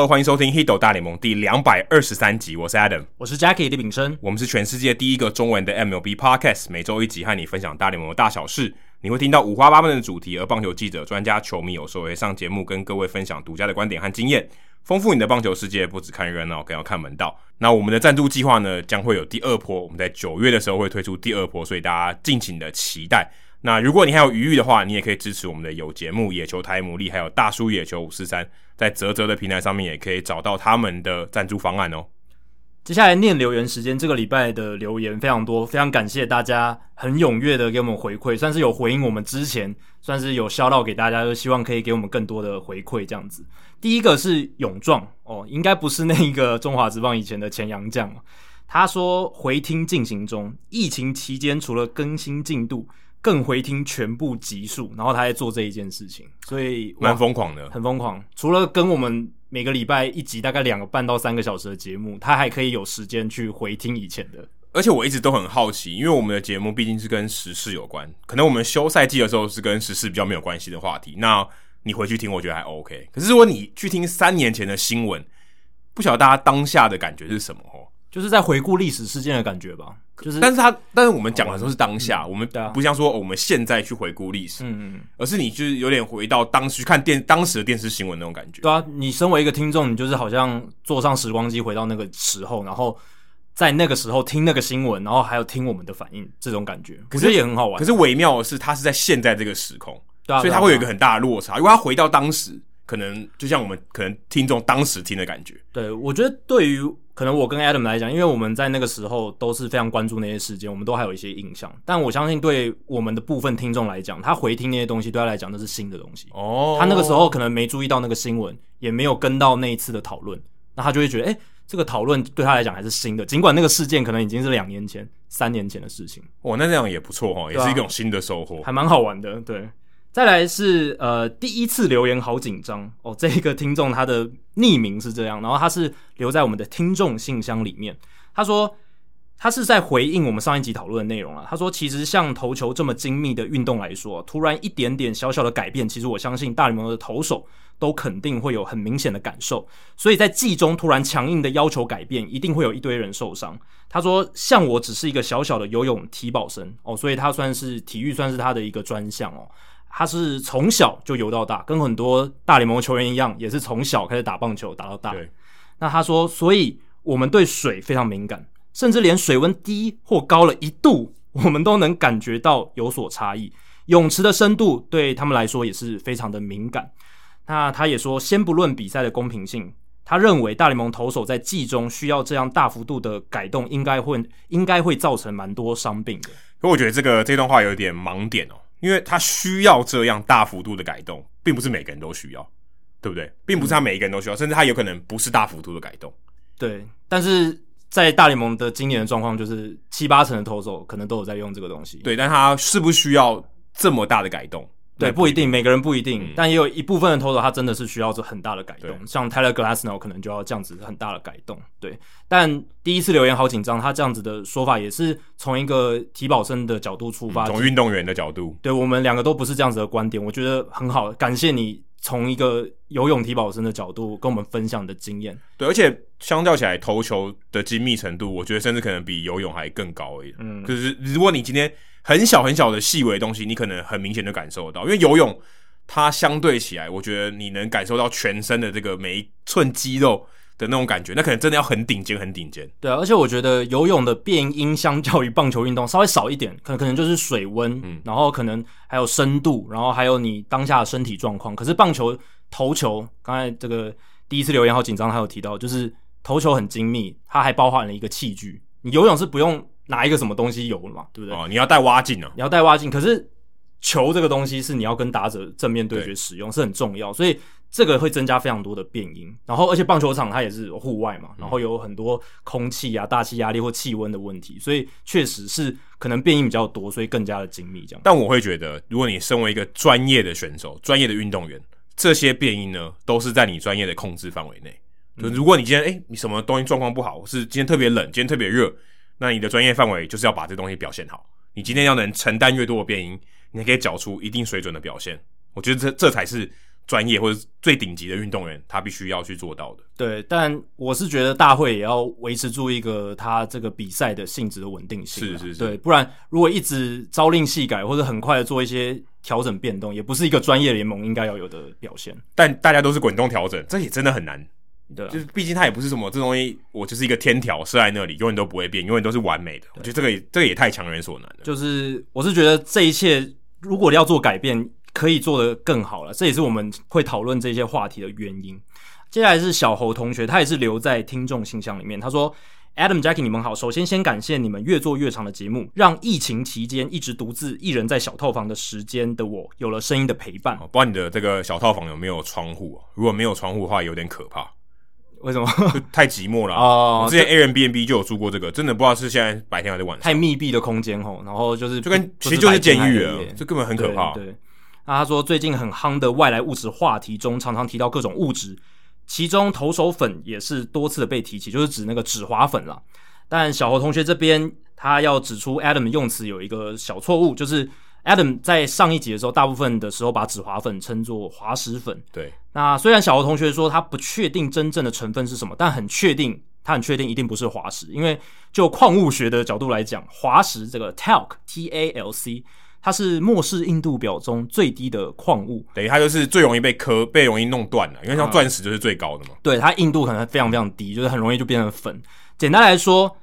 Hello，欢迎收听《h i d o 大联盟》第两百二十三集。我是 Adam，我是 Jackie 李炳生。我们是全世界第一个中文的 MLB Podcast，每周一集和你分享大联盟的大小事。你会听到五花八门的主题，而棒球记者、专家、球迷有时候会上节目，跟各位分享独家的观点和经验，丰富你的棒球世界。不只看热闹，更要看门道。那我们的赞助计划呢，将会有第二波。我们在九月的时候会推出第二波，所以大家敬请的期待。那如果你还有余裕的话，你也可以支持我们的有节目《野球台牡蛎》，还有大叔野球五四三，在泽泽的平台上面也可以找到他们的赞助方案哦。接下来念留言时间，这个礼拜的留言非常多，非常感谢大家很踊跃的给我们回馈，算是有回应我们之前，算是有 shout out 给大家，就希望可以给我们更多的回馈这样子。第一个是勇壮哦，应该不是那一个中华职棒以前的前洋将，他说回听进行中，疫情期间除了更新进度。更回听全部集数，然后他在做这一件事情，所以蛮疯狂的，很疯狂。除了跟我们每个礼拜一集大概两个半到三个小时的节目，他还可以有时间去回听以前的。而且我一直都很好奇，因为我们的节目毕竟是跟时事有关，可能我们休赛季的时候是跟时事比较没有关系的话题。那你回去听，我觉得还 OK。可是如果你去听三年前的新闻，不晓得大家当下的感觉是什么哦？就是在回顾历史事件的感觉吧，就是，但是他，但是我们讲的时候是当下，嗯、我们不像说我们现在去回顾历史，嗯嗯，而是你就是有点回到当时去看电当时的电视新闻那种感觉。对啊，你身为一个听众，你就是好像坐上时光机回到那个时候，然后在那个时候听那个新闻，然后还有听我们的反应，这种感觉，可是也很好玩。可是微妙的是，它是在现在这个时空，对啊，所以它会有一个很大的落差，因为它回到当时，可能就像我们可能听众当时听的感觉。对，我觉得对于。可能我跟 Adam 来讲，因为我们在那个时候都是非常关注那些事件，我们都还有一些印象。但我相信，对我们的部分听众来讲，他回听那些东西，对他来讲那是新的东西。哦，他那个时候可能没注意到那个新闻，也没有跟到那一次的讨论，那他就会觉得，哎、欸，这个讨论对他来讲还是新的。尽管那个事件可能已经是两年前、三年前的事情。哦，那这样也不错哈，也是一种新的收获，还蛮好玩的。对。再来是呃第一次留言好紧张哦，这个听众他的匿名是这样，然后他是留在我们的听众信箱里面。他说他是在回应我们上一集讨论的内容啊。他说其实像投球这么精密的运动来说，突然一点点小小的改变，其实我相信大联盟的投手都肯定会有很明显的感受。所以在季中突然强硬的要求改变，一定会有一堆人受伤。他说像我只是一个小小的游泳体保生哦，所以他算是体育算是他的一个专项哦。他是从小就游到大，跟很多大联盟球员一样，也是从小开始打棒球打到大。对。那他说，所以我们对水非常敏感，甚至连水温低或高了一度，我们都能感觉到有所差异。泳池的深度对他们来说也是非常的敏感。那他也说，先不论比赛的公平性，他认为大联盟投手在季中需要这样大幅度的改动，应该会应该会造成蛮多伤病的。可我觉得这个这段话有点盲点哦。因为他需要这样大幅度的改动，并不是每个人都需要，对不对？并不是他每一个人都需要，嗯、甚至他有可能不是大幅度的改动。对，但是在大联盟的今年的状况，就是七八成的投手可能都有在用这个东西。对，但他是不是需要这么大的改动？对，不一定，每个人不一定，嗯、但也有一部分的投手，他真的是需要这很大的改动。像 Tyler Glasnow 可能就要这样子很大的改动。对，但第一次留言好紧张，他这样子的说法也是从一个体保生的角度出发，从、嗯、运动员的角度。对，我们两个都不是这样子的观点，我觉得很好，感谢你从一个游泳体保生的角度跟我们分享的经验。对，而且相较起来，投球的精密程度，我觉得甚至可能比游泳还更高一点。嗯，可是如果你今天。很小很小的细微的东西，你可能很明显的感受得到，因为游泳它相对起来，我觉得你能感受到全身的这个每一寸肌肉的那种感觉，那可能真的要很顶尖，很顶尖。对啊，而且我觉得游泳的变音相较于棒球运动稍微少一点，可能可能就是水温，嗯，然后可能还有深度，然后还有你当下的身体状况。可是棒球投球，刚才这个第一次留言好紧张，他有提到，就是投球很精密，它还包含了一个器具，你游泳是不用。拿一个什么东西游了嘛，对不对？哦，你要带蛙镜啊，你要带蛙镜。可是球这个东西是你要跟打者正面对决使用，是很重要，所以这个会增加非常多的变音。然后，而且棒球场它也是户外嘛，然后有很多空气啊、大气压力或气温的问题，所以确实是可能变音比较多，所以更加的精密这样。但我会觉得，如果你身为一个专业的选手、专业的运动员，这些变音呢，都是在你专业的控制范围内。就如果你今天哎，你什么东西状况不好，是今天特别冷，今天特别热。那你的专业范围就是要把这东西表现好。你今天要能承担越多的变音，你还可以缴出一定水准的表现。我觉得这这才是专业或者最顶级的运动员，他必须要去做到的。对，但我是觉得大会也要维持住一个他这个比赛的性质的稳定性。是是是，对，不然如果一直朝令夕改，或者很快的做一些调整变动，也不是一个专业联盟应该要有的表现。但大家都是滚动调整，这也真的很难。对、啊，就是毕竟它也不是什么这东西，我就是一个天条设在那里，永远都不会变，永远都是完美的。我觉得这个也这个也太强人所难了。就是我是觉得这一切如果要做改变。可以做得更好了，这也是我们会讨论这些话题的原因。接下来是小侯同学，他也是留在听众信箱里面。他说：“Adam、Jackie，你们好。首先，先感谢你们越做越长的节目，让疫情期间一直独自一人在小套房的时间的我有了声音的陪伴。不知道你的这个小套房有没有窗户？如果没有窗户的话，有点可怕。为什么？太寂寞了哦。我之前 Airbnb 就有住过这个，真的不知道是现在白天还是晚上。太密闭的空间吼，然后就是就跟其实就是监狱了，这根本很可怕。对。对”那他说，最近很夯的外来物质话题中，常常提到各种物质，其中投手粉也是多次的被提起，就是指那个止滑粉啦。但小侯同学这边他要指出，Adam 用词有一个小错误，就是 Adam 在上一集的时候，大部分的时候把止滑粉称作滑石粉。对。那虽然小侯同学说他不确定真正的成分是什么，但很确定，他很确定一定不是滑石，因为就矿物学的角度来讲，滑石这个 talc T A L C。它是莫氏硬度表中最低的矿物，等于它就是最容易被磕、被容易弄断的，因为像钻石就是最高的嘛。对，它硬度可能非常非常低，就是很容易就变成粉。简单来说，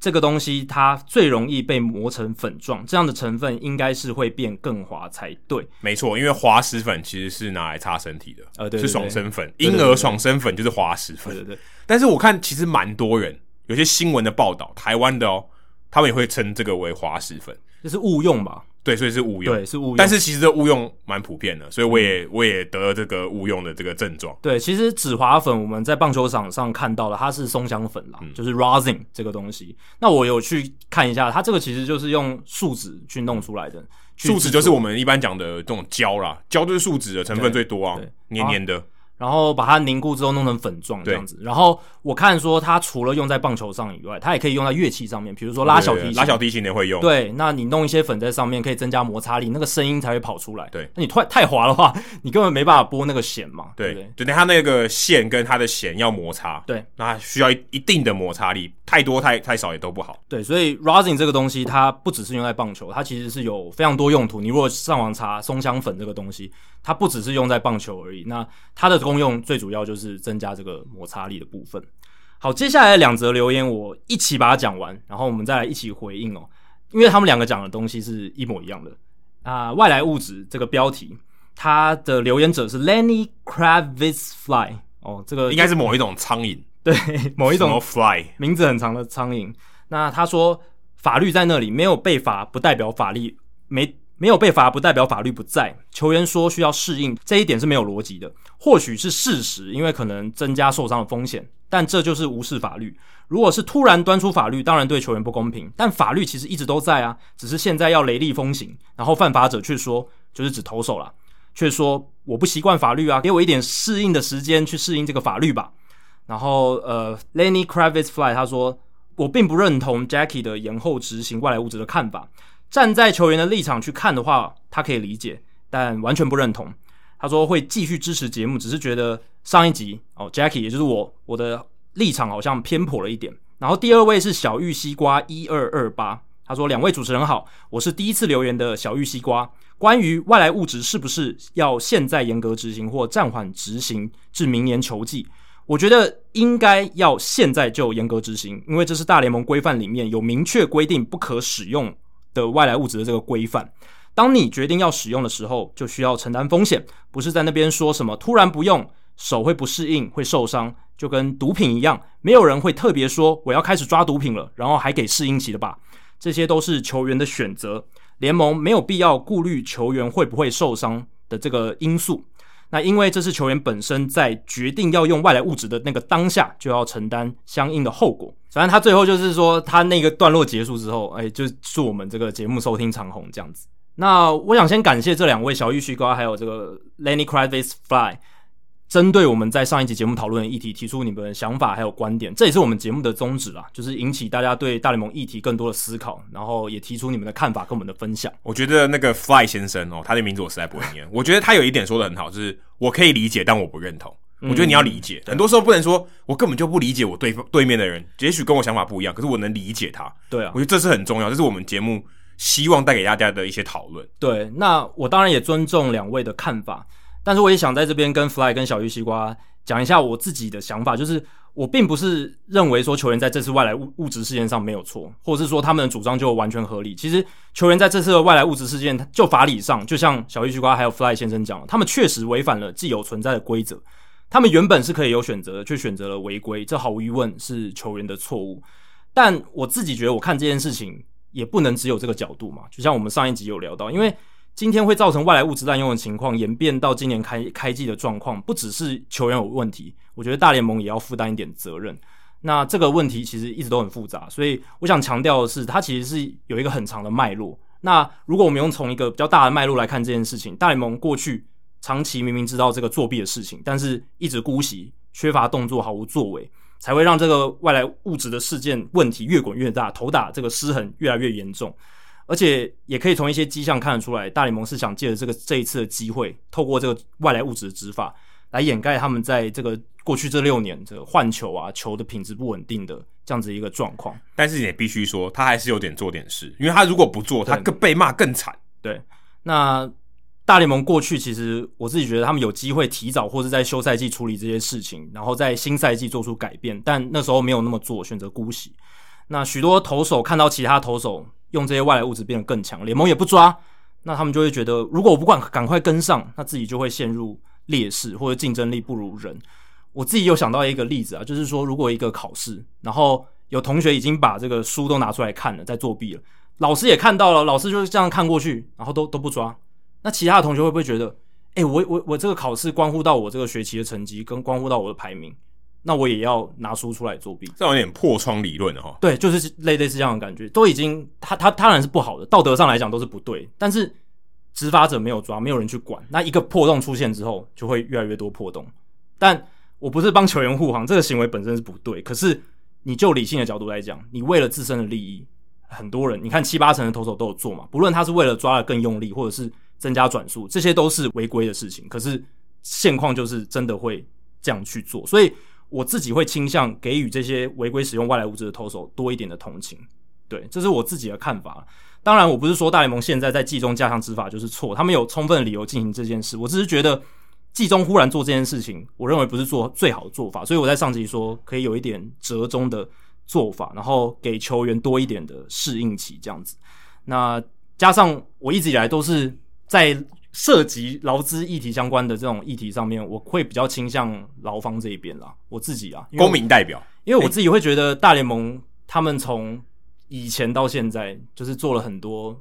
这个东西它最容易被磨成粉状，这样的成分应该是会变更滑才对。没错，因为滑石粉其实是拿来擦身体的，呃，对，是爽身粉，婴儿爽身粉就是滑石粉。对对对。但是我看其实蛮多人，有些新闻的报道，台湾的哦，他们也会称这个为滑石粉，就是误用吧？对，所以是误用，对，是误用。但是其实这误用蛮普遍的，所以我也、嗯、我也得了这个误用的这个症状。对，其实止滑粉我们在棒球场上看到了，它是松香粉啦，嗯、就是 rosin 这个东西。那我有去看一下，它这个其实就是用树脂去弄出来的。树脂就是我们一般讲的这种胶啦，胶就是树脂的成分最多啊，黏黏的。然后把它凝固之后弄成粉状这样子，然后我看说它除了用在棒球上以外，它也可以用在乐器上面，比如说拉小提琴，拉小提琴也会用。对，那你弄一些粉在上面，可以增加摩擦力，那个声音才会跑出来。对，那你太太滑的话，你根本没办法拨那个弦嘛。对，对，就它那个线跟它的弦要摩擦。对，那需要一定的摩擦力，太多太太少也都不好。对，所以 rosin 这个东西它不只是用在棒球，它其实是有非常多用途。你如果上网查松香粉这个东西，它不只是用在棒球而已，那它的功用最主要。就是增加这个摩擦力的部分。好，接下来两则留言我一起把它讲完，然后我们再来一起回应哦，因为他们两个讲的东西是一模一样的啊。外来物质这个标题，它的留言者是 Lenny Kravitz Fly 哦，这个应该是某一种苍蝇，对，某一种 fly 名字很长的苍蝇。那他说法律在那里，没有被罚不代表法律没。没有被罚不代表法律不在。球员说需要适应，这一点是没有逻辑的。或许是事实，因为可能增加受伤的风险，但这就是无视法律。如果是突然端出法律，当然对球员不公平。但法律其实一直都在啊，只是现在要雷厉风行。然后犯法者却说，就是指投手了，却说我不习惯法律啊，给我一点适应的时间去适应这个法律吧。然后呃，Lenny Kravitz Fly 他说，我并不认同 Jackie 的延后执行外来物质的看法。站在球员的立场去看的话，他可以理解，但完全不认同。他说会继续支持节目，只是觉得上一集哦，Jackie 也就是我，我的立场好像偏颇了一点。然后第二位是小玉西瓜一二二八，他说两位主持人好，我是第一次留言的小玉西瓜。关于外来物质是不是要现在严格执行或暂缓执行至明年球季，我觉得应该要现在就严格执行，因为这是大联盟规范里面有明确规定不可使用的外来物质的这个规范，当你决定要使用的时候，就需要承担风险，不是在那边说什么突然不用，手会不适应，会受伤，就跟毒品一样，没有人会特别说我要开始抓毒品了，然后还给适应期的吧？这些都是球员的选择，联盟没有必要顾虑球员会不会受伤的这个因素。那因为这是球员本身在决定要用外来物质的那个当下，就要承担相应的后果。反正他最后就是说，他那个段落结束之后，哎，就祝我们这个节目收听长虹这样子。那我想先感谢这两位小玉西瓜，还有这个 Lenny c r a v i s Fly。针对我们在上一集节目讨论的议题提出你们的想法还有观点，这也是我们节目的宗旨啦，就是引起大家对大联盟议题更多的思考，然后也提出你们的看法跟我们的分享。我觉得那个 Fly 先生哦，他的名字我实在不会念。我觉得他有一点说的很好，就是我可以理解，但我不认同。我觉得你要理解，嗯、很多时候不能说我根本就不理解我对对面的人，也许跟我想法不一样，可是我能理解他。对啊，我觉得这是很重要，这是我们节目希望带给大家的一些讨论。对，那我当然也尊重两位的看法，但是我也想在这边跟 Fly 跟小玉西瓜讲一下我自己的想法，就是我并不是认为说球员在这次外来物物质事件上没有错，或者是说他们的主张就完全合理。其实球员在这次的外来物质事件，就法理上，就像小玉西瓜还有 Fly 先生讲，他们确实违反了既有存在的规则。他们原本是可以有选择的，却选择了违规，这毫无疑问是球员的错误。但我自己觉得，我看这件事情也不能只有这个角度嘛。就像我们上一集有聊到，因为今天会造成外来物质滥用的情况演变到今年开开季的状况，不只是球员有问题，我觉得大联盟也要负担一点责任。那这个问题其实一直都很复杂，所以我想强调的是，它其实是有一个很长的脉络。那如果我们用从一个比较大的脉络来看这件事情，大联盟过去。长期明明知道这个作弊的事情，但是一直姑息，缺乏动作，毫无作为，才会让这个外来物质的事件问题越滚越大，头打这个失衡越来越严重。而且也可以从一些迹象看得出来，大联盟是想借着这个这一次的机会，透过这个外来物质的执法，来掩盖他们在这个过去这六年这个换球啊，球的品质不稳定的这样子一个状况。但是也必须说，他还是有点做点事，因为他如果不做，他更被骂更惨。对，那。大联盟过去其实我自己觉得他们有机会提早或是在休赛季处理这些事情，然后在新赛季做出改变，但那时候没有那么做，选择姑息。那许多投手看到其他投手用这些外来物质变得更强，联盟也不抓，那他们就会觉得，如果我不管赶快跟上，那自己就会陷入劣势或者竞争力不如人。我自己有想到一个例子啊，就是说如果一个考试，然后有同学已经把这个书都拿出来看了，在作弊了，老师也看到了，老师就是这样看过去，然后都都不抓。那其他的同学会不会觉得，哎、我我我这个考试关乎到我这个学期的成绩，跟关乎到我的排名，那我也要拿书出来作弊？这有点破窗理论哈。对，就是类类似这样的感觉，都已经他他当然是不好的，道德上来讲都是不对。但是执法者没有抓，没有人去管，那一个破洞出现之后，就会越来越多破洞。但我不是帮球员护航，这个行为本身是不对。可是你就理性的角度来讲，你为了自身的利益，很多人你看七八成的投手都有做嘛，不论他是为了抓的更用力，或者是。增加转速，这些都是违规的事情。可是现况就是真的会这样去做，所以我自己会倾向给予这些违规使用外来物质的投手多一点的同情。对，这是我自己的看法。当然，我不是说大联盟现在在季中加强执法就是错，他们有充分的理由进行这件事。我只是觉得季中忽然做这件事情，我认为不是做最好的做法。所以我在上集说可以有一点折中的做法，然后给球员多一点的适应期，这样子。那加上我一直以来都是。在涉及劳资议题相关的这种议题上面，我会比较倾向劳方这一边啦。我自己啊，公民代表，因为我自己会觉得大联盟他们从以前到现在，就是做了很多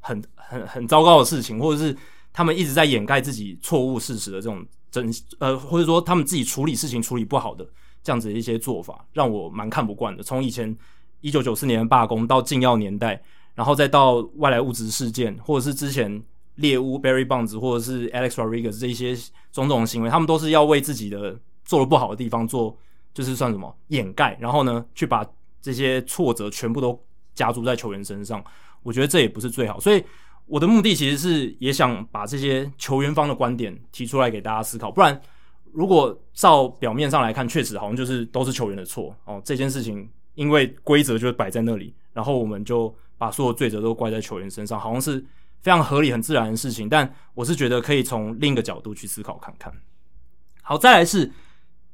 很很很糟糕的事情，或者是他们一直在掩盖自己错误事实的这种真呃，或者说他们自己处理事情处理不好的这样子的一些做法，让我蛮看不惯的。从以前一九九四年的罢工到禁药年代，然后再到外来物质事件，或者是之前。猎巫 Barry Bonds 或者是 Alex Rodriguez 这一些种种行为，他们都是要为自己的做的不好的地方做，就是算什么掩盖，然后呢，去把这些挫折全部都加诸在球员身上。我觉得这也不是最好，所以我的目的其实是也想把这些球员方的观点提出来给大家思考。不然，如果照表面上来看，确实好像就是都是球员的错哦。这件事情因为规则就摆在那里，然后我们就把所有罪责都怪在球员身上，好像是。非常合理、很自然的事情，但我是觉得可以从另一个角度去思考看看。好，再来是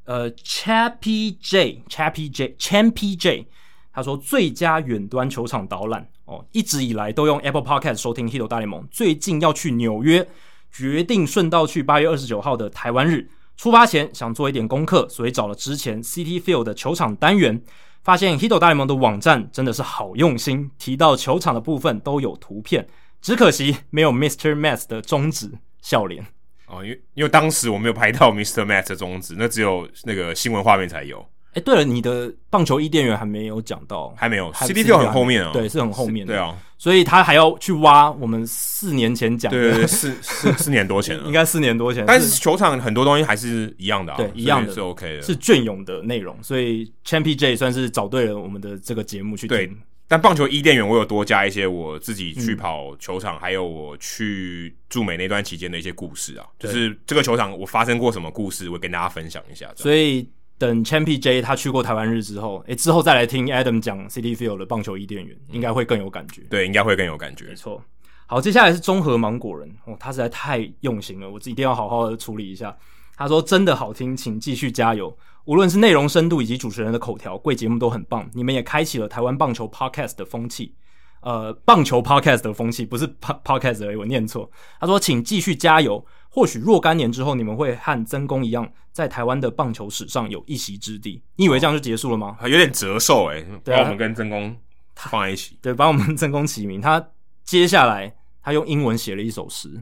呃，Chappy J，Chappy J，Chappy J，他说最佳远端球场导览哦，一直以来都用 Apple Podcast 收听《Hito 大联盟》，最近要去纽约，决定顺道去八月二十九号的台湾日。出发前想做一点功课，所以找了之前 Citi Field 的球场单元，发现 Hito 大联盟的网站真的是好用心，提到球场的部分都有图片。只可惜没有 Mr. Math 的中指笑脸哦，因为因为当时我没有拍到 Mr. Math 的中指，那只有那个新闻画面才有。哎，对了，你的棒球伊甸园还没有讲到，还没有，Citi Field 很后面哦，对，是很后面的，对啊，所以他还要去挖我们四年前讲的，对对，四四 四年多前了，应该四年多前，但是球场很多东西还是一样的，啊对，一样的，是 OK 的，是隽永的内容，所以 Champy J 算是找对了我们的这个节目去听。但棒球伊甸园，我有多加一些我自己去跑球场，嗯、还有我去驻美那段期间的一些故事啊，就是这个球场我发生过什么故事，我跟大家分享一下。所以等 Champy J 他去过台湾日之后，诶、欸，之后再来听 Adam 讲 City Field 的棒球伊甸园，应该会更有感觉。对，应该会更有感觉。没错。好，接下来是综合芒果人哦，他实在太用心了，我一定要好好的处理一下。他说：“真的好听，请继续加油。无论是内容深度以及主持人的口条，贵节目都很棒。你们也开启了台湾棒球 podcast 的风气。呃，棒球 podcast 的风气不是 podcast 而已，我念错。他说，请继续加油。或许若干年之后，你们会和曾公一样，在台湾的棒球史上有一席之地。你以为这样就结束了吗？哦、有点折寿哎，把我们跟曾公放在一起，对，把我们曾公齐名。他接下来他用英文写了一首诗，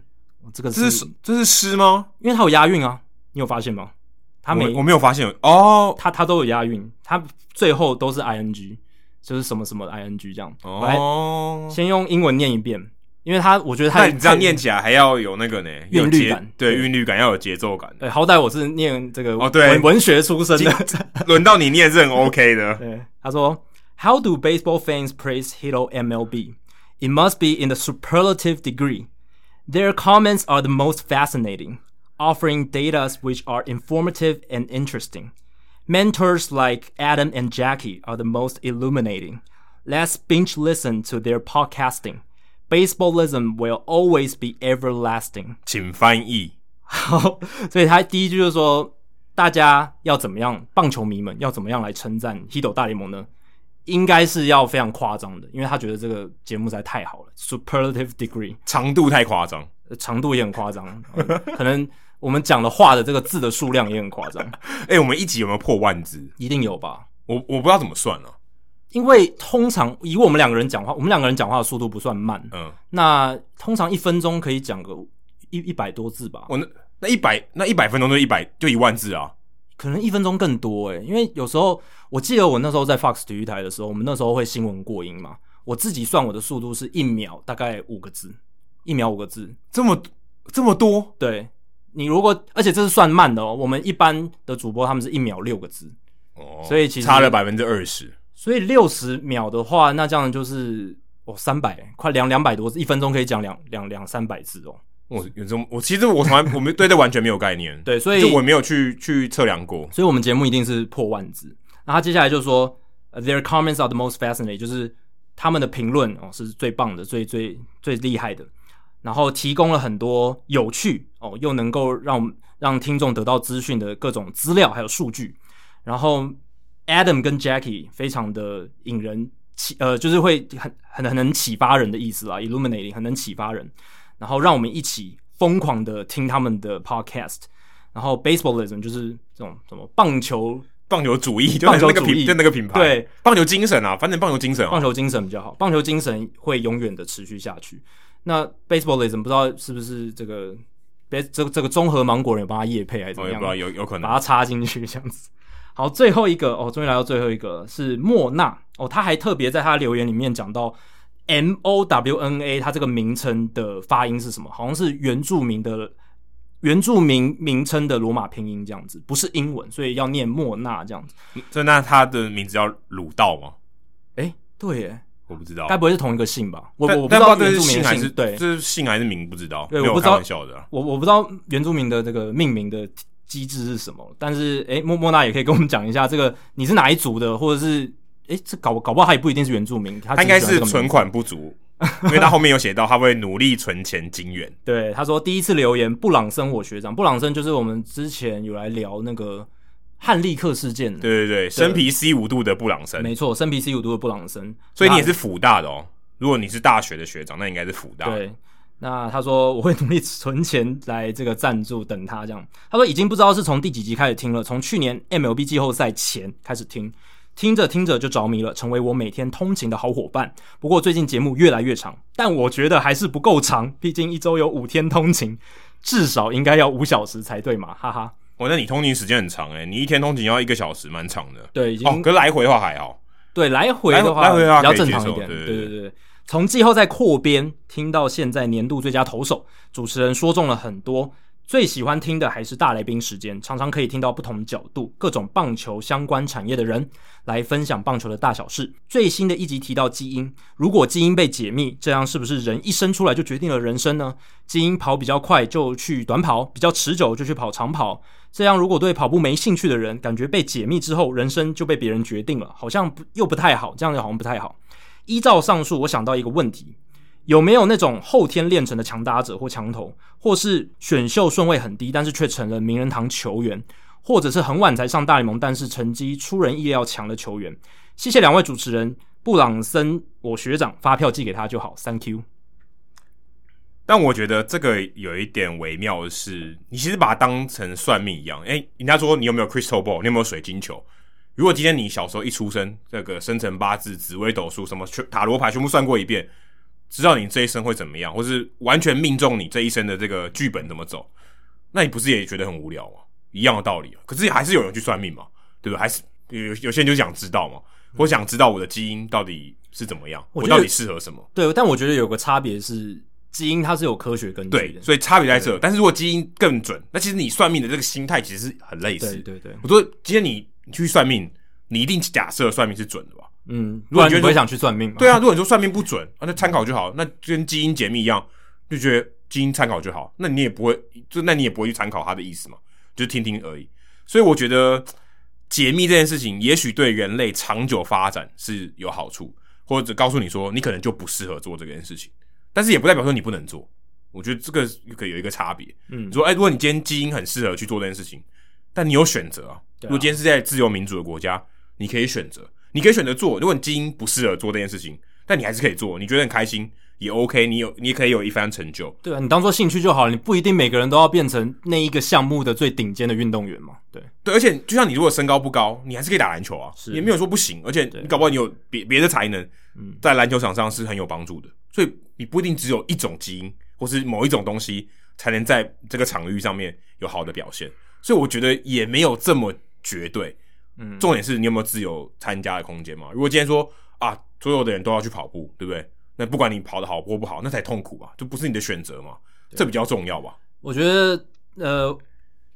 这个这是这是诗吗？因为他有押韵啊。”你有发现吗？他没，我，我没有发现哦。他他都有押韵，他最后都是 ing，就是什么什么 ing 这样。哦，先用英文念一遍，因为他我觉得他你这样念起来还要有那个呢，韵律感，对，韵律感要有节奏感。对，好歹我是念这个哦，对，文学出身的，轮到你念是很 OK 的。对，他说：“How do baseball fans praise Hito MLB? It must be in the superlative degree. Their comments are the most fascinating.” Offering data which are informative and interesting. Mentors like Adam and Jackie are the most illuminating. Let's binge listen to their podcasting. Baseballism will always be everlasting. 请翻译。好，所以他第一句就是说，大家要怎么样？棒球迷们要怎么样来称赞 Hito 大联盟呢？应该是要非常夸张的，因为他觉得这个节目实在太好了，superlative degree，长度太夸张，长度也很夸张，可能。 我们讲的话的这个字的数量也很夸张。哎、欸，我们一集有没有破万字？一定有吧。我我不知道怎么算了、啊，因为通常以我们两个人讲话，我们两个人讲话的速度不算慢。嗯，那通常一分钟可以讲个一一百多字吧。我那那一百那一百分钟就一百就一万字啊？可能一分钟更多诶、欸，因为有时候我记得我那时候在 Fox 体育台的时候，我们那时候会新闻过音嘛。我自己算我的速度是一秒大概五个字，一秒五个字，这么这么多？对。你如果，而且这是算慢的哦。我们一般的主播他们是一秒六个字，哦，所以其实差了百分之二十。所以六十秒的话，那这样就是哦三百，快两两百多字，一分钟可以讲两两两三百字哦。我有这么，我其实我从来我们对这完全没有概念，对，所以就我没有去去测量过。所以我们节目一定是破万字。那他接下来就说，Their comments are the most fascinating，就是他们的评论哦是最棒的，最最最厉害的。然后提供了很多有趣哦，又能够让让听众得到资讯的各种资料还有数据。然后 Adam 跟 Jackie 非常的引人启，呃，就是会很很很能启发人的意思啦，illuminating 很能启发人。然后让我们一起疯狂的听他们的 podcast。然后 Baseballism 就是这种什么棒球棒球主义，就那个品就那个品牌，对，棒球精神啊，反正棒球精神，棒球精神比较好，棒球精神会永远的持续下去。那 Baseballism 不知道是不是这个别这个这个综合芒果人有帮他业配还是怎么样？不知道有有可能把它插进去这样子。好，最后一个哦，终于来到最后一个是莫娜哦，他还特别在他留言里面讲到 M O W N A，他这个名称的发音是什么？好像是原住民的原住民名称的罗马拼音这样子，不是英文，所以要念莫娜这样子。所以那他的名字叫鲁道吗？诶，对耶。我不知道，该不会是同一个姓吧？我我不知道这是姓还是对，这是姓还是名不知道。对，我不知道。的、我我不知道原住民的这个命名的机制是什么。但是，诶，莫莫娜也可以跟我们讲一下，这个你是哪一族的，或者是诶，这搞搞不好他也不一定是原住民，他，他应该是存款不足，因为他后面有写到他会努力存钱金元。对，他说第一次留言布朗森我学长，布朗森就是我们之前有来聊那个。汉利克事件，对对对，生皮 C 五度的布朗森，没错，生皮 C 五度的布朗森，所以你也是辅大的哦。如果你是大学的学长，那应该是辅大。对，那他说我会努力存钱来这个赞助，等他这样。他说已经不知道是从第几集开始听了，从去年 MLB 季后赛前开始听，听着听着就着迷了，成为我每天通勤的好伙伴。不过最近节目越来越长，但我觉得还是不够长，毕竟一周有五天通勤，至少应该要五小时才对嘛，哈哈。哦，那你通勤时间很长诶，你一天通勤要一个小时，蛮长的。对，已经哦，可是来回的话还好。对，来回的话，来回的话比较正常一点。对对对对对，从季后赛扩编听到现在年度最佳投手，主持人说中了很多。最喜欢听的还是大来宾时间，常常可以听到不同角度、各种棒球相关产业的人来分享棒球的大小事。最新的一集提到基因，如果基因被解密，这样是不是人一生出来就决定了人生呢？基因跑比较快就去短跑，比较持久就去跑长跑。这样如果对跑步没兴趣的人，感觉被解密之后，人生就被别人决定了，好像不又不太好，这样就好像不太好。依照上述，我想到一个问题。有没有那种后天练成的强打者或强投，或是选秀顺位很低，但是却成了名人堂球员，或者是很晚才上大联盟，但是成绩出人意料强的球员？谢谢两位主持人，布朗森，我学长，发票寄给他就好，Thank you。但我觉得这个有一点微妙的是，你其实把它当成算命一样。诶，人家说你有没有 crystal ball，你有没有水晶球？如果今天你小时候一出生，这个生辰八字、紫微斗数、什么塔罗牌全部算过一遍。知道你这一生会怎么样，或是完全命中你这一生的这个剧本怎么走，那你不是也觉得很无聊吗？一样的道理啊。可是还是有人去算命嘛，对不对？还是有有些人就想知道嘛，我想知道我的基因到底是怎么样，我，我到底适合什么？对，但我觉得有个差别是，基因它是有科学根据的，对，所以差别在这。但是如果基因更准，那其实你算命的这个心态其实是很类似。对对对，我说今天你你去算命，你一定假设算命是准的吧？嗯，如果你觉得不会想去算命嘛？对啊，如果你说算命不准啊，那参考就好，那就跟基因解密一样，就觉得基因参考就好，那你也不会，就那你也不会去参考他的意思嘛，就听听而已。所以我觉得解密这件事情，也许对人类长久发展是有好处，或者告诉你说你可能就不适合做这件事情，但是也不代表说你不能做。我觉得这个可以有一个差别。嗯，你说，哎，如果你今天基因很适合去做这件事情，但你有选择啊。如果今天是在自由民主的国家，你可以选择。你可以选择做，如果你基因不适合做这件事情，但你还是可以做，你觉得很开心也 OK，你有你也可以有一番成就。对啊，你当做兴趣就好了，你不一定每个人都要变成那一个项目的最顶尖的运动员嘛。对对，而且就像你如果身高不高，你还是可以打篮球啊，也没有说不行。而且你搞不好你有别别的才能，在篮球场上是很有帮助的。所以你不一定只有一种基因或是某一种东西才能在这个场域上面有好的表现。所以我觉得也没有这么绝对。嗯，重点是你有没有自由参加的空间嘛？如果今天说啊，所有的人都要去跑步，对不对？那不管你跑得好或不好，那才痛苦啊？就不是你的选择嘛？这比较重要吧？我觉得，呃，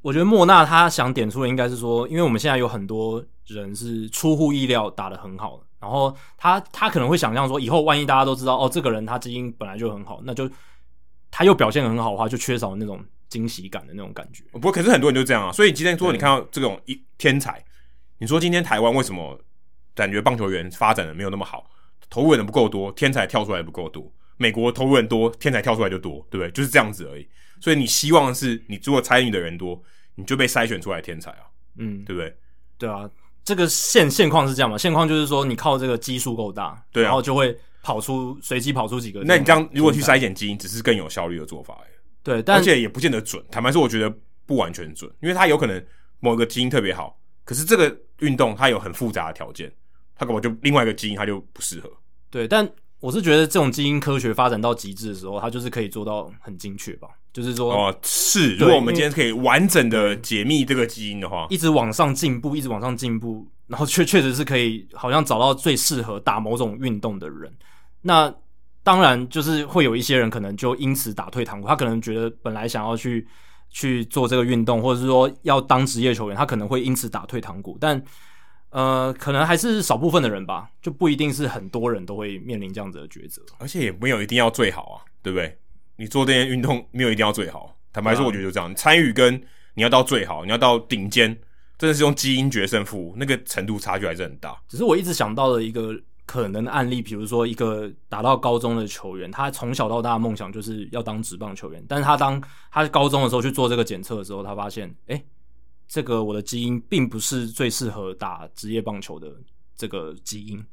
我觉得莫纳他想点出的应该是说，因为我们现在有很多人是出乎意料打得很好，然后他他可能会想象说，以后万一大家都知道哦，这个人他基因本来就很好，那就他又表现很好的话，就缺少那种惊喜感的那种感觉。不过，可是很多人就这样啊，所以今天说你看到这种一天才。你说今天台湾为什么感觉棒球员发展的没有那么好？投入人不够多，天才跳出来不够多。美国投入人多，天才跳出来就多，对不对？就是这样子而已。所以你希望的是你如果参与的人多，你就被筛选出来天才啊，嗯，对不对？对啊，这个现现况是这样嘛？现况就是说你靠这个基数够大，对啊，然后就会跑出随机跑出几个。那你这样如果去筛选基因，只是更有效率的做法，对，但而且也不见得准。坦白说，我觉得不完全准，因为它有可能某个基因特别好。可是这个运动它有很复杂的条件，它可能就另外一个基因它就不适合。对，但我是觉得这种基因科学发展到极致的时候，它就是可以做到很精确吧？就是说，哦，是。如果我们今天可以完整的解密这个基因的话，一直往上进步，一直往上进步，然后确确实是可以好像找到最适合打某种运动的人。那当然就是会有一些人可能就因此打退堂鼓，他可能觉得本来想要去。去做这个运动，或者是说要当职业球员，他可能会因此打退堂鼓，但呃，可能还是少部分的人吧，就不一定是很多人都会面临这样子的抉择，而且也没有一定要最好啊，对不对？你做这件运动没有一定要最好，坦白说，我觉得就这样，参与跟你要到最好，你要到顶尖，真的是用基因决胜负，那个程度差距还是很大。只是我一直想到的一个。可能的案例，比如说一个打到高中的球员，他从小到大的梦想就是要当职棒球员，但是他当他高中的时候去做这个检测的时候，他发现，哎、这个我的基因并不是最适合打职业棒球的这个基因，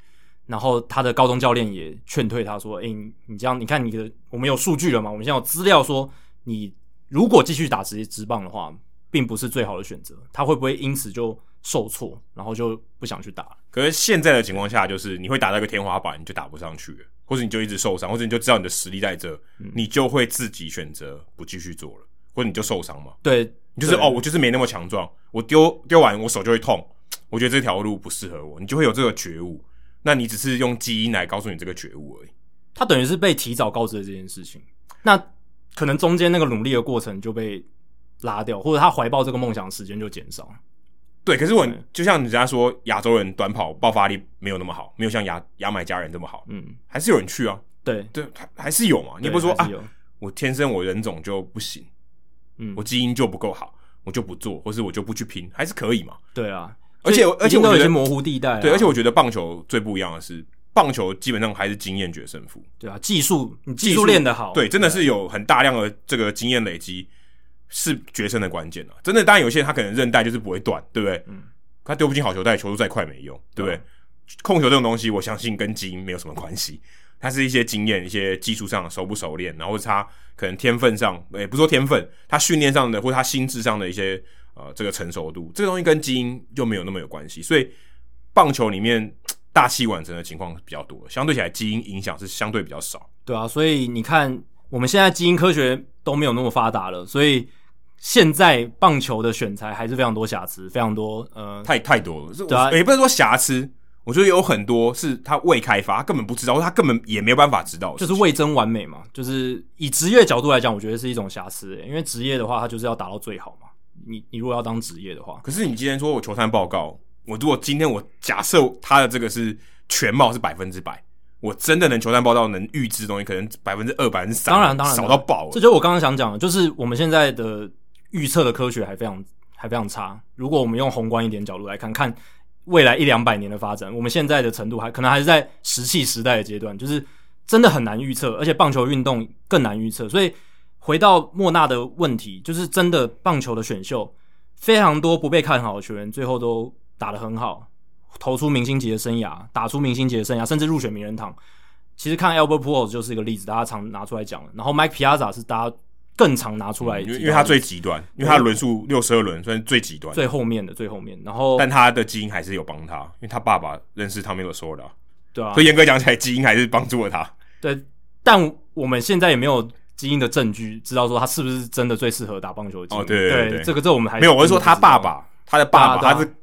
然后他的高中教练也劝退他说，哎、你这样，你看你的，我们有数据了嘛，我们现在有资料说，你如果继续打职业职棒的话，并不是最好的选择，他会不会因此就受挫，然后就不想去打。可是现在的情况下，就是你会打到一个天花板，你就打不上去了，或者你就一直受伤，或者你就知道你的实力在这，嗯、你就会自己选择不继续做了，或者你就受伤嘛。对，你就是哦，我就是没那么强壮，我丢丢完我手就会痛，我觉得这条路不适合我，你就会有这个觉悟。那你只是用基因来告诉你这个觉悟而已。他等于是被提早告知了这件事情，那可能中间那个努力的过程就被拉掉，或者他怀抱这个梦想的时间就减少。对，可是我就像人家说，亚洲人短跑爆发力没有那么好，没有像牙牙买加人这么好。嗯，还是有人去啊。对对，还还是有嘛。你不是说啊，我天生我人种就不行，嗯，我基因就不够好，我就不做，或是我就不去拼，还是可以嘛。对啊，而且而且我觉得有些模糊地带。对，而且我觉得棒球最不一样的是，棒球基本上还是经验决胜负。对啊，技术你技术练得好，对，真的是有很大量的这个经验累积是决胜的关键啊。真的，当然有些人他可能韧带就是不会断，对不对？嗯。他丢不进好球带，球速再快没用，对不对？控球这种东西，我相信跟基因没有什么关系，它是一些经验、一些技术上熟不熟练，然后他可能天分上，也、不说天分，他训练上的或者他心智上的一些呃这个成熟度，这个东西跟基因就没有那么有关系。所以棒球里面大器晚成的情况比较多，相对起来基因影响是相对比较少。对啊，所以你看我们现在基因科学都没有那么发达了，所以。现在棒球的选材还是非常多瑕疵，非常多呃，太太多了。对啊，也不能说瑕疵，我觉得有很多是他未开发，他根本不知道，他根本也没有办法知道，就是未臻完美嘛。就是以职业角度来讲，我觉得是一种瑕疵，因为职业的话，他就是要达到最好嘛。你你如果要当职业的话，可是你今天说我球探报告，我如果今天我假设他的这个是全貌是百分之百，我真的能球探报道能预知的东西，可能百分之二、百分之三，当然当然少到爆了。这就是我刚刚想讲的，就是我们现在的。预测的科学还非常还非常差。如果我们用宏观一点角度来看，看未来一两百年的发展，我们现在的程度还可能还是在石器时代的阶段，就是真的很难预测，而且棒球运动更难预测。所以回到莫纳的问题，就是真的棒球的选秀非常多不被看好的球员，最后都打得很好，投出明星级的生涯，打出明星级的生涯，甚至入选名人堂。其实看 Albert Pujols 就是一个例子，大家常拿出来讲。然后 Mike Piazza 是大家。更常拿出来，因为因为他最极端，因为他轮数六十二轮算是最极端，最后面的最后面。然后，但他的基因还是有帮他，因为他爸爸认识他没有说的，对啊。所以严格讲起来，基因还是帮助了他。对，但我们现在也没有基因的证据，知道说他是不是真的最适合打棒球的基因。哦，对对对，对，这个这个、我们还没有。我是说他爸爸，他的爸爸，他是。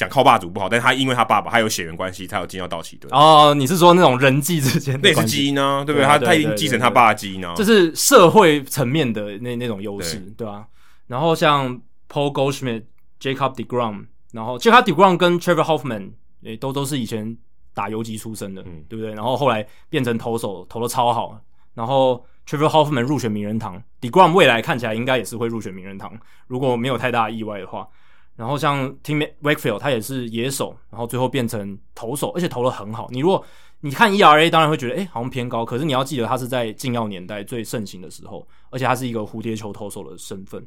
讲靠霸主不好，但是他因为他爸爸，他有血缘关系，他有进到道奇队。哦，你是说那种人际之间的类似基因呢？对不对？他他已经继承他爸的基因呢。这是社会层面的那那种优势，对吧？然后像 Paul Goldschmidt、Jacob deGrom，然后 Jacob deGrom 跟 Trevor Hoffman 诶，都都是以前打游击出身的，嗯、对不对？然后后来变成投手，投的超好。然后 Trevor Hoffman 入选名人堂，deGrom 未来看起来应该也是会入选名人堂，如果没有太大意外的话。然后像 Tim Wakefield，他也是野手，然后最后变成投手，而且投得很好。你如果你看 ERA，当然会觉得诶好像偏高。可是你要记得，他是在禁药年代最盛行的时候，而且他是一个蝴蝶球投手的身份。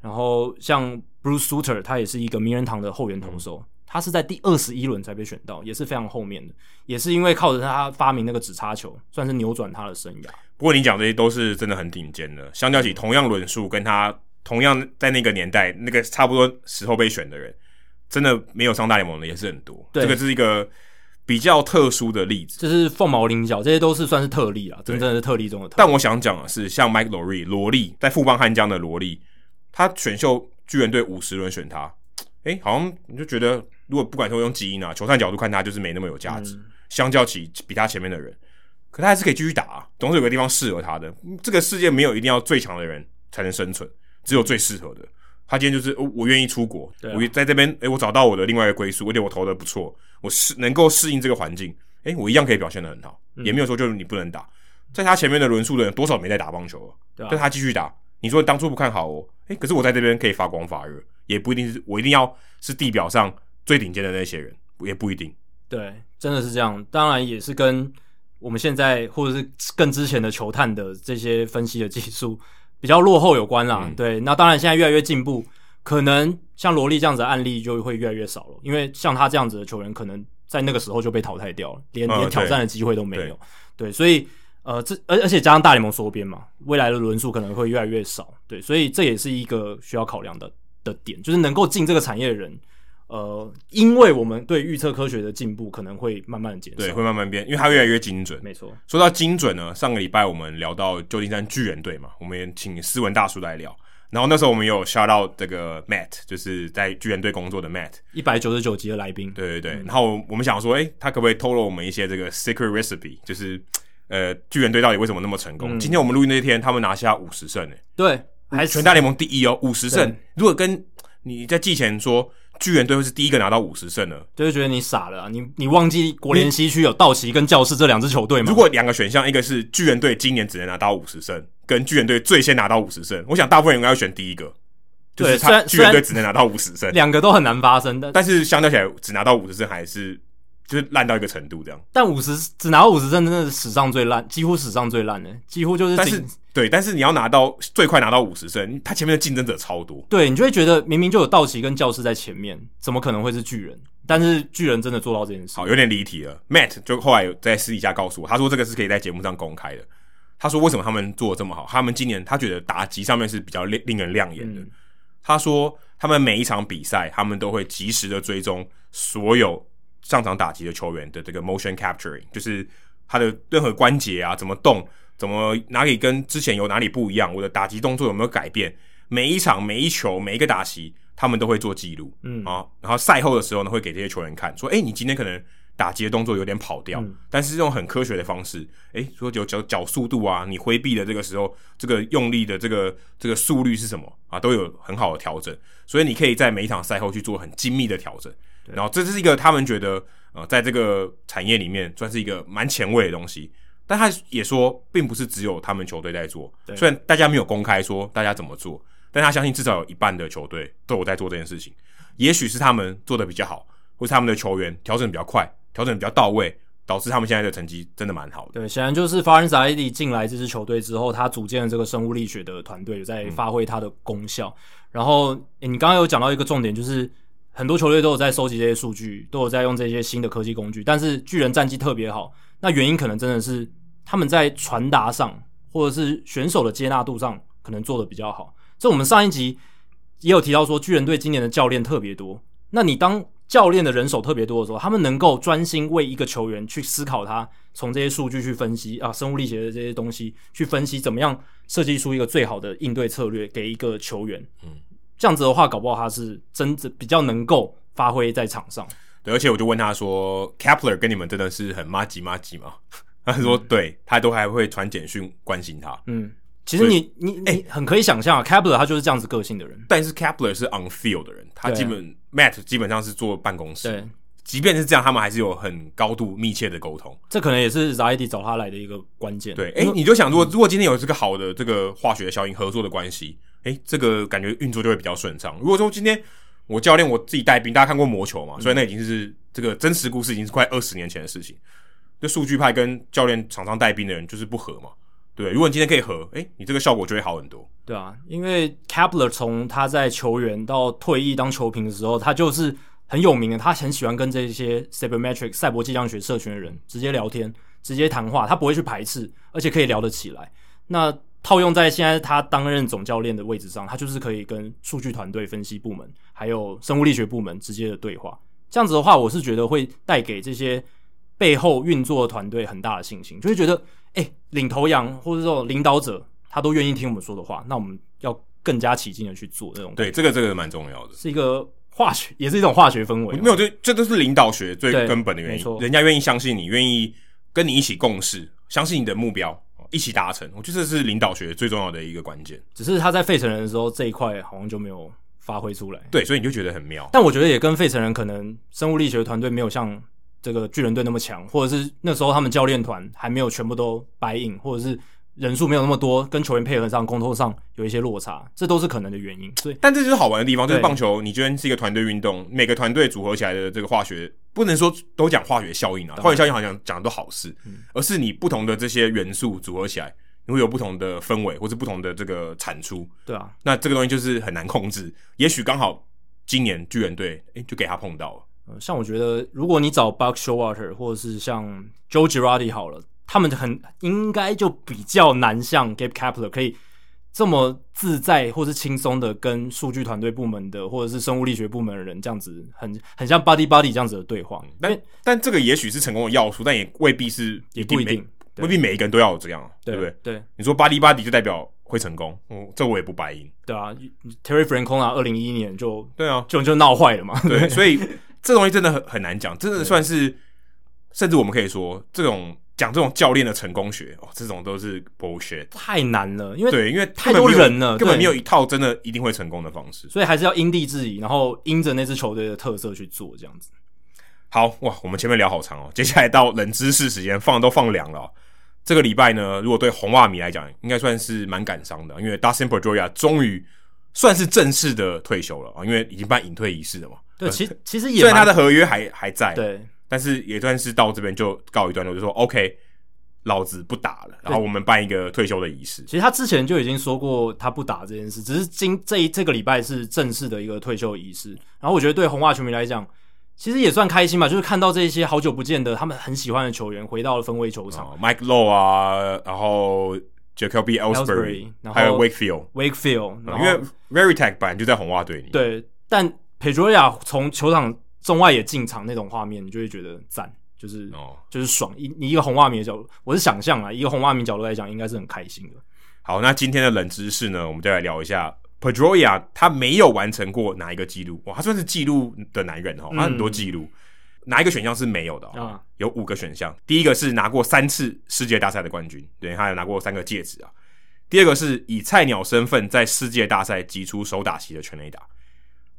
然后像 Bruce Sutter，他也是一个名人堂的后援投手，他是在第二十一轮才被选到，也是非常后面的，也是因为靠着他发明那个指叉球，算是扭转他的生涯。不过你讲这些都是真的很顶尖的，相较起同样轮数跟他。同样在那个年代，那个差不多时候被选的人，真的没有上大联盟的也是很多。对，这个是一个比较特殊的例子，就是凤毛麟角，这些都是算是特例啊，真正的是特例中的特例。但我想讲的是，像 Mike Lowry 罗力，在富邦悍将的罗力，他选秀巨人队五十轮选他，诶，好像你就觉得，如果不管说用基因啊、球探角度看他，就是没那么有价值。嗯、相较起比他前面的人，可他还是可以继续打啊，总是有个地方适合他的。这个世界没有一定要最强的人才能生存。只有最适合的。他今天就是，我愿意出国，啊、我在这边，诶、欸，我找到我的另外一个归宿，而且我投的不错，我适能够适应这个环境，诶、欸，我一样可以表现的很好，嗯、也没有说就是你不能打。在他前面的轮数的人，多少没在打棒球啊，但他继续打。你说当初不看好我，诶、欸，可是我在这边可以发光发热，也不一定是我一定要是地表上最顶尖的那些人，也不一定。对，真的是这样。当然也是跟我们现在或者是更之前的球探的这些分析的技术。比较落后有关啦，嗯、对，那当然现在越来越进步，可能像罗莉这样子的案例就会越来越少了，因为像他这样子的球员，可能在那个时候就被淘汰掉了，连连挑战的机会都没有，对，所以呃，这而而且加上大联盟缩编嘛，未来的轮数可能会越来越少，对，所以这也是一个需要考量的的点，就是能够进这个产业的人。呃，因为我们对预测科学的进步可能会慢慢减少，对，会慢慢变，因为它越来越精准。没错，说到精准呢，上个礼拜我们聊到旧金山巨人队嘛，我们也请斯文大叔来聊。然后那时候我们有 shout out 这个 Matt，就是在巨人队工作的 Matt，一百九十九集的来宾。对对对。嗯、然后我们想说，诶，他可不可以透露我们一些这个 secret recipe？就是呃，巨人队到底为什么那么成功？嗯、今天我们录音那天，他们拿下五十胜诶。对，还是全大联盟第一哦，五十胜。如果跟你在季前说。巨人队会是第一个拿到五十胜的，就是觉得你傻了、啊，你你忘记国联西区有道奇跟教士这两支球队吗？如果两个选项，一个是巨人队今年只能拿到五十胜，跟巨人队最先拿到五十胜，我想大部分人应该要选第一个。就是他巨人队只能拿到五十胜，两个都很难发生的。但是相较起来，只拿到五十胜还是。就是烂到一个程度这样，但五十只拿到五十胜，真的是史上最烂，几乎史上最烂的，几乎就是。但是对，但是你要拿到最快拿到五十胜，他前面的竞争者超多。对，你就会觉得明明就有道奇跟教士在前面，怎么可能会是巨人？但是巨人真的做到这件事。好，有点离题了。Matt 就后来在私底下告诉我，他说这个是可以在节目上公开的。他说为什么他们做的这么好？他们今年他觉得打击上面是比较令令人亮眼的。嗯、他说他们每一场比赛，他们都会及时的追踪所有。上场打击的球员的这个 motion capturing，就是他的任何关节啊，怎么动，怎么哪里跟之前有哪里不一样，我的打击动作有没有改变？每一场每一球每一个打席，他们都会做记录，嗯。啊，然后赛后的时候呢，会给这些球员看，说，哎，你今天可能打击的动作有点跑掉，嗯、但是用很科学的方式，哎，说有脚脚速度啊，你挥臂的这个时候，这个用力的这个这个速率是什么？啊，都有很好的调整，所以你可以在每一场赛后去做很精密的调整。然后这是一个他们觉得呃，在这个产业里面算是一个蛮前卫的东西，但他也说，并不是只有他们球队在做。虽然大家没有公开说大家怎么做，但他相信至少有一半的球队都有在做这件事情。也许是他们做的比较好，或是他们的球员调整比较快，调整比较到位，导致他们现在的成绩真的蛮好的。对，显然就是法兰萨伊蒂进来这支球队之后，他组建了这个生物力学的团队，有在发挥它的功效。嗯、然后你刚刚有讲到一个重点，就是。很多球队都有在收集这些数据，都有在用这些新的科技工具，但是巨人战绩特别好，那原因可能真的是他们在传达上，或者是选手的接纳度上，可能做的比较好。这我们上一集也有提到说，巨人队今年的教练特别多。那你当教练的人手特别多的时候，他们能够专心为一个球员去思考他，从这些数据去分析啊，生物力学的这些东西去分析，怎么样设计出一个最好的应对策略给一个球员。嗯。这样子的话，搞不好他是真的比较能够发挥在场上。对，而且我就问他说 k a p l e r 跟你们真的是很麻吉麻吉吗？他说，对，他都还会传简讯关心他。嗯，其实你你哎，你很可以想象啊，Kepler 他就是这样子个性的人。但是 Kepler 是 on field 的人，他基本、啊、Matt 基本上是坐办公室。对，即便是这样，他们还是有很高度密切的沟通。这可能也是 Zaidi 找他来的一个关键。对，哎，你就想，如果如果今天有这个好的这个化学效应合作的关系。哎，这个感觉运作就会比较顺畅。如果说今天我教练我自己带兵，大家看过魔球嘛？所以那已经是这个真实故事，已经是快二十年前的事情。这数据派跟教练场上带兵的人就是不合嘛？对，如果你今天可以合，哎，你这个效果就会好很多。对啊，因为 Kepler 从他在球员到退役当球评的时候，他就是很有名的，他很喜欢跟这些 Sabermetric 赛博计量学社群的人直接聊天、直接谈话，他不会去排斥，而且可以聊得起来。那套用在现在他担任总教练的位置上，他就是可以跟数据团队分析部门还有生物力学部门直接的对话。这样子的话，我是觉得会带给这些背后运作的团队很大的信心，就会觉得，哎、欸，领头羊或者说领导者，他都愿意听我们说的话，那我们要更加起劲的去做这种。对，这个这个蛮重要的，是一个化学，也是一种化学氛围。没有，这这都是领导学最根本的原因。人家愿意相信你，愿意跟你一起共事，相信你的目标。一起达成，我觉得这是领导学最重要的一个关键。只是他在费城人的时候这一块好像就没有发挥出来。对，所以你就觉得很妙。但我觉得也跟费城人可能生物力学团队没有像这个巨人队那么强，或者是那时候他们教练团还没有全部都 buy in，或者是。人数没有那么多，跟球员配合上、沟通上有一些落差，这都是可能的原因。所以，但这就是好玩的地方，就是棒球，你觉得是一个团队运动，每个团队组合起来的这个化学，不能说都讲化学效应啊，化学效应好像讲的都好事，而是你不同的这些元素组合起来，你会有不同的氛围，或是不同的这个产出。对啊，那这个东西就是很难控制。也许刚好今年巨人队，诶，就给他碰到了。呃，像我觉得，如果你找 Buck Showalter 或者是像 Joe Girardi 好了。他们很应该就比较难像 Gabe Kapler 可以这么自在或是轻松的跟数据团队部门的或者是生物力学部门的人这样子很很像 buddy buddy 这样子的对话。但但这个也许是成功的要素，但也未必是也不一定，未必每一个人都要有这样，对不对？对，你说 buddy buddy 就代表会成功，嗯，这我也不白银。对啊，Terry Francona 二零一一年就对啊，就就闹坏了嘛。对，所以这东西真的很很难讲，真的算是，甚至我们可以说，这种讲这种教练的成功学哦，这种都是 bullshit，太难了，因为对，因为太多人了，根本没有一套真的一定会成功的方式，所以还是要因地制宜，然后因着那支球队的特色去做这样子。好哇，我们前面聊好长哦，接下来到冷知识时间，放都放凉了。这个礼拜呢，如果对红袜迷来讲，应该算是蛮感伤的，因为 Dustin Pedroia 终于算是正式的退休了啊，因为已经办隐退仪式了嘛。对，其其实也虽然他的合约还还在，对，但是也算是到这边就告一段落，就说 OK，老子不打了，然后我们办一个退休的仪式。其实他之前就已经说过他不打这件事，只是今这一这个礼拜是正式的一个退休仪式。然后我觉得对红袜球迷来讲。其实也算开心吧，就是看到这些好久不见的他们很喜欢的球员回到了分威球场、uh,，Mike Lowe 啊，然后 Jacoby Ellsbury，还有 Wakefield，Wakefield，因为 Veritech 本来就在红袜队里。对，但 Pedroia 从球场中外野进场那种画面，你就会觉得赞，就是、oh. 就是爽。一你一个红袜迷的角度，我是想象啊，一个红袜迷角度来讲，应该是很开心的。好，那今天的冷知识呢，我们就来聊一下。Pedroia 他没有完成过哪一个记录？哇，他算是记录的男人哦，他很多记录，嗯、哪一个选项是没有的？啊、哦，有五个选项。第一个是拿过三次世界大赛的冠军，对，他有拿过三个戒指啊。第二个是以菜鸟身份在世界大赛击出首打席的全垒打。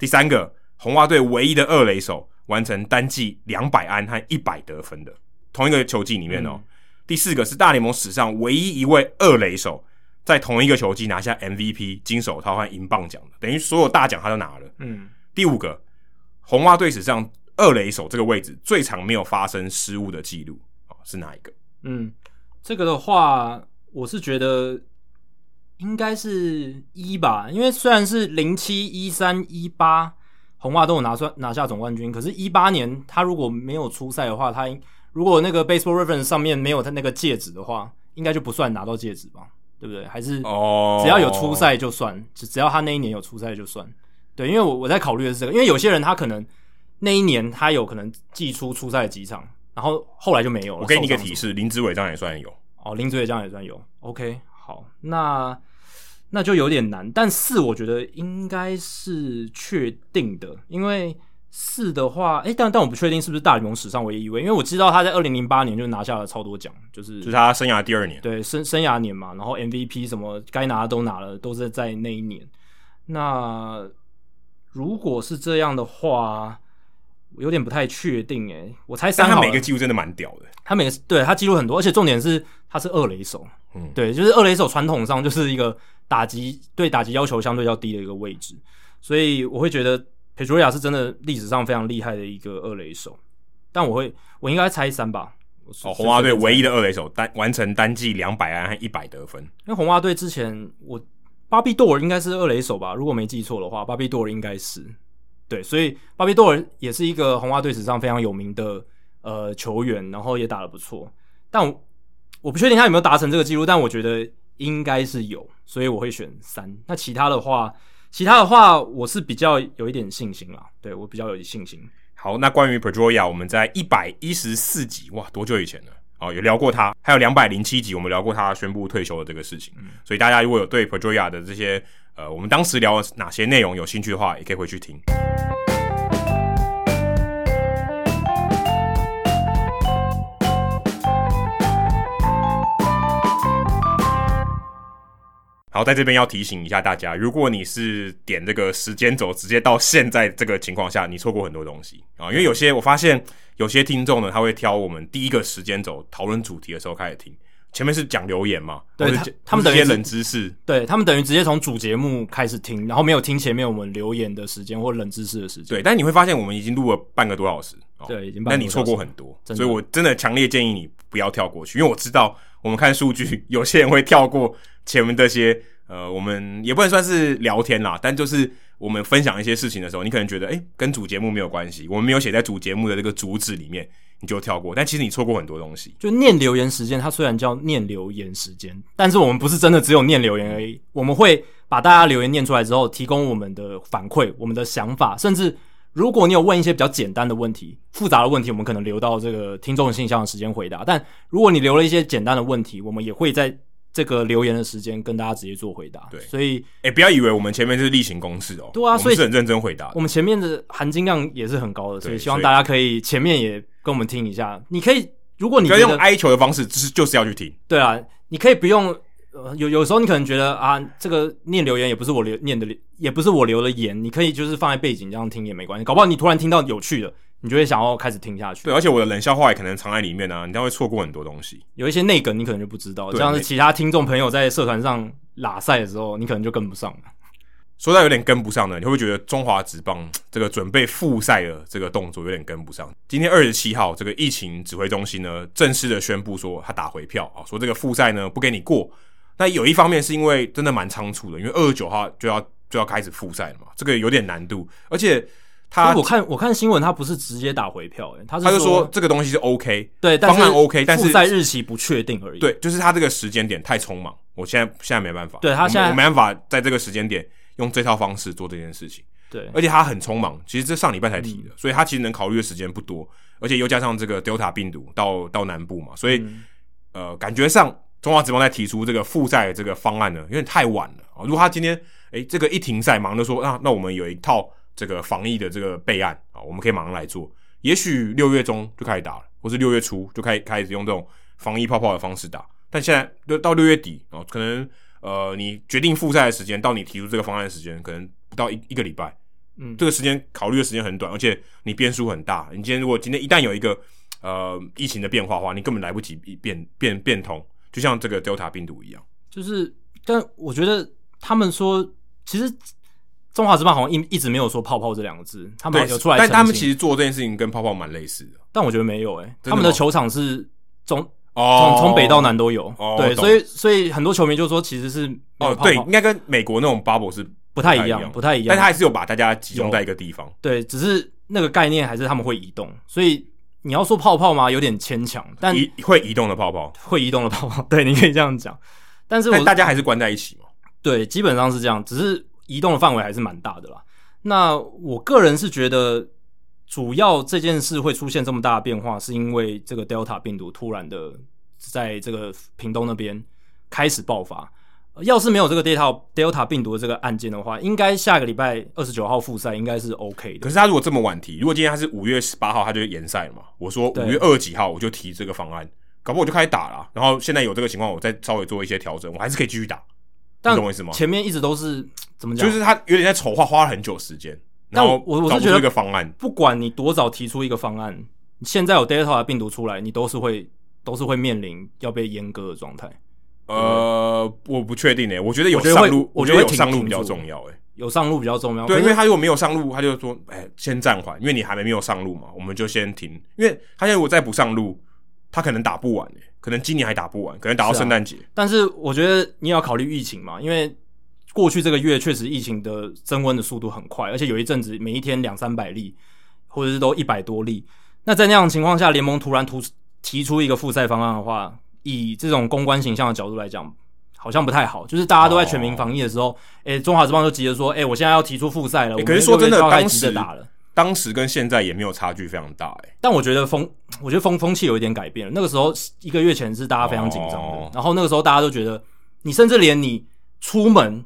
第三个，红袜队唯一的二垒手完成单季两百安和一百得分的同一个球季里面哦。嗯、第四个是大联盟史上唯一一位二垒手。在同一个球季拿下 MVP、金手套和银棒奖的，等于所有大奖他都拿了。嗯，第五个，红袜队史上二垒手这个位置最长没有发生失误的记录啊，是哪一个？嗯，这个的话，我是觉得应该是一吧，因为虽然是零七、一三、一八，红袜都有拿出拿下总冠军，可是，一八年他如果没有出赛的话，他如果那个 Baseball Reference 上面没有他那个戒指的话，应该就不算拿到戒指吧。对不对？还是哦只要有出赛就算，只、oh. 只要他那一年有出赛就算。对，因为我我在考虑的是这个，因为有些人他可能那一年他有可能寄出出赛几场，然后后来就没有了。我给你一个提示，林志伟这样也算有。哦，林志伟这样也算有。OK，好，那那就有点难，但四我觉得应该是确定的，因为。四的话，哎、欸，但但我不确定是不是大联盟史上唯一一位，因为我知道他在二零零八年就拿下了超多奖，就是就是他生涯第二年，对，生生涯年嘛，然后 MVP 什么该拿的都拿了，都是在那一年。那如果是这样的话，我有点不太确定，哎，我猜三。他每个记录真的蛮屌的，他每个对他记录很多，而且重点是他是二垒手，嗯，对，就是二垒手传统上就是一个打击对打击要求相对较低的一个位置，所以我会觉得。Pedroia 是真的历史上非常厉害的一个二垒手，但我会我应该猜三吧。哦，红袜队唯一的二垒手单完成单季两百安和一百得分。因为红袜队之前我 Bobby Doerr 应该是二垒手吧，如果没记错的话，Bobby Doerr 应该是对，所以 Bobby Doerr 也是一个红袜队史上非常有名的呃球员，然后也打得不错。但我，不确定他有没有达成这个记录，但我觉得应该是有，所以我会选三。那其他的话。其他的话，我是比较有一点信心啦，对，我比较有信心。好，那关于 Pedroia，我们在一百一十四集，哇，多久以前了？哦，有聊过他，还有两百零七集，我们聊过他宣布退休的这个事情。嗯，所以大家如果有对 Pedroia 的这些，呃，我们当时聊了哪些内容有兴趣的话，也可以回去听。好，在这边要提醒一下大家，如果你是点这个时间轴，直接到现在这个情况下，你错过很多东西啊。因为有些我发现有些听众呢，他会挑我们第一个时间轴讨论主题的时候开始听，前面是讲留言嘛，对，他，他们等于冷知识，对他们等于直接从主节目开始听，然后没有听前面我们留言的时间或冷知识的时间。对，但你会发现我们已经录了半个多小时，对，已经半个多小时，那你错过很多，所以我真的强烈建议你不要跳过去，因为我知道我们看数据，有些人会跳过前面这些。呃，我们也不能算是聊天啦，但就是我们分享一些事情的时候，你可能觉得，诶，跟主节目没有关系，我们没有写在主节目的这个主旨里面，你就跳过。但其实你错过很多东西。就念留言时间，它虽然叫念留言时间，但是我们不是真的只有念留言而已，我们会把大家留言念出来之后，提供我们的反馈、我们的想法，甚至如果你有问一些比较简单的问题、复杂的问题，我们可能留到这个听众信箱的时间回答。但如果你留了一些简单的问题，我们也会在。这个留言的时间跟大家直接做回答。对，所以哎、欸，不要以为我们前面是例行公事哦。对啊，所以是很认真回答。我们前面的含金量也是很高的，所以希望大家可以前面也跟我们听一下。你可以，如果你用哀求的方式，就是就是要去听。对啊，你可以不用。呃，有有时候你可能觉得啊，这个念留言也不是我留念的，也不是我留的言，你可以就是放在背景这样听也没关系。搞不好你突然听到有趣的，你就会想要开始听下去。对，而且我的冷笑话也可能藏在里面啊，你这样会错过很多东西。有一些内梗你可能就不知道，像是其他听众朋友在社团上拉赛的时候，你可能就跟不上了。说到有点跟不上呢，你会不会觉得中华职棒这个准备复赛的这个动作有点跟不上？今天二十七号，这个疫情指挥中心呢正式的宣布说他打回票啊，说这个复赛呢不给你过。那有一方面是因为真的蛮仓促的，因为二十九号就要就要开始复赛了嘛，这个有点难度。而且他我看我看新闻，他不是直接打回票，诶，他是他就说这个东西是 OK，对，方案 OK，但是复赛日期不确定而已。对，就是他这个时间点太匆忙，我现在现在没办法。对他现在我没办法在这个时间点用这套方式做这件事情。对，而且他很匆忙，其实这上礼拜才提的，嗯、所以他其实能考虑的时间不多，而且又加上这个 Delta 病毒到到南部嘛，所以、嗯、呃感觉上。中华职棒在提出这个复赛这个方案呢，有点太晚了啊！如果他今天诶这个一停赛，忙着说啊，那我们有一套这个防疫的这个备案啊，我们可以马上来做。也许六月中就开始打了，或是六月初就开开始用这种防疫泡泡的方式打。但现在到六月底啊，可能呃你决定复赛的时间到你提出这个方案的时间，可能不到一一个礼拜。嗯，这个时间考虑的时间很短，而且你变数很大。你今天如果今天一旦有一个呃疫情的变化的话，你根本来不及变变变通。就像这个 Delta 病毒一样，就是，但我觉得他们说，其实中华职棒好像一一直没有说“泡泡”这两个字，他们有出来，但他们其实做这件事情跟泡泡蛮类似的。但我觉得没有诶、欸，他们的球场是从哦，从北到南都有，哦、对，所以所以很多球迷就说，其实是哦，对，应该跟美国那种 bubble 是不太一样，不太一样，但他还是有把大家集中在一个地方，对，只是那个概念还是他们会移动，所以。你要说泡泡吗？有点牵强，但移会移动的泡泡，会移动的泡泡，对，你可以这样讲。但是大家还是关在一起嘛？对，基本上是这样，只是移动的范围还是蛮大的啦。那我个人是觉得，主要这件事会出现这么大的变化，是因为这个 Delta 病毒突然的在这个屏东那边开始爆发。要是没有这个 Delta Delta 病毒的这个案件的话，应该下个礼拜二十九号复赛应该是 OK 的。可是他如果这么晚提，如果今天他是五月十八号，他就延赛了嘛？我说五月二十几号我就提这个方案，搞不好我就开始打了。然后现在有这个情况，我再稍微做一些调整，我还是可以继续打。但你懂我意思吗？前面一直都是怎么讲？就是他有点在筹划，花了很久时间。但我我我是觉得一个方案，不管你多早提出一个方案，现在有 Delta 的病毒出来，你都是会都是会面临要被阉割的状态。呃，我不确定诶、欸，我觉得有上路，我觉得有上路比较重要诶、欸，有上路比较重要。对，因为他如果没有上路，他就说，哎、欸，先暂缓，因为你还没没有上路嘛，我们就先停。因为他现在如果再不上路，他可能打不完可能今年还打不完，可能打到圣诞节。但是我觉得你也要考虑疫情嘛，因为过去这个月确实疫情的升温的速度很快，而且有一阵子每一天两三百例，或者是都一百多例。那在那样的情况下，联盟突然突提出一个复赛方案的话，以这种公关形象的角度来讲，好像不太好。就是大家都在全民防疫的时候，诶、哦欸，中华之棒就急着说，诶、欸，我现在要提出复赛了。可是说真的，当时打了，当时跟现在也没有差距非常大，诶。但我觉得风，我觉得风风气有一点改变了。那个时候一个月前是大家非常紧张的，哦、然后那个时候大家都觉得，你甚至连你出门，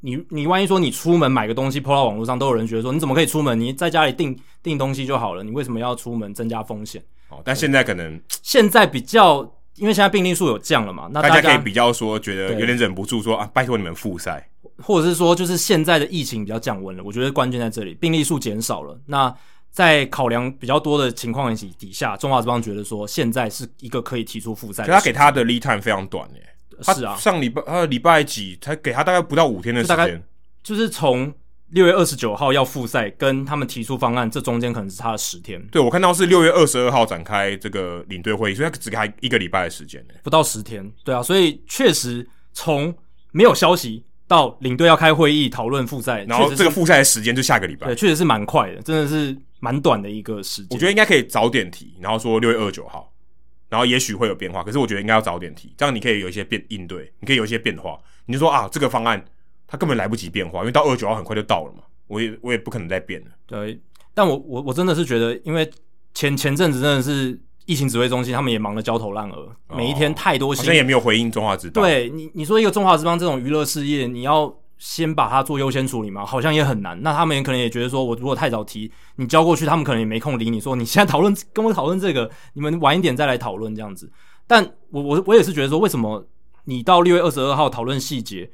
你你万一说你出门买个东西抛到网络上，都有人觉得说，你怎么可以出门？你在家里订订东西就好了，你为什么要出门增加风险？哦，但现在可能现在比较。因为现在病例数有降了嘛，那大家，可以比较说，觉得有点忍不住说啊，拜托你们复赛，或者是说，就是现在的疫情比较降温了，我觉得关键在这里，病例数减少了。那在考量比较多的情况底下，中华之邦觉得说，现在是一个可以提出复赛。可他给他的 lead time 非常短诶，是啊，上礼拜呃礼拜几才给他大概不到五天的时间，就是从。六月二十九号要复赛，跟他们提出方案，这中间可能是差了十天。对，我看到是六月二十二号展开这个领队会议，所以他只给他一个礼拜的时间，不到十天。对啊，所以确实从没有消息到领队要开会议讨论复赛，然后这个复赛的时间就下个礼拜，对，确实是蛮快的，真的是蛮短的一个时间。我觉得应该可以早点提，然后说六月二十九号，然后也许会有变化。可是我觉得应该要早点提，这样你可以有一些变应对，你可以有一些变化。你就说啊，这个方案它根本来不及变化，因为到二十九号很快就到了嘛。我也我也不可能再变了。对，但我我我真的是觉得，因为前前阵子真的是疫情指挥中心他们也忙得焦头烂额，哦、每一天太多好像也没有回应中华之邦。对你，你说一个中华之邦这种娱乐事业，你要先把它做优先处理嘛？好像也很难。那他们也可能也觉得说，我如果太早提，你交过去，他们可能也没空理你。说你现在讨论跟我讨论这个，你们晚一点再来讨论这样子。但我我我也是觉得说，为什么你到六月二十二号讨论细节，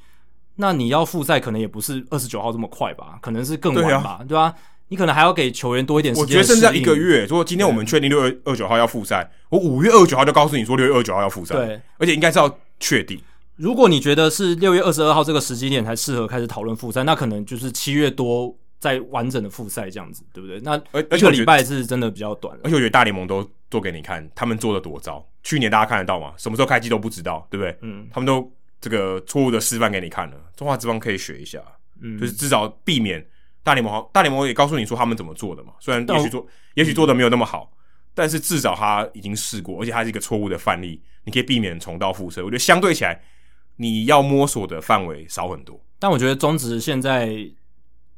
那你要复赛可能也不是二十九号这么快吧？可能是更晚吧，对吧、啊？你可能还要给球员多一点时间。我觉得剩下一个月。如果今天我们确定六月二十九号要复赛，我五月二十九号就告诉你说六月二十九号要复赛。对，而且应该是要确定。如果你觉得是六月二十二号这个时机点才适合开始讨论复赛，那可能就是七月多再完整的复赛这样子，对不对？那而而且礼拜是真的比较短。而且我觉得大联盟都做给你看，他们做的多糟。去年大家看得到吗？什么时候开机都不知道，对不对？嗯，他们都这个错误的示范给你看了。中华之邦可以学一下，嗯，就是至少避免。大联盟，大联盟也告诉你说他们怎么做的嘛。虽然也许做，也许做的没有那么好，但是至少他已经试过，而且他是一个错误的范例，你可以避免重蹈覆辙。我觉得相对起来，你要摸索的范围少很多。但我觉得中职现在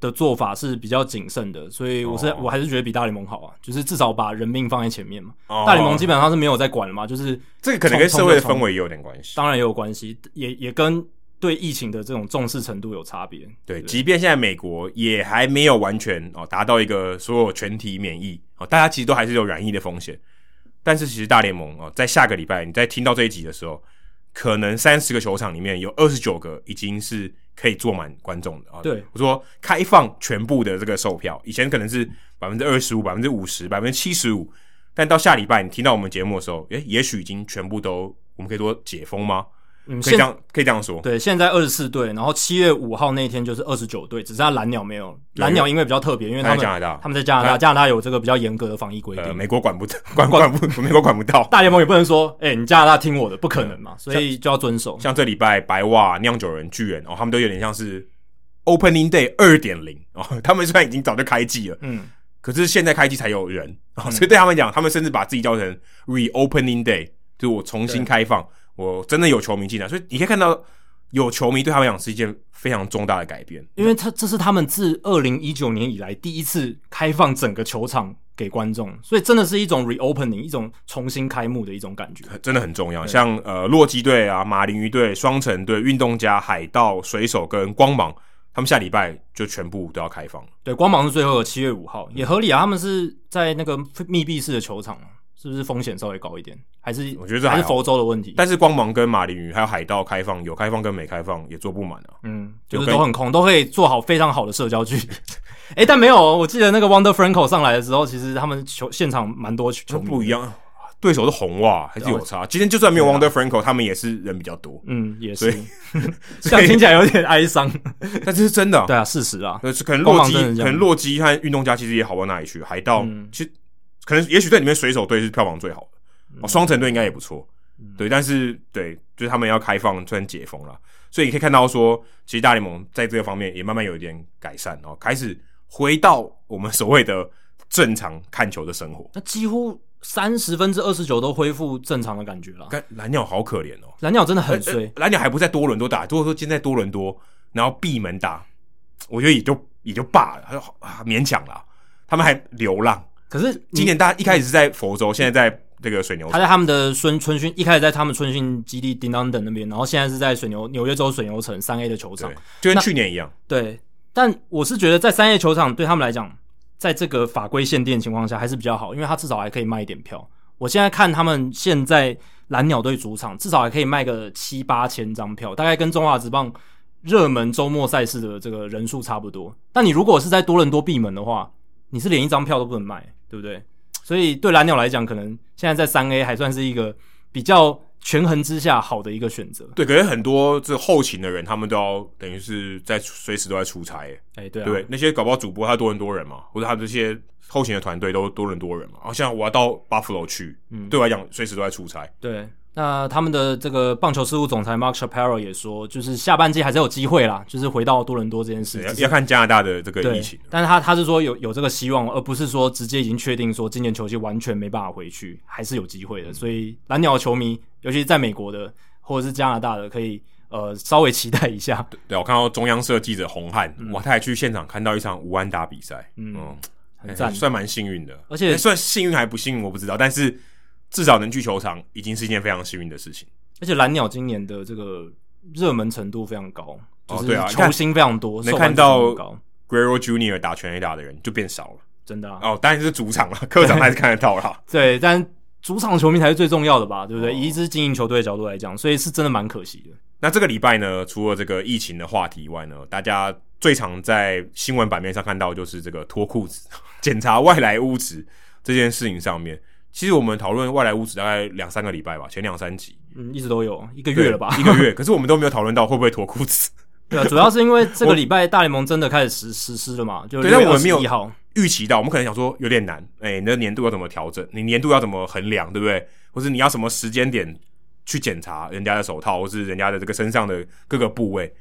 的做法是比较谨慎的，所以我是、哦、我还是觉得比大联盟好啊，就是至少把人命放在前面嘛。哦、大联盟基本上是没有在管了嘛，就是这个可能跟社会的氛围也有点关系，当然也有关系，也也跟。对疫情的这种重视程度有差别。对，即便现在美国也还没有完全哦达到一个所有全体免疫哦，大家其实都还是有染疫的风险。但是其实大联盟哦，在下个礼拜你在听到这一集的时候，可能三十个球场里面有二十九个已经是可以坐满观众的啊。对，我说开放全部的这个售票，以前可能是百分之二十五、百分之五十、百分之七十五，但到下礼拜你听到我们节目的时候，诶，也许已经全部都，我们可以说解封吗？嗯，可以这样可以这样说。对，现在二十四队，然后七月五号那一天就是二十九队，只是他蓝鸟没有。蓝鸟因为比较特别，因为他们加拿大，他们在加拿大，加拿大有这个比较严格的防疫规定，美国管不 管管不，美国管不到。大联盟也不能说，哎，你加拿大听我的，不可能嘛，所以就要遵守。像这礼拜白袜、酿酒人、巨人哦，他们都有点像是 Opening Day 二点零哦，他们虽然已经早就开季了，嗯，可是现在开季才有人哦，所以对他们讲，他们甚至把自己叫成 Reopening Day，就我重新开放。我真的有球迷进来，所以你可以看到有球迷对他们讲是一件非常重大的改变，因为他这是他们自二零一九年以来第一次开放整个球场给观众，所以真的是一种 reopening，一种重新开幕的一种感觉，真的很重要。像呃洛基队啊、马林鱼队、双城队、运动家、海盗、水手跟光芒，他们下礼拜就全部都要开放了。对，光芒是最后的七月五号，也合理啊，他们是在那个密闭式的球场。是不是风险稍微高一点？还是我觉得这还，还是佛州的问题？但是光芒跟马林鱼还有海盗开放，有开放跟没开放也做不满啊。嗯，就是都很空，都可以做好非常好的社交距离。哎、欸，但没有，我记得那个 Wonder Franco 上来的时候，其实他们球现场蛮多球迷不一样，对手是红袜还是有差？今天就算没有 Wonder Franco，他们也是人比较多。嗯，也是，这样听起来有点哀伤，但这是真的。对啊，事实啊，可能洛基，可能洛基和运动家其实也好不到哪里去。海盗、嗯、其实。可能也许在里面水手队是票房最好的，哦，双城队应该也不错，嗯、对，但是对，就是他们要开放，突然解封了，所以你可以看到说，其实大联盟在这个方面也慢慢有一点改善哦，开始回到我们所谓的正常看球的生活。那几乎三十分之二十九都恢复正常的感觉了。蓝鸟好可怜哦，蓝鸟真的很衰，蓝鸟还不在多伦多打，如果说今天在多伦多，然后闭门打，我觉得也就也就罢了，他说啊勉强啦，他们还流浪。可是今年大家一开始是在佛州，现在在这个水牛，他在他们的春春训一开始在他们春训基地 Dinanden 那边，然后现在是在水牛纽约州水牛城三 A 的球场，就跟去年一样。对，但我是觉得在三 A 球场对他们来讲，在这个法规限定的情况下还是比较好，因为他至少还可以卖一点票。我现在看他们现在蓝鸟队主场至少还可以卖个七八千张票，大概跟中华职棒热门周末赛事的这个人数差不多。但你如果是在多伦多闭门的话，你是连一张票都不能卖。对不对？所以对蓝鸟来讲，可能现在在三 A 还算是一个比较权衡之下好的一个选择。对，可是很多这后勤的人，他们都要等于是在随时都在出差。哎，对啊，对，那些搞不好主播他多伦多人嘛，或者他这些后勤的团队都多伦多人嘛。好像我要到 Buffalo 去，嗯，对我来讲随时都在出差。对。那他们的这个棒球事务总裁 Mark Shapiro 也说，就是下半季还是有机会啦，就是回到多伦多这件事。要看加拿大的这个疫情，但是他他是说有有这个希望，而不是说直接已经确定说今年球季完全没办法回去，还是有机会的。所以蓝鸟球迷，尤其是在美国的或者是加拿大的，可以呃稍微期待一下。对，我看到中央社记者洪汉，嗯、哇，他还去现场看到一场无安打比赛，嗯，嗯很赞，算蛮幸运的，而且算幸运还不幸运我不知道，但是。至少能去球场，已经是一件非常幸运的事情。而且蓝鸟今年的这个热门程度非常高，哦，对啊，球星非常多，没看到 Guerrero Junior 打全 A 打的人就变少了，真的啊。哦，当然是主场了，客场还是看得到啦。对，但主场球迷才是最重要的吧？对不对？以一支经营球队的角度来讲，所以是真的蛮可惜的。那这个礼拜呢，除了这个疫情的话题以外呢，大家最常在新闻版面上看到就是这个脱裤子 检查外来物质这件事情上面。其实我们讨论外来物质大概两三个礼拜吧，前两三集，嗯，一直都有一个月了吧，一个月。可是我们都没有讨论到会不会脱裤子。对啊，主要是因为这个礼拜大联盟真的开始实实施了嘛，就6月21号，对，但我们没有预期到，我们可能想说有点难，哎、欸，你的年度要怎么调整？你年度要怎么衡量，对不对？或是你要什么时间点去检查人家的手套，或是人家的这个身上的各个部位？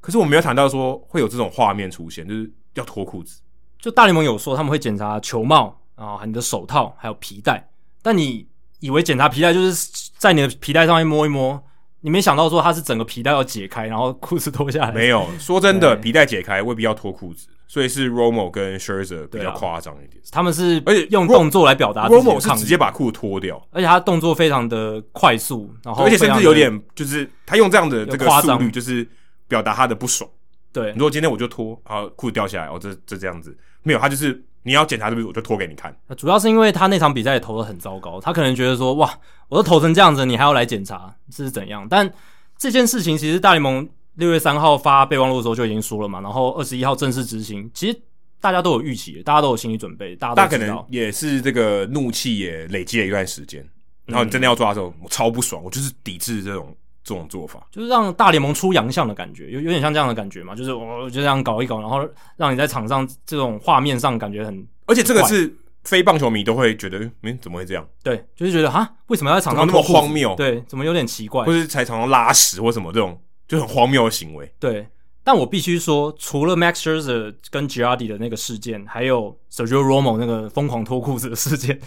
可是我们没有谈到说会有这种画面出现，就是要脱裤子。就大联盟有说他们会检查球帽啊，你的手套，还有皮带，但你。以为检查皮带就是在你的皮带上面摸一摸，你没想到说它是整个皮带要解开，然后裤子脱下来。没有，说真的，皮带解开未必要脱裤子，所以是 Romo 跟 Scherzer 比较夸张一点。他们是而且用动作来表达，Romo 是直接把裤子脱掉，而且他动作非常的快速，然后而且甚至有点就是他用这样的这个速率，就是表达他的不爽。对，如果今天我就脱，啊，裤子掉下来，哦，这这这样子，没有，他就是。你要检查是不是？我就拖给你看。主要是因为他那场比赛也投的很糟糕，他可能觉得说，哇，我都投成这样子，你还要来检查，这是怎样？但这件事情其实大联盟六月三号发备忘录的时候就已经说了嘛，然后二十一号正式执行，其实大家都有预期，大家都有心理准备，大家都。大可能也是这个怒气也累积了一段时间，然后你真的要抓的时候，我超不爽，我就是抵制这种。这种做法就是让大联盟出洋相的感觉，有有点像这样的感觉嘛，就是我就这样搞一搞，然后让你在场上这种画面上感觉很，而且这个是非棒球迷都会觉得，嗯，怎么会这样？对，就是觉得哈，为什么要在场上那么荒谬？对，怎么有点奇怪？或是在场上拉屎或什么这种就很荒谬的行为。对，但我必须说，除了 Max Scherzer 跟 Girardi 的那个事件，还有 Sergio Romo 那个疯狂脱裤子的事件，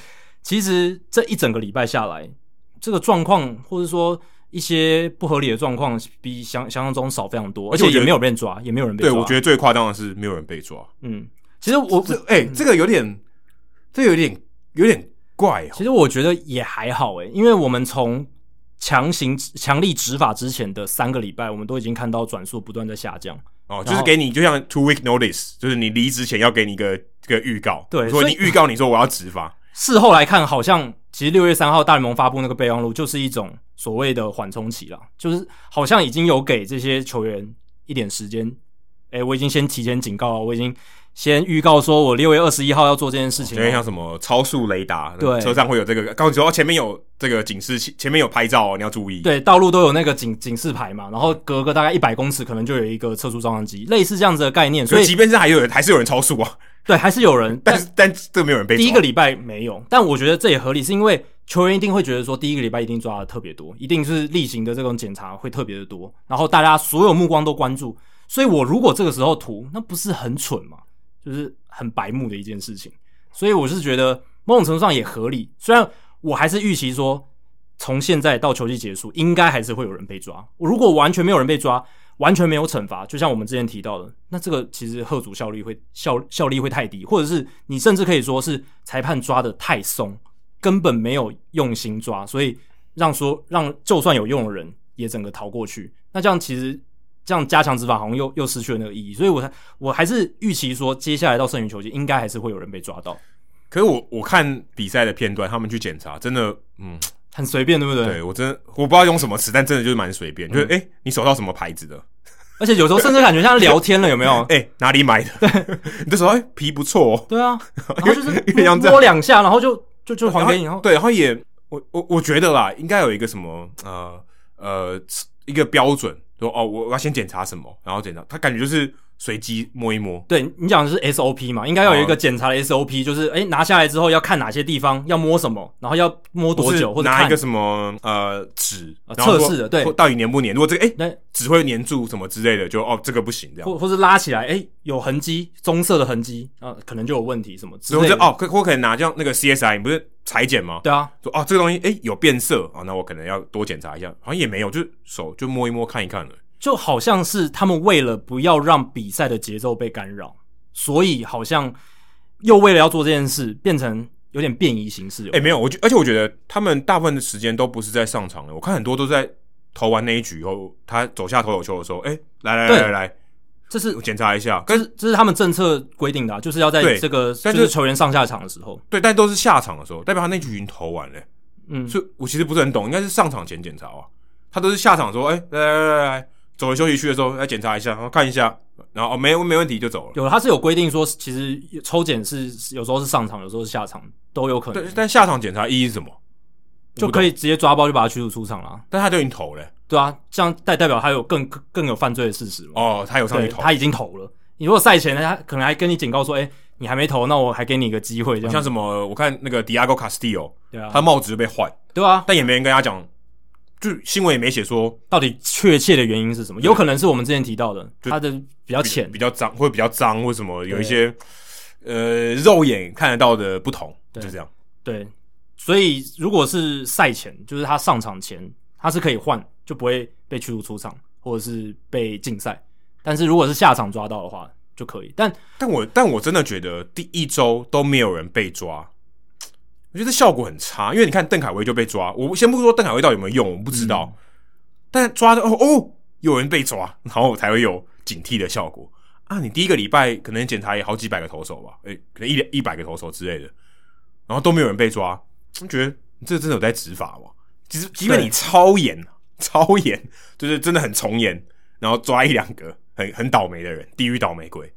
其实这一整个礼拜下来，这个状况或者说。一些不合理的状况比想想象中少非常多，而且也没有被抓，也没有人被抓。对，我觉得最夸张的是没有人被抓。嗯，其实我哎、欸，这个有点，这个、有点有点怪、哦。其实我觉得也还好诶，因为我们从强行强力执法之前的三个礼拜，我们都已经看到转速不断在下降。哦，就是给你就像 two week notice，就是你离职前要给你一个一个预告，对，所以你预告你说我要执法。事后来看，好像其实六月三号大联盟发布那个备忘录就是一种。所谓的缓冲期了，就是好像已经有给这些球员一点时间。诶，我已经先提前警告了，我已经先预告说，我六月二十一号要做这件事情。有点像什么超速雷达，对，车上会有这个，告诉你说前面有这个警示器，前面有拍照哦，你要注意。对，道路都有那个警警示牌嘛，然后隔个大概一百公尺，可能就有一个测速照相机，类似这样子的概念。所以，即便是还有人，还是有人超速啊。对，还是有人，但是但这个没有人被抓。第一个礼拜没有，但我觉得这也合理，是因为。球员一定会觉得说，第一个礼拜一定抓的特别多，一定是例行的这种检查会特别的多，然后大家所有目光都关注，所以我如果这个时候涂，那不是很蠢吗？就是很白目的一件事情，所以我是觉得某种程度上也合理。虽然我还是预期说，从现在到球季结束，应该还是会有人被抓。如果完全没有人被抓，完全没有惩罚，就像我们之前提到的，那这个其实贺主效率会效效力会太低，或者是你甚至可以说是裁判抓得太松。根本没有用心抓，所以让说让就算有用的人也整个逃过去。那这样其实这样加强执法好像又又失去了那个意义。所以我我还是预期说，接下来到剩余球季应该还是会有人被抓到。可是我我看比赛的片段，他们去检查，真的嗯很随便，对不对？对我真的我不知道用什么词，但真的就是蛮随便。嗯、就是哎、欸，你手套什么牌子的？而且有时候甚至感觉像聊天了，有没有？哎、欸，哪里买的？对 你的手套皮不错哦。对啊，然后就是摸两下，然后就。就就还给你，然后对，然后也我我我觉得啦，应该有一个什么呃呃一个标准，说哦，我我要先检查什么，然后检查，他感觉就是。随机摸一摸，对你讲的是 SOP 嘛？应该要有一个检查的 SOP，、哦、就是哎、欸、拿下来之后要看哪些地方要摸什么，然后要摸多久，或者拿一个什么呃纸测试的，对，到底粘不粘？如果这个哎纸会粘住什么之类的，就哦这个不行这样，或或是拉起来哎、欸、有痕迹，棕色的痕迹啊，可能就有问题什么之类的。哦，可我可能拿这样那个 CSI，你不是裁剪吗？对啊，说哦这个东西哎、欸、有变色啊，那我可能要多检查一下，好像也没有，就手就摸一摸看一看了。就好像是他们为了不要让比赛的节奏被干扰，所以好像又为了要做这件事，变成有点变移形式。哎、欸，没有，我觉而且我觉得他们大部分的时间都不是在上场的，我看很多都在投完那一局以后，他走下投手球的时候，哎、欸，来来来来来，这是我检查一下，但是这是他们政策规定的、啊，就是要在这个就是球员上下场的时候，对，但都是下场的时候，代表他那局已经投完了。嗯，所以我其实不是很懂，应该是上场前检查啊。他都是下场说，哎、欸，来来来来来，走回休息区的时候来检查一下，然后看一下，然后哦没没问题就走了。有，他是有规定说，其实抽检是有时候是上场，有时候是下场都有可能。对，但下场检查意义是什么？就可以直接抓包就把他驱逐出场了。但他就已经投了，对啊，这样代代表他有更更有犯罪的事实嘛？哦，他有上去投，他已经投了。你如果赛前他可能还跟你警告说，哎、欸，你还没投，那我还给你一个机会。像什么？我看那个 Diego Castillo，对啊，他帽子就被换，对啊，但也没人跟他讲。就新闻也没写说到底确切的原因是什么，有可能是我们之前提到的，它的比较浅，比较脏，会比较脏，或什么有一些呃肉眼看得到的不同，就这样。对，所以如果是赛前，就是他上场前，他是可以换，就不会被驱逐出场，或者是被禁赛。但是如果是下场抓到的话，就可以。但但我但我真的觉得第一周都没有人被抓。我觉得效果很差，因为你看邓凯威就被抓，我先不说邓凯威到底有没有用，我不知道。嗯、但抓的哦哦，有人被抓，然后才会有警惕的效果啊！你第一个礼拜可能检查也好几百个投手吧，诶、欸，可能一一百个投手之类的，然后都没有人被抓，我觉得这真的有在执法吗？其实，即便你超严、超严，就是真的很从严，然后抓一两个很很倒霉的人，地狱倒霉鬼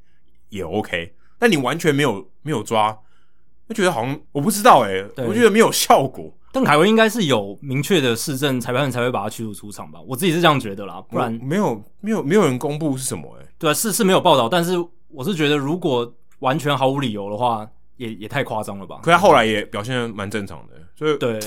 也 OK。但你完全没有没有抓。就觉得好像我不知道哎、欸，我觉得没有效果。邓凯文应该是有明确的市政，裁判才会把他驱逐出场吧？我自己是这样觉得啦，不然没有没有没有人公布是什么哎、欸。对啊，是是没有报道，但是我是觉得如果完全毫无理由的话，也也太夸张了吧？可他后来也表现的蛮正常的，所以对，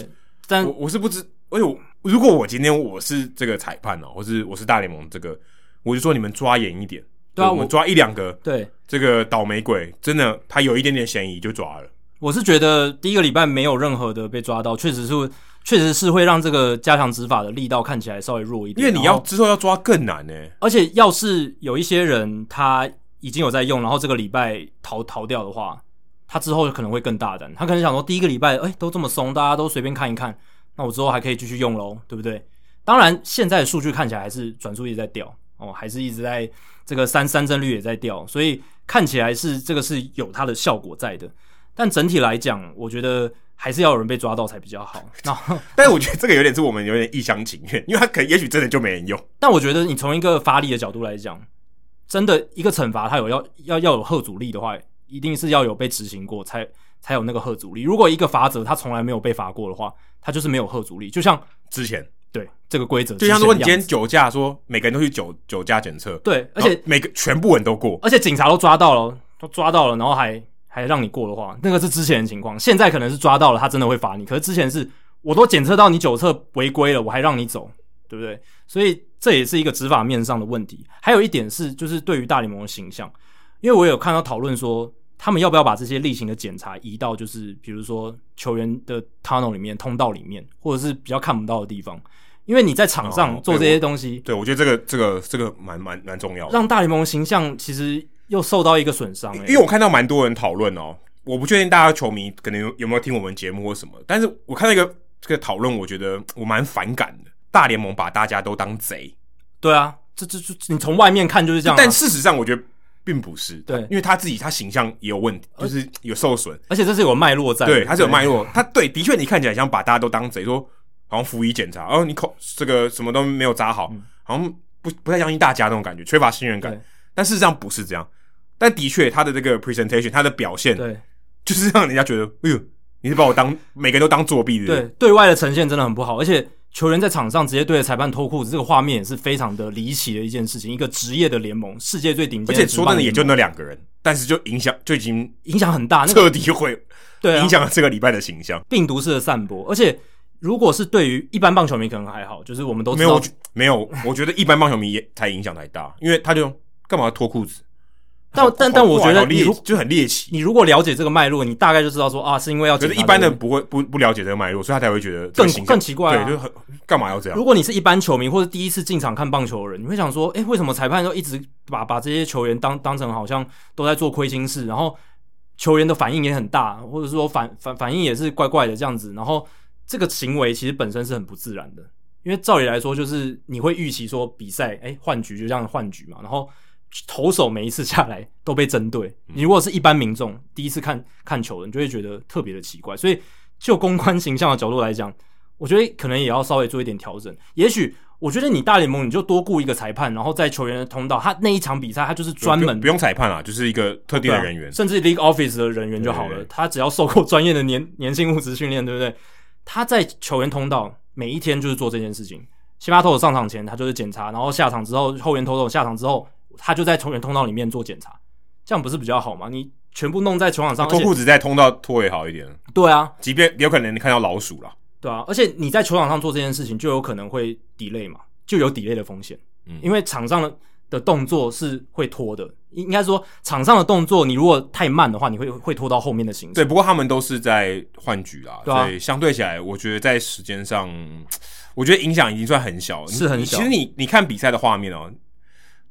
但我我是不知，而且如果我今天我是这个裁判哦、喔，或是我是大联盟这个，我就说你们抓严一点，对啊，我们抓一两个，对这个倒霉鬼，真的他有一点点嫌疑就抓了。我是觉得第一个礼拜没有任何的被抓到，确实是确实是会让这个加强执法的力道看起来稍微弱一点。因为你要之后要抓更难呢、欸，而且要是有一些人他已经有在用，然后这个礼拜逃逃掉的话，他之后可能会更大胆。他可能想说，第一个礼拜哎都这么松，大家都随便看一看，那我之后还可以继续用喽，对不对？当然，现在的数据看起来还是转速一直在掉哦，还是一直在这个三三帧率也在掉，所以看起来是这个是有它的效果在的。但整体来讲，我觉得还是要有人被抓到才比较好。那 但是我觉得这个有点是我们有点一厢情愿，因为他可能也许真的就没人用。但我觉得你从一个发力的角度来讲，真的一个惩罚，它有要要要有吓阻力的话，一定是要有被执行过才才有那个吓阻力。如果一个罚则他从来没有被罚过的话，他就是没有吓阻力。就像之前对这个规则，就像说你今天酒驾，说每个人都去酒酒驾检测，对，而且每个全部人都过，而且警察都抓到了，都抓到了，然后还。还让你过的话，那个是之前的情况。现在可能是抓到了，他真的会罚你。可是之前是我都检测到你酒测违规了，我还让你走，对不对？所以这也是一个执法面上的问题。还有一点是，就是对于大联盟的形象，因为我有看到讨论说，他们要不要把这些例行的检查移到，就是比如说球员的 tunnel 里面、通道里面，或者是比较看不到的地方。因为你在场上做这些东西，对，我，觉得这个这个这个蛮蛮蛮重要的，让大联盟形象其实。又受到一个损伤、欸，因为我看到蛮多人讨论哦，我不确定大家球迷可能有有没有听我们节目或什么，但是我看到一个这个讨论，我觉得 我蛮反感的。大联盟把大家都当贼，对啊，这这这你从外面看就是这样、啊，但事实上我觉得并不是，对，因为他自己他形象也有问题，就是有受损，而且这是有脉络在，对，他是有脉络，他对，的确你看起来像把大家都当贼，说好像辅以检查，哦，你口这个什么都没有扎好，嗯、好像不不太相信大家那种感觉，缺乏信任感，但事实上不是这样。但的确，他的这个 presentation，他的表现，对，就是让人家觉得，哎呦，你是把我当每个人都当作弊的。对，对外的呈现真的很不好，而且球员在场上直接对着裁判脱裤子，这个画面也是非常的离奇的一件事情。一个职业的联盟，世界最顶尖，而且说真的，也就那两个人，但是就影响，就已经影响很大，彻底会 对影响了这个礼拜的形象，啊、病毒式的散播。而且，如果是对于一般棒球迷可能还好，就是我们都知道没有，没有，我觉得一般棒球迷也才影响太大，因为他就干嘛要脱裤子？但但但我觉得你如就很猎奇，你如果了解这个脉络，你大概就知道说啊，是因为要。可是一般的不会不不了解这个脉络，所以他才会觉得更更奇怪、啊。对，就很干嘛要这样？如果你是一般球迷或者第一次进场看棒球的人，你会想说，诶、欸，为什么裁判都一直把把这些球员当当成好像都在做亏心事，然后球员的反应也很大，或者说反反反应也是怪怪的这样子，然后这个行为其实本身是很不自然的，因为照理来说就是你会预期说比赛哎换局就这样换局嘛，然后投手每一次下来都被针对，你如果是一般民众第一次看看球的，你就会觉得特别的奇怪，所以就公关形象的角度来讲，我觉得可能也要稍微做一点调整，也许。我觉得你大联盟你就多雇一个裁判，然后在球员的通道，他那一场比赛他就是专门不用裁判啊，就是一个特定的人员，啊、甚至 league office 的人员就好了。他只要受够专业的年 年性物质训练，对不对？他在球员通道每一天就是做这件事情。先发投手上场前他就是检查，然后下场之后后援投手下场之后，他就在球员通道里面做检查，这样不是比较好吗？你全部弄在球场上，脱裤子在通道脱也好一点。对啊，即便有可能你看到老鼠了。对啊，而且你在球场上做这件事情，就有可能会 delay 嘛，就有 delay 的风险。嗯，因为场上的的动作是会拖的，应该说场上的动作，你如果太慢的话，你会会拖到后面的行程。对，不过他们都是在换局啦，对啊，所以相对起来，我觉得在时间上，我觉得影响已经算很小，是很小。其实你你看比赛的画面哦，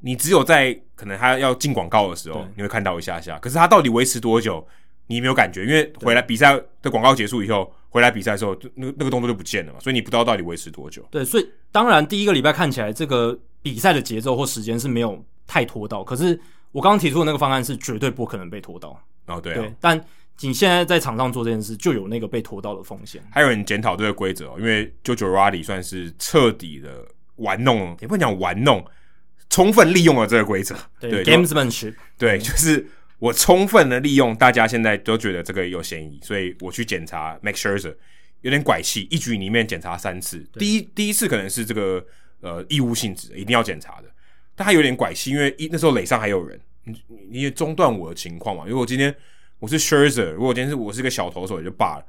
你只有在可能他要进广告的时候，你会看到一下下，可是他到底维持多久？你没有感觉，因为回来比赛的广告结束以后，回来比赛的时候，那个那个动作就不见了嘛，所以你不知道到底维持多久。对，所以当然第一个礼拜看起来这个比赛的节奏或时间是没有太拖到，可是我刚刚提出的那个方案是绝对不可能被拖到。哦，对啊。对，但你现在在场上做这件事，就有那个被拖到的风险。还有人检讨这个规则哦，因为 Joe Girardi 算是彻底的玩弄，也不能讲玩弄，充分利用了这个规则。对，gamesmanship。对，就是。我充分的利用大家现在都觉得这个有嫌疑，所以我去检查 m a k e Scherzer 有点拐气，一局里面检查三次。第一第一次可能是这个呃义务性质，一定要检查的，但他有点拐气，因为一那时候垒上还有人，你你也中断我的情况嘛。如果今天我是 Scherzer，如果今天是我是个小投手也就罢了，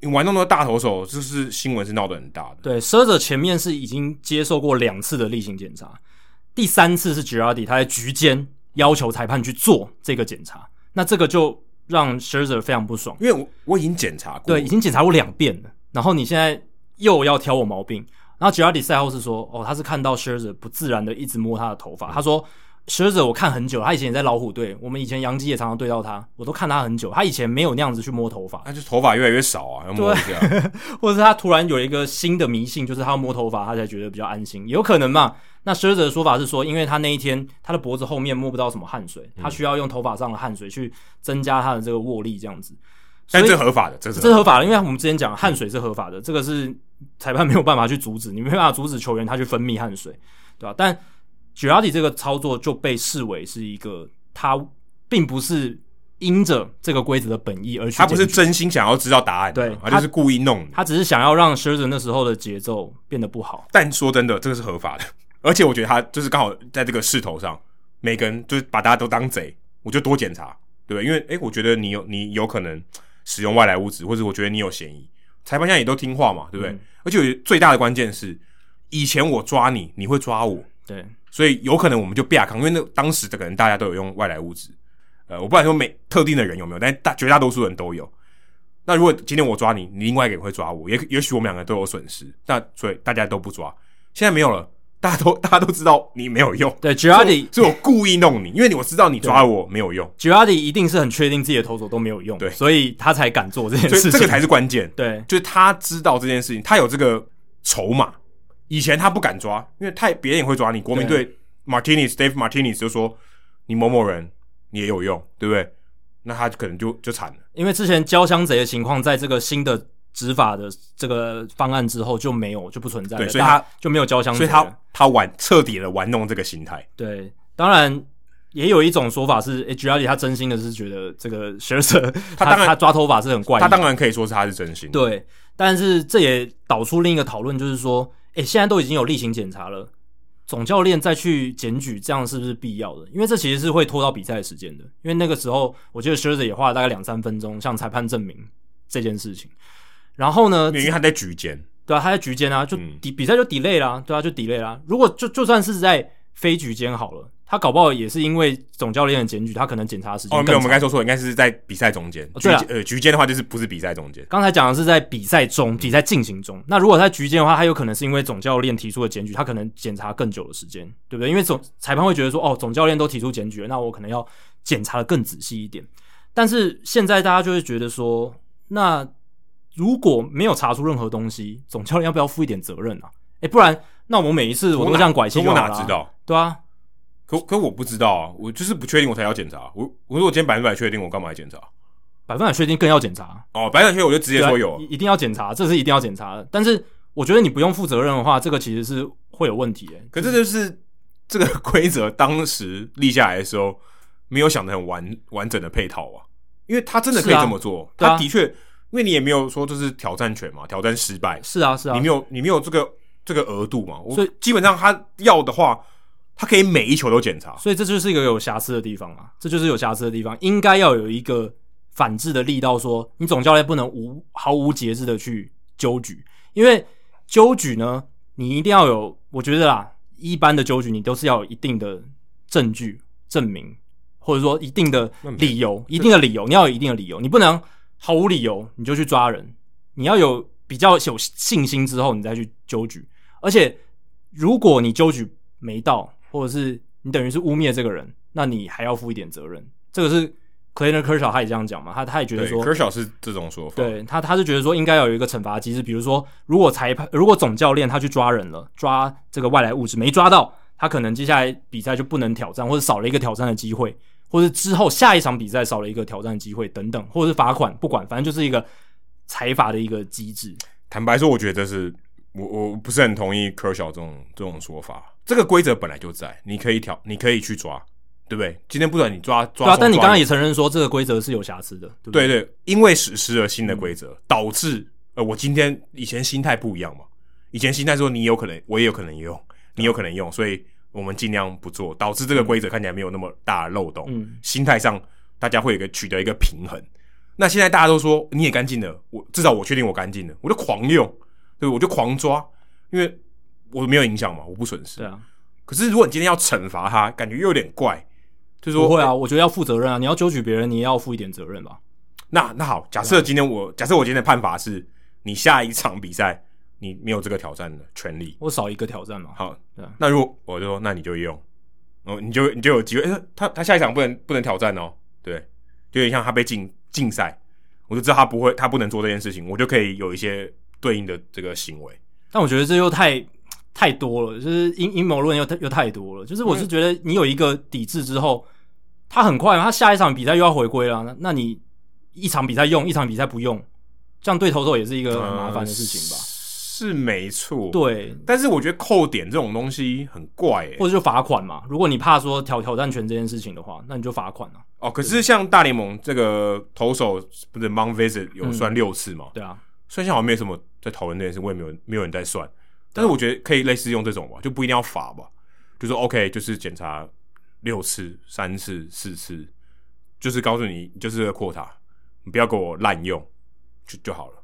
你玩那么多大投手，就是新闻是闹得很大的。对，Scherzer 前面是已经接受过两次的例行检查，第三次是 Girardi 他在局间。要求裁判去做这个检查，那这个就让 Scherzer 非常不爽，因为我我已经检查过，对，已经检查过两遍了，然后你现在又要挑我毛病，然后 Girardi 赛后是说，哦，他是看到 Scherzer 不自然的一直摸他的头发，他说。Scherzer 我看很久，他以前也在老虎队，我们以前杨基也常常对到他，我都看他很久。他以前没有那样子去摸头发，那就头发越来越少啊，要摸一下。或者是他突然有一个新的迷信，就是他要摸头发，他才觉得比较安心，有可能嘛？那 Scherzer 的说法是说，因为他那一天他的脖子后面摸不到什么汗水，他需要用头发上的汗水去增加他的这个握力，这样子。但这合法的，这是这是合法的，因为我们之前讲汗水是合法的，这个是裁判没有办法去阻止，你没办法阻止球员他去分泌汗水，对吧？但 Girardi 这个操作就被视为是一个，他并不是因着这个规则的本意而去，他不是真心想要知道答案，对，他就是故意弄，他只是想要让 Scherzer 那时候的节奏变得不好。但说真的，这个是合法的，而且我觉得他就是刚好在这个势头上，每个人就是把大家都当贼，我就多检查，对不对？因为诶，我觉得你有你有可能使用外来物质，或者我觉得你有嫌疑，裁判现在也都听话嘛，对不对？嗯、而且最大的关键是，以前我抓你，你会抓我，对。所以有可能我们就不亚康，因为那当时的可能大家都有用外来物质，呃，我不敢说每特定的人有没有，但大绝大多数人都有。那如果今天我抓你，你另外一个人会抓我，也也许我们两个都有损失。那所以大家都不抓，现在没有了，大家都 大家都知道你没有用。对，Girardi 是我故意弄你，因为我知道你抓我没有用。Girardi 一定是很确定自己的投手都没有用，对，所以他才敢做这件事情，这个才是关键。对，就是他知道这件事情，他有这个筹码。以前他不敢抓，因为太别人也会抓你。国民队 Martinez Dave Martinez 就说你某某人你也有用，对不对？那他可能就就惨了。因为之前交枪贼的情况，在这个新的执法的这个方案之后就没有就不存在了，对，所以他就没有交枪，所以他他玩彻底的玩弄这个心态。对，当然也有一种说法是 Girardi 他真心的是觉得这个 Scherzer 他当然他抓头发是很怪，他当然可以说是他是真心。对，但是这也导出另一个讨论，就是说。诶，现在都已经有例行检查了，总教练再去检举，这样是不是必要的？因为这其实是会拖到比赛时间的。因为那个时候，我记得 Scherzer 也花了大概两三分钟向裁判证明这件事情。然后呢，因为他在局间，对啊，他在局间啊，就比比赛就 delay 啦，对啊，就 delay 啦。如果就就算是在非局间好了。他搞不好也是因为总教练的检举，他可能检查时间。哦，没有，我们刚才说错，应该是在比赛中间。对啊，呃，局间的话就是不是比赛中间。刚才讲的是在比赛中，比赛进行中。那如果在局间的话，他有可能是因为总教练提出的检举，他可能检查更久的时间，对不对？因为总裁判会觉得说，哦，总教练都提出检举了，那我可能要检查的更仔细一点。但是现在大家就会觉得说，那如果没有查出任何东西，总教练要不要负一点责任啊？哎、欸，不然那我每一次我都这样拐气，我哪知道？对啊，可可我不知道啊，我就是不确定，我才要检查。我我说我今天百分百确定，我干嘛要检查？百分百确定更要检查哦，百分百确定我就直接说有、啊，一定要检查，这是一定要检查的。但是我觉得你不用负责任的话，这个其实是会有问题诶。可这就是这个规则当时立下来的时候没有想得很完完整的配套啊，因为他真的可以这么做，啊、他的确，因为你也没有说这是挑战权嘛，挑战失败。是啊是啊，你没有你没有这个这个额度嘛，所以基本上他要的话，他可以每一球都检查，所以这就是一个有瑕疵的地方嘛，这就是有瑕疵的地方，应该要有一个。反制的力道，说你总教练不能无毫无节制的去纠举，因为纠举呢，你一定要有，我觉得啦，一般的纠举你都是要有一定的证据证明，或者说一定的理由，一定的理由，你要有一定的理由，你不能毫无理由你就去抓人，你要有比较有信心之后你再去纠举，而且如果你纠举没到，或者是你等于是污蔑这个人，那你还要负一点责任，这个是。Clayton Kershaw 他也这样讲嘛，他他也觉得说，Kershaw 是这种说法，对他他是觉得说应该要有一个惩罚机制，比如说如果裁判如果总教练他去抓人了，抓这个外来物质没抓到，他可能接下来比赛就不能挑战，或者少了一个挑战的机会，或是之后下一场比赛少了一个挑战的机会等等，或者是罚款，不管，反正就是一个裁罚的一个机制。坦白说，我觉得这是我我不是很同意 Kershaw 这种这种说法。这个规则本来就在，你可以挑，你可以去抓。对不对？今天不管你抓抓，抓啊，但你刚刚也承认说这个规则是有瑕疵的，对不对？对对，因为实施了新的规则，嗯、导致呃，我今天以前心态不一样嘛，以前心态说你有可能，我也有可能用，你有可能用，所以我们尽量不做，导致这个规则看起来没有那么大的漏洞。嗯，心态上大家会有一个取得一个平衡。那现在大家都说你也干净了，我至少我确定我干净了，我就狂用，对，我就狂抓，因为我没有影响嘛，我不损失。对啊。可是如果你今天要惩罚他，感觉又有点怪。就是说不会啊，我觉得要负责任啊！你要纠举别人，你也要负一点责任吧？那那好，假设今天我假设我今天的判罚是，你下一场比赛你没有这个挑战的权利，我少一个挑战嘛？好，那如果我就说，那你就用哦，你就你就有机会。欸、他他下一场不能不能挑战哦，对，就有点像他被禁禁赛，我就知道他不会，他不能做这件事情，我就可以有一些对应的这个行为。但我觉得这又太。太多了，就是阴阴谋论又又太多了。就是我是觉得你有一个抵制之后，他很快，他下一场比赛又要回归了。那那你一场比赛用，一场比赛不用，这样对投手也是一个很麻烦的事情吧？呃、是没错，对。但是我觉得扣点这种东西很怪、欸，或者就罚款嘛。如果你怕说挑挑战权这件事情的话，那你就罚款啊。哦，可是像大联盟这个投手不是 Mound Visit 有算六次嘛、嗯？对啊，算下好像没什么在讨论这件事，我也没有没有人在算。但是我觉得可以类似用这种吧，就不一定要罚吧，就说 OK，就是检查六次、三次、四次，就是告诉你，就是个 quota，你不要给我滥用，就就好了。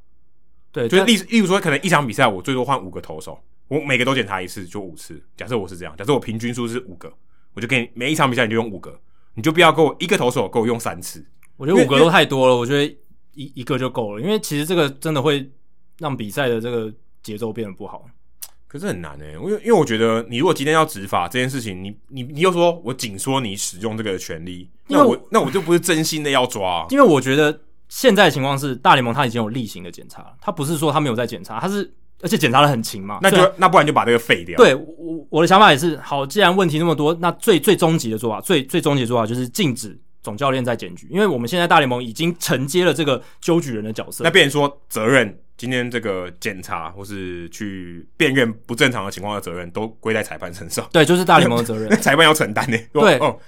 对，就是例例如说，可能一场比赛我最多换五个投手，我每个都检查一次，就五次。假设我是这样，假设我平均数是五个，我就给你每一场比赛你就用五个，你就不要给我一个投手给我用三次。我觉得五个都太多了，我觉得一一个就够了，因为其实这个真的会让比赛的这个节奏变得不好。可是很难诶、欸，因为因为我觉得你如果今天要执法这件事情，你你你又说我紧说你使用这个权利，那我那我就不是真心的要抓、啊。因为我觉得现在的情况是大联盟他已经有例行的检查了，他不是说他没有在检查，他是而且检查的很勤嘛。那就那不然就把这个废掉。对，我我的想法也是，好，既然问题那么多，那最最终极的做法，最最终极的做法就是禁止总教练在检举，因为我们现在大联盟已经承接了这个纠举人的角色，那变成说责任。今天这个检查或是去辨认不正常的情况的责任，都归在裁判身上。对，就是大联盟的责任，裁判要承担呢。对哦，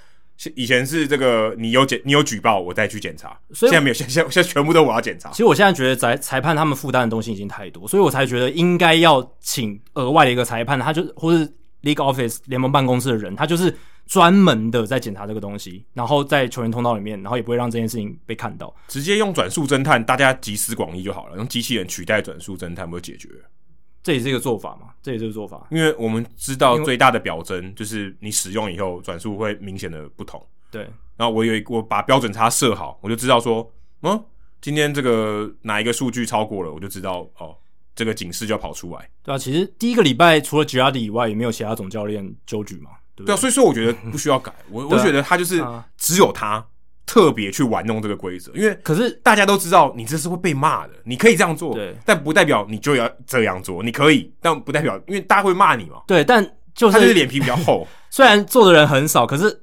以前是这个你有检，你有举报，我再去检查。所以现在没有，现现现在全部都我要检查。其实我现在觉得裁裁判他们负担的东西已经太多，所以我才觉得应该要请额外的一个裁判，他就或是 League Office 联盟办公室的人，他就是。专门的在检查这个东西，然后在球员通道里面，然后也不会让这件事情被看到。直接用转述侦探，大家集思广益就好了。用机器人取代转述侦探，不就解决了？这也是一个做法嘛？这也是一个做法。因为我们知道最大的表征就是你使用以后转速会明显的不同。对。然后我有一我把标准差设好，我就知道说，嗯，今天这个哪一个数据超过了，我就知道哦，这个警示就要跑出来。对啊，其实第一个礼拜除了 Girardi 以外，也没有其他总教练纠举嘛。对，对，对啊，所以说我觉得不需要改。我、啊、我觉得他就是只有他特别去玩弄这个规则，因为可是大家都知道你这是会被骂的，你可以这样做，对，但不代表你就要这样做，你可以，但不代表因为大家会骂你嘛，对，但就是他就是脸皮比较厚，虽然做的人很少，可是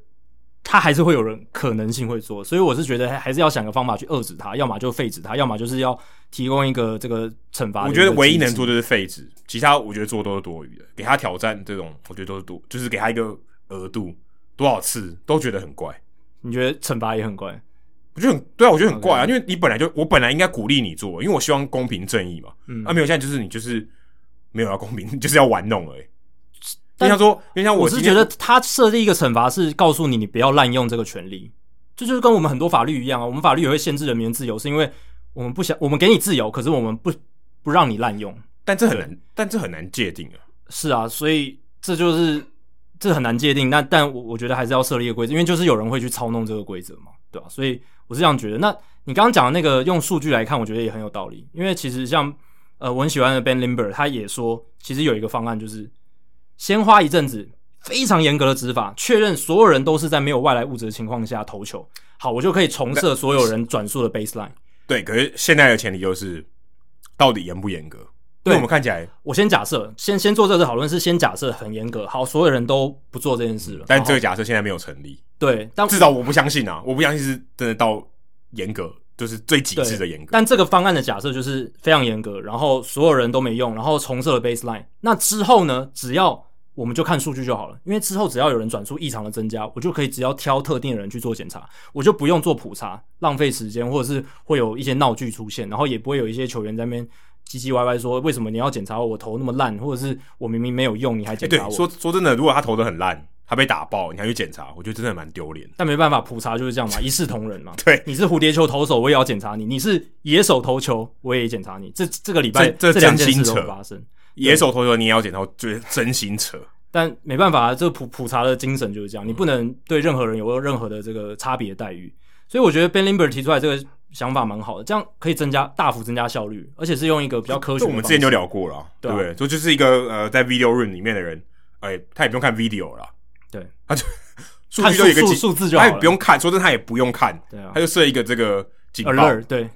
他还是会有人可能性会做，所以我是觉得还是要想个方法去遏制他，要么就废止他，要么就是要提供一个这个惩罚。我觉得唯一能做就是废止，其他我觉得做都是多余的，给他挑战这种，我觉得都是多，就是给他一个额度，多少次都觉得很怪。你觉得惩罚也很怪？我觉得很对啊，我觉得很怪啊因为你本来就我本来应该鼓励你做，因为我希望公平正义嘛。嗯，啊，没有，现在就是你就是没有要公平，就是要玩弄而已。就像说，就像我，我是觉得他设立一个惩罚是告诉你，你不要滥用这个权利，这就，就是跟我们很多法律一样啊。我们法律也会限制人民的自由，是因为我们不想我们给你自由，可是我们不不让你滥用。但这很难，但这很难界定啊。是啊，所以这就是。这很难界定，那但我我觉得还是要设立一个规则，因为就是有人会去操弄这个规则嘛，对吧？所以我是这样觉得。那你刚刚讲的那个用数据来看，我觉得也很有道理，因为其实像呃我很喜欢的 Ben Limber，他也说，其实有一个方案就是先花一阵子非常严格的执法，确认所有人都是在没有外来物质的情况下投球，好，我就可以重设所有人转速的 baseline。对，可是现在的前提就是到底严不严格？对我们看起来，我先假设，先先做这次讨论是先假设很严格，好，所有人都不做这件事了。但这个假设现在没有成立。对，但至少我不相信啊，我不相信是真的到严格，就是最极致的严格。但这个方案的假设就是非常严格，然后所有人都没用，然后重设了 baseline。那之后呢？只要我们就看数据就好了，因为之后只要有人转出异常的增加，我就可以只要挑特定的人去做检查，我就不用做普查，浪费时间，或者是会有一些闹剧出现，然后也不会有一些球员在那边。唧唧歪歪说：“为什么你要检查我？我投那么烂，或者是我明明没有用，你还检查我？”欸、说说真的，如果他投的很烂，他被打爆，你还去检查，我觉得真的蛮丢脸。但没办法，普查就是这样嘛，一视同仁嘛。对，你是蝴蝶球投手，我也要检查你；你是野手投球，我也检查你。这这个礼拜这两件事都发生，野手投球你也要检查，就是真心扯。但没办法，这普普查的精神就是这样，你不能对任何人有任何的这个差别待遇。所以我觉得 Ben Limber 提出来这个。想法蛮好的，这样可以增加大幅增加效率，而且是用一个比较科学的。我们之前就聊过了，对不对？就就是一个呃，在 video room 里面的人，哎，他也不用看 video 了，对，他就数据就一个数字就好，他也不用看，说真的，他也不用看，对啊，他就设一个这个警报，对，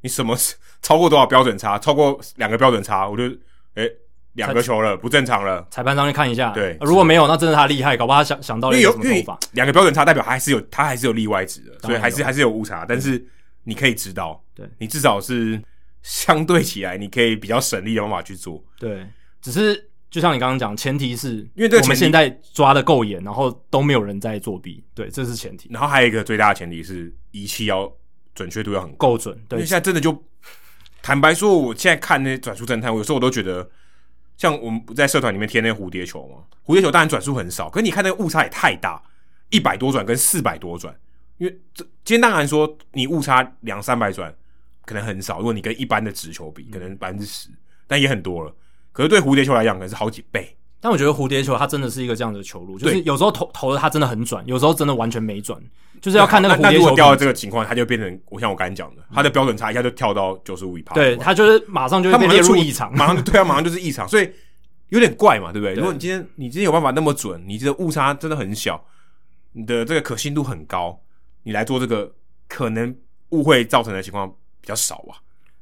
你什么 超过多少标准差，超过两个标准差，我就哎两个球了，不正常了，裁判上去看一下，对，如果没有，那真的他厉害，搞不好他想想到了什么方法。两个标准差代表他还是有，他还是有例外值的，所以还是还是有误差，但是。你可以知道，对，你至少是相对起来，你可以比较省力的方法去做。对，只是就像你刚刚讲，前提是因为这个我们现在抓的够严，然后都没有人在作弊。对，这是前提。然后还有一个最大的前提是仪器要准确度要很够准。对，因为现在真的就坦白说，我现在看那些转速侦探，我有时候我都觉得，像我们不在社团里面贴那个蝴蝶球嘛，蝴蝶球当然转速很少，可是你看那个误差也太大，一百多转跟四百多转。因为这今天当然说你误差两三百转可能很少，如果你跟一般的直球比，可能百分之十，但也很多了。可是对蝴蝶球来讲，可能是好几倍。但我觉得蝴蝶球它真的是一个这样的球路，就是有时候投投的它真的很转，有时候真的完全没转，就是要看那个蝴蝶球掉到这个情况，它就变成我像我刚才讲的，它的标准差一下就跳到九十五以上。对，它就是马上就会被列入异常，马上 对啊，马上就是异常，所以有点怪嘛，对不对？如果你今天你今天有办法那么准，你这个误差真的很小，你的这个可信度很高。你来做这个，可能误会造成的情况比较少啊。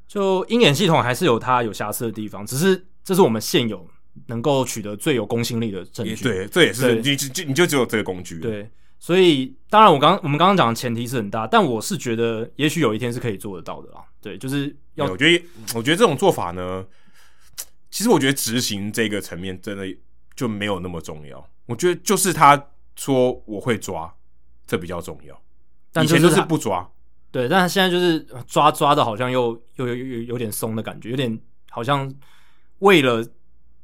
就鹰眼系统还是有它有瑕疵的地方，只是这是我们现有能够取得最有公信力的证据。对，这也是你就你就只有这个工具。对，所以当然我刚我们刚刚讲的前提是很大，但我是觉得也许有一天是可以做得到的啦。对，就是要我觉得我觉得这种做法呢，其实我觉得执行这个层面真的就没有那么重要。我觉得就是他说我会抓，这比较重要。但以前就是不抓，对，但他现在就是抓抓的，好像又又有有有点松的感觉，有点好像为了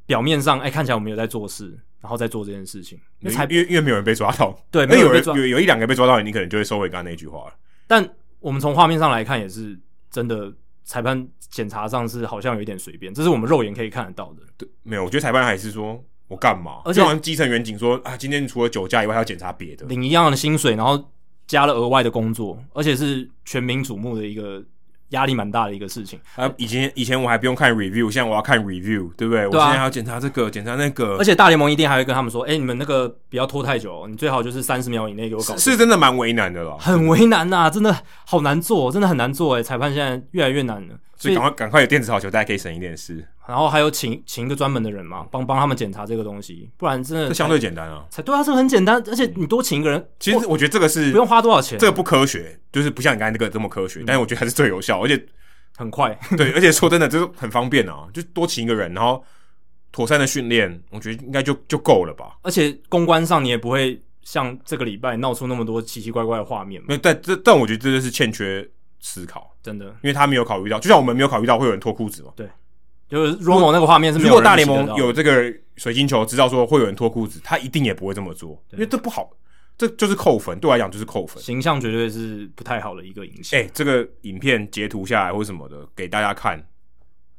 表面上哎、欸、看起来我们有在做事，然后再做这件事情，因为因为因为没有人被抓到，对，没有人有有一两个被抓到，你可能就会收回刚刚那句话了。但我们从画面上来看，也是真的，裁判检查上是好像有一点随便，这是我们肉眼可以看得到的。对，没有，我觉得裁判还是说我干嘛，而且好像基层员警说啊，今天除了酒驾以外，还要检查别的，领一样的薪水，然后。加了额外的工作，而且是全民瞩目的一个压力蛮大的一个事情。啊，以前以前我还不用看 review，现在我要看 review，对不对？我现在还要检查这个，检查那个。而且大联盟一定还会跟他们说：“哎、欸，你们那个不要拖太久，你最好就是三十秒以内给我搞。”是真的蛮为难的了，很为难呐、啊，真的好难做，真的很难做哎。裁判现在越来越难了，所以赶快赶快有电子好球，大家可以省一点事。然后还有请请一个专门的人嘛，帮帮他们检查这个东西，不然真的这相对简单啊。才对啊，这个很简单，而且你多请一个人，其实我觉得这个是不用花多少钱，这个不科学，就是不像你刚才那个这么科学，嗯、但是我觉得还是最有效，而且很快。对，而且说真的，就是很方便啊，就多请一个人，然后妥善的训练，我觉得应该就就够了吧。而且公关上你也不会像这个礼拜闹出那么多奇奇怪怪的画面嘛。但这但我觉得这就是欠缺思考，真的，因为他没有考虑到，就像我们没有考虑到会有人脱裤子嘛。对。就是 Romo 那个画面是没有，如果大联盟有这个水晶球，知道说会有人脱裤子，他一定也不会这么做，因为这不好，这就是扣分，对我来讲就是扣分，形象绝对是不太好的一个影响。哎、欸，这个影片截图下来或什么的给大家看，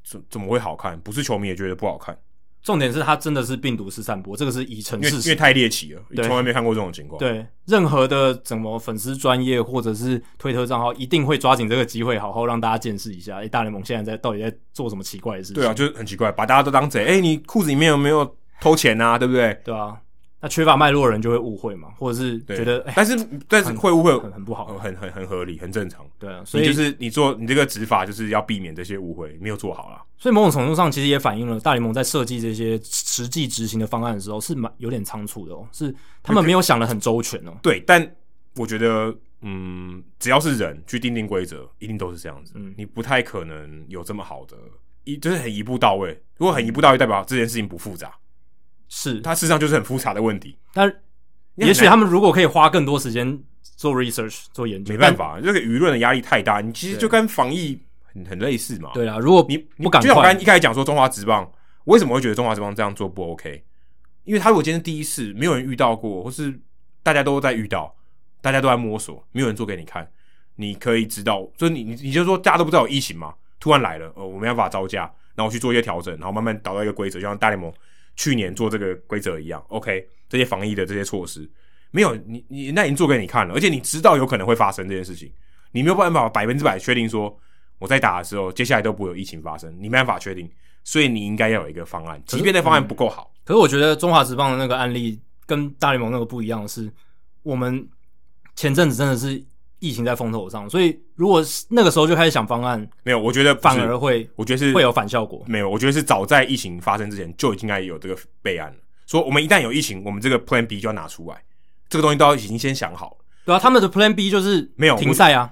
怎怎么会好看？不是球迷也觉得不好看。重点是它真的是病毒式散播，这个是已成事实，因为太猎奇了，从来没看过这种情况。对，任何的怎么粉丝专业或者是推特账号，一定会抓紧这个机会，好好让大家见识一下。哎、欸，大联盟现在在到底在做什么奇怪的事情？对啊，就是很奇怪，把大家都当贼。哎、欸，你裤子里面有没有偷钱啊？对不对？对啊。那缺乏脉络的人就会误会嘛，或者是觉得，但是但是会误会很很不好，很很很合理，很正常。对啊，所以就是你做你这个执法就是要避免这些误会，没有做好啦。所以某种程度上，其实也反映了大联盟在设计这些实际执行的方案的时候是蛮有点仓促的哦，是他们没有想的很周全哦。对，但我觉得，嗯，只要是人去定定规则，一定都是这样子。嗯，你不太可能有这么好的一，就是很一步到位。如果很一步到位，代表这件事情不复杂。是，它事实上就是很复杂的问题。但也许他们如果可以花更多时间做 research 做研究，没办法，这个舆论的压力太大。你其实就跟防疫很很类似嘛。对啊，如果你不敢，就像我刚才一开始讲说中华职棒，我为什么会觉得中华职棒这样做不 OK？因为他如果今天第一次，没有人遇到过，或是大家都在遇到，大家都在摸索，没有人做给你看，你可以知道，就你你你就说大家都不知道有疫情嘛，突然来了，呃，我没办法招架，然后去做一些调整，然后慢慢导到一个规则，就像大联盟。去年做这个规则一样，OK，这些防疫的这些措施没有你你那已经做给你看了，而且你知道有可能会发生这件事情，你没有办法百分之百确定说我在打的时候接下来都不会有疫情发生，你没办法确定，所以你应该要有一个方案，即便那方案不够好。可是我觉得中华职棒的那个案例跟大联盟那个不一样的是，我们前阵子真的是。疫情在风头上，所以如果那个时候就开始想方案，没有，我觉得反而会，我觉得是会有反效果。没有，我觉得是早在疫情发生之前就已经该有这个备案了。说我们一旦有疫情，我们这个 Plan B 就要拿出来，这个东西都要已经先想好了。对啊，他们的 Plan B 就是没有停赛啊。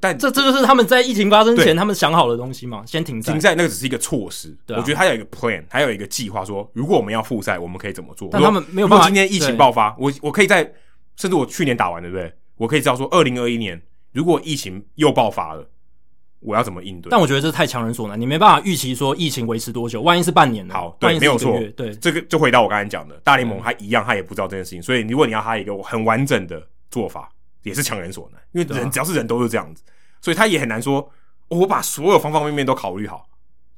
但这这就是他们在疫情发生前他们想好的东西嘛？先停赛，停赛那个只是一个措施。对啊，我觉得还有一个 Plan，还有一个计划，说如果我们要复赛，我们可以怎么做？但他们没有办法。今天疫情爆发，我我可以在，甚至我去年打完，对不对？我可以知道说，二零二一年。如果疫情又爆发了，我要怎么应对？但我觉得这太强人所难，你没办法预期说疫情维持多久，万一是半年呢？好，对，没有错，对，这个就回到我刚才讲的，大联盟他一样，他也不知道这件事情，所以如果你要他一个很完整的做法，也是强人所难，因为人只要是人都是这样子，所以他也很难说，我把所有方方面面都考虑好，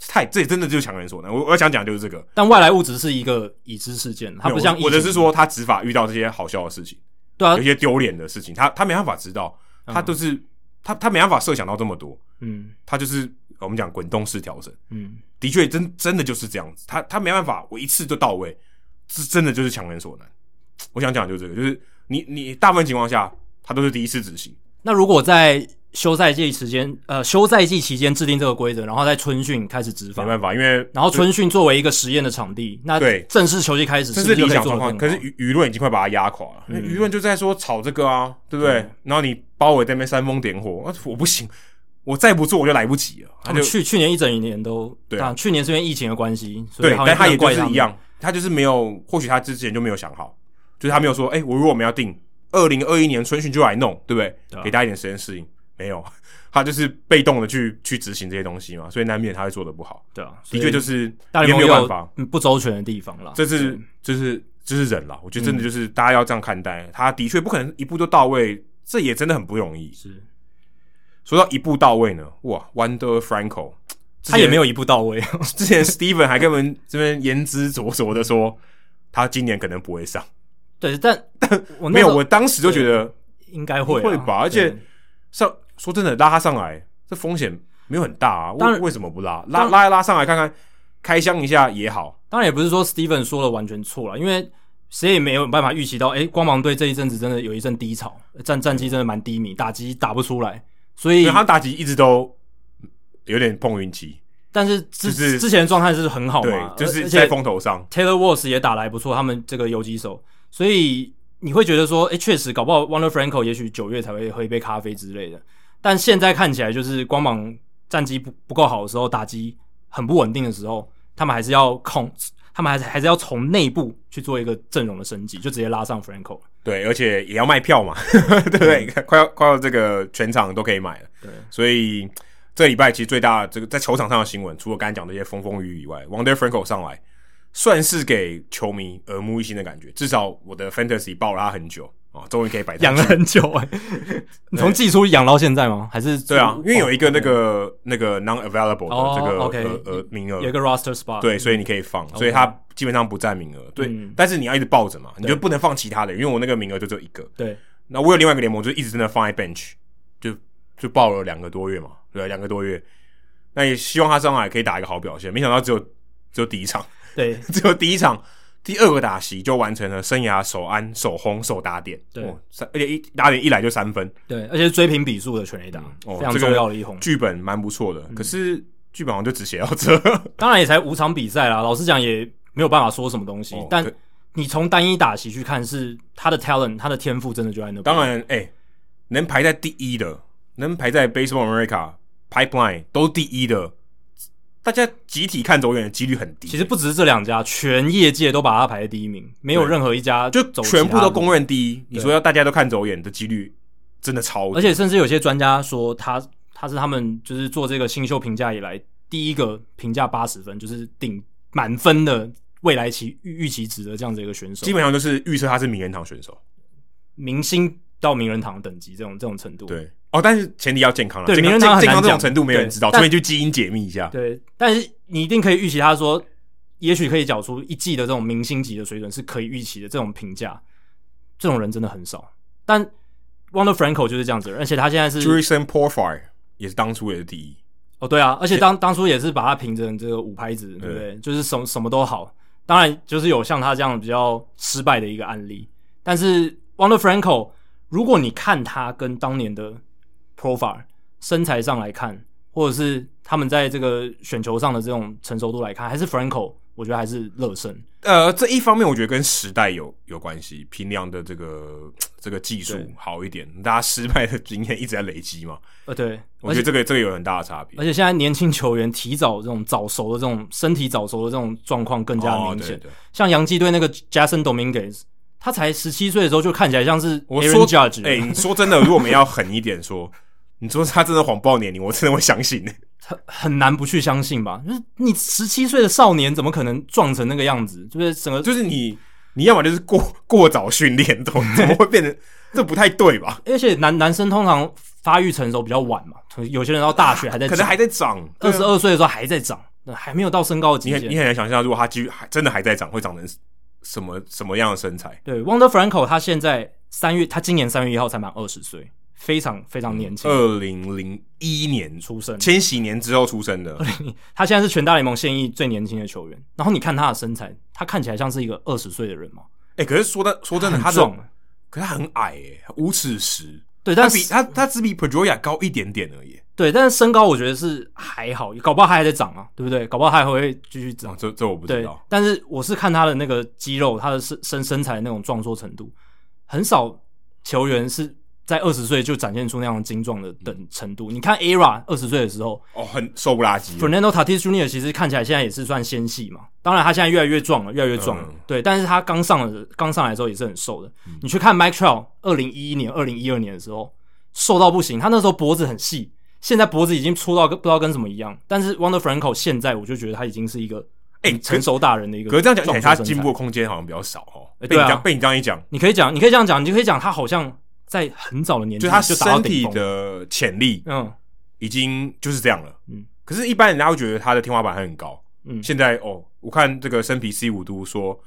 太，这也真的就是强人所难。我我要想讲就是这个，但外来物质是一个已知事件，它不像我的是说他执法遇到这些好笑的事情，对啊，有些丢脸的事情，他他没办法知道，他都是。他他没办法设想到这么多，嗯，他就是我们讲滚动式调整，嗯，的确真真的就是这样子，他他没办法，我一次就到位，是真的就是强人所难。我想讲就是这个，就是你你大部分情况下，他都是第一次执行。那如果在休赛季时间，呃，休赛季期间制定这个规则，然后在春训开始执法，没办法，因为然后春训作为一个实验的场地，那对。正式球季开始是，是，这是理想状况。可是舆舆论已经快把它压垮了，嗯、舆论就在说炒这个啊，对不对？嗯、然后你包围在那边煽风点火，我不行，我再不做我就来不及了。他就去去年一整年都对啊，去年是因为疫情的关系，对，但他也就是一样，他就是没有，或许他之前就没有想好，就是他没有说，哎、欸，我如果我们要定二零二一年春训就来弄，对不对？给大家一点时间适应，没有。他就是被动的去去执行这些东西嘛，所以难免他会做的不好。对啊，的确就是大联盟没有办法不周全的地方啦。这是就是就是人啦，我觉得真的就是大家要这样看待。嗯、他的确不可能一步就到位，这也真的很不容易。是说到一步到位呢，哇，Wonder Franco，他也没有一步到位。之前 Steven 还跟我们这边言之灼灼的说，他今年可能不会上。对，但但没有，我当时就觉得应该会会吧，而且上。说真的，拉他上来这风险没有很大啊。当然为为什么不拉拉拉一拉上来看看，开箱一下也好。当然也不是说 Steven 说的完全错了，因为谁也没有办法预期到，哎，光芒队这一阵子真的有一阵低潮，战战绩真的蛮低迷，打击打不出来，所以他打击一直都有点碰运气。但是之、就是、之前的状态是很好嘛，对，就是在风头上。Taylor Walls 也打得还不错，他们这个游击手，所以你会觉得说，哎，确实搞不好 Wonder Franco 也许九月才会喝一杯咖啡之类的。但现在看起来就是光芒战绩不不够好的时候，打击很不稳定的时候，他们还是要控，他们还是还是要从内部去做一个阵容的升级，就直接拉上 Franco。对，而且也要卖票嘛，对不对？嗯、快要快要这个全场都可以买了。对，所以。这个礼拜其实最大的这个在球场上的新闻，除了刚才讲的一些风风雨雨以外，Wander Franco 上来算是给球迷耳目一新的感觉。至少我的 Fantasy 抱了他很久啊，终于可以摆养了很久哎。你从寄出养到现在吗？还是对啊？因为有一个那个、oh, 那个 non available 的这个、oh. 呃呃名额，有一个 roster spot，对，所以你可以放，嗯、所以它基本上不占名额。对、嗯，但是你要一直抱着嘛，你就不能放其他的，因为我那个名额就只有一个。对，那我有另外一个联盟，就一直真的放在 bench，就就抱了两个多月嘛，对，两个多月。那也希望他上来可以打一个好表现，没想到只有只有第一场，对，只有第一场第二个打席就完成了生涯首安、首轰、首打点，对，哦、而且一打点一来就三分，对，而且是追平比数的全垒打，哦，非常重要的一轰。剧、这个、本蛮不错的，嗯、可是剧本好像就只写到这，当然也才五场比赛啦，老实讲也没有办法说什么东西。哦、但你从单一打席去看，是他的 talent，他的天赋真的就在那。当然，哎、欸，能排在第一的，能排在 Baseball America Pipeline 都第一的。大家集体看走远的几率很低。其实不只是这两家，全业界都把它排在第一名，没有任何一家就全部都公认第一。你说要大家都看走眼的几率真的超低。而且甚至有些专家说他他是他们就是做这个新秀评价以来第一个评价八十分，就是顶满分的未来期预预期值的这样子一个选手。基本上就是预测他是名人堂选手，明星到名人堂等级这种这种程度。对。哦，但是前提要健康了。对，健康健康这种程度没有人知道，所以就基因解密一下。对，但是你一定可以预期，他说也许可以缴出一季的这种明星级的水准是可以预期的。这种评价，这种人真的很少。但 Wander Franco 就是这样子，而且他现在是 Jurickson Profile 也是当初也是第一。哦，对啊，而且当当初也是把他评成这个五拍子，对不对？就是什么什么都好。当然，就是有像他这样比较失败的一个案例。但是 Wander Franco，如果你看他跟当年的 profile 身材上来看，或者是他们在这个选球上的这种成熟度来看，还是 Franco，我觉得还是乐胜。呃，这一方面我觉得跟时代有有关系，平量的这个这个技术好一点，大家失败的经验一直在累积嘛。呃，对，我觉得这个这个有很大的差别。而且现在年轻球员提早这种早熟的这种身体早熟的这种状况更加明显。哦、对对，像洋基队那个 Jason Dominguez，他才十七岁的时候就看起来像是 Aaron Judge。哎、欸，你说真的，如果我们要狠一点说。你说他真的谎报年龄，我真的会相信。很很难不去相信吧？就是你十七岁的少年，怎么可能撞成那个样子？就是整个，就是你，你要么就是过过早训练，怎么怎么会变成？这不太对吧？而且男男生通常发育成熟比较晚嘛，有些人到大学还在长，可能还在长，二十二岁的时候还在长，还没有到身高的极限。你你很难想象，如果他继续还真的还在长，会长成什么什么样的身材？对，Wander Franco，他现在三月，他今年三月一号才满二十岁。非常非常年轻，二零零一年出生，千禧年之后出生的。他现在是全大联盟现役最年轻的球员。然后你看他的身材，他看起来像是一个二十岁的人吗？哎、欸，可是说的说真的，他壮，可是他很矮哎，五尺十。对，但是他比他他只比 Pedroia 高一点点而已。对，但是身高我觉得是还好，搞不好他还在长啊，对不对？搞不好他还会继续长。哦、这这我不知道。但是我是看他的那个肌肉，他的身身身材那种壮硕程度，很少球员是。在二十岁就展现出那样精壮的等程度。你看 ERA 二十岁的时候，哦，很瘦不拉几。Fernando Tatis Jr. 其实看起来现在也是算纤细嘛。当然他现在越来越壮了，越来越壮了、嗯。对，但是他刚上的刚上来的时候也是很瘦的。嗯、你去看 Mike Trout 二零一一年、二零一二年的时候，瘦到不行。他那时候脖子很细，现在脖子已经粗到跟不知道跟什么一样。但是 Wonder Franco 现在我就觉得他已经是一个诶成熟大人的一个。可是这样讲他进步空间好像比较少哦。被你这样、啊、被你这样一讲，你可以讲，你可以这样讲，你就可以讲他好像。在很早的年纪，就他身体的潜力，嗯，已经就是这样了，嗯。可是，一般人家会觉得他的天花板还很高，嗯。现在哦，我看这个生皮 C 五都说，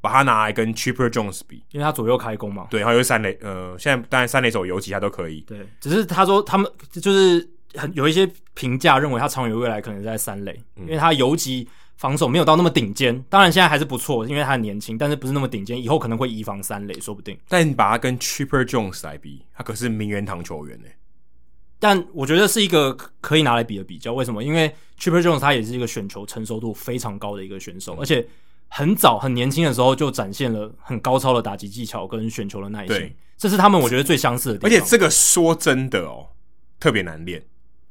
把他拿来跟 Cheaper Jones 比，因为他左右开弓嘛，对，然后又三垒，呃，现在当然三垒手游击他都可以，对。只是他说他们就是很有一些评价认为他长远未来可能在三垒，嗯、因为他游击防守没有到那么顶尖。当然现在还是不错，因为他很年轻，但是不是那么顶尖，以后可能会移防三垒，说不定。但你把他跟 Chipper Jones 来比，他可是名人堂球员呢。但我觉得是一个可以拿来比的比较。为什么？因为 Chipper Jones 他也是一个选球成熟度非常高的一个选手，嗯、而且很早很年轻的时候就展现了很高超的打击技巧跟选球的耐心。这是他们我觉得最相似的地方。而且这个说真的哦，特别难练，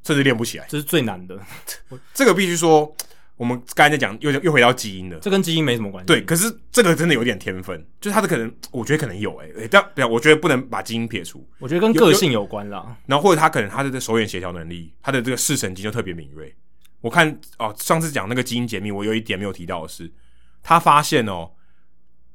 甚至练不起来。这是最难的。这个必须说。我们刚才在讲，又又回到基因了。这跟基因没什么关系。对，可是这个真的有点天分，就是他的可能，我觉得可能有诶、欸。诶，但我觉得不能把基因撇除。我觉得跟个性有关啦。然后或者他可能他的手眼协调能力，他的这个视神经就特别敏锐。我看哦，上次讲那个基因解密，我有一点没有提到的是，他发现哦，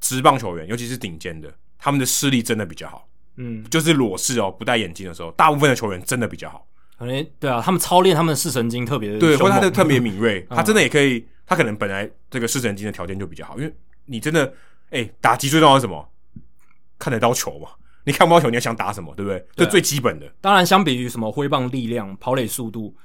职棒球员尤其是顶尖的，他们的视力真的比较好。嗯，就是裸视哦，不戴眼镜的时候，大部分的球员真的比较好。可能对啊，他们操练他们的视神经特别的对，或者他的特别敏锐，他真的也可以。他可能本来这个视神经的条件就比较好，因为你真的哎、欸，打击最重要是什么？看得到球嘛？你看不到球，你要想打什么？对不对？这、啊、最基本的。当然，相比于什么挥棒力量、跑垒速度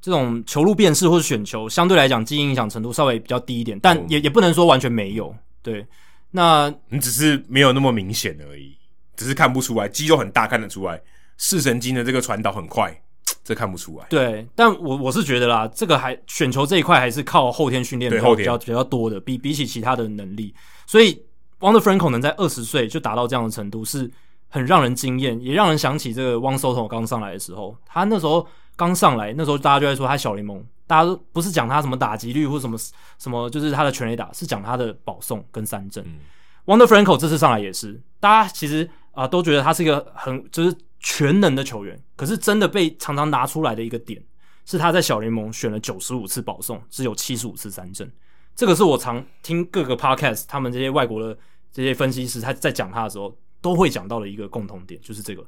这种球路辨识或者选球，相对来讲基因影响程度稍微比较低一点，但也、嗯、也不能说完全没有。对，那你只是没有那么明显而已，只是看不出来，肌肉很大看得出来，视神经的这个传导很快。这看不出来，对，但我我是觉得啦，这个还选球这一块还是靠后天训练比较比较比较多的，比比起其他的能力，所以 Wander Franco 能在二十岁就达到这样的程度，是很让人惊艳，也让人想起这个 Juan Soto 刚上来的时候，他那时候刚上来，那时候大家就在说他小联盟，大家都不是讲他什么打击率或什么什么，就是他的全垒打，是讲他的保送跟三振。嗯、Wander Franco 这次上来也是，大家其实啊、呃、都觉得他是一个很就是。全能的球员，可是真的被常常拿出来的一个点，是他在小联盟选了九十五次保送，只有七十五次三振。这个是我常听各个 podcast，他们这些外国的这些分析师他在讲他的时候，都会讲到的一个共同点，就是这个。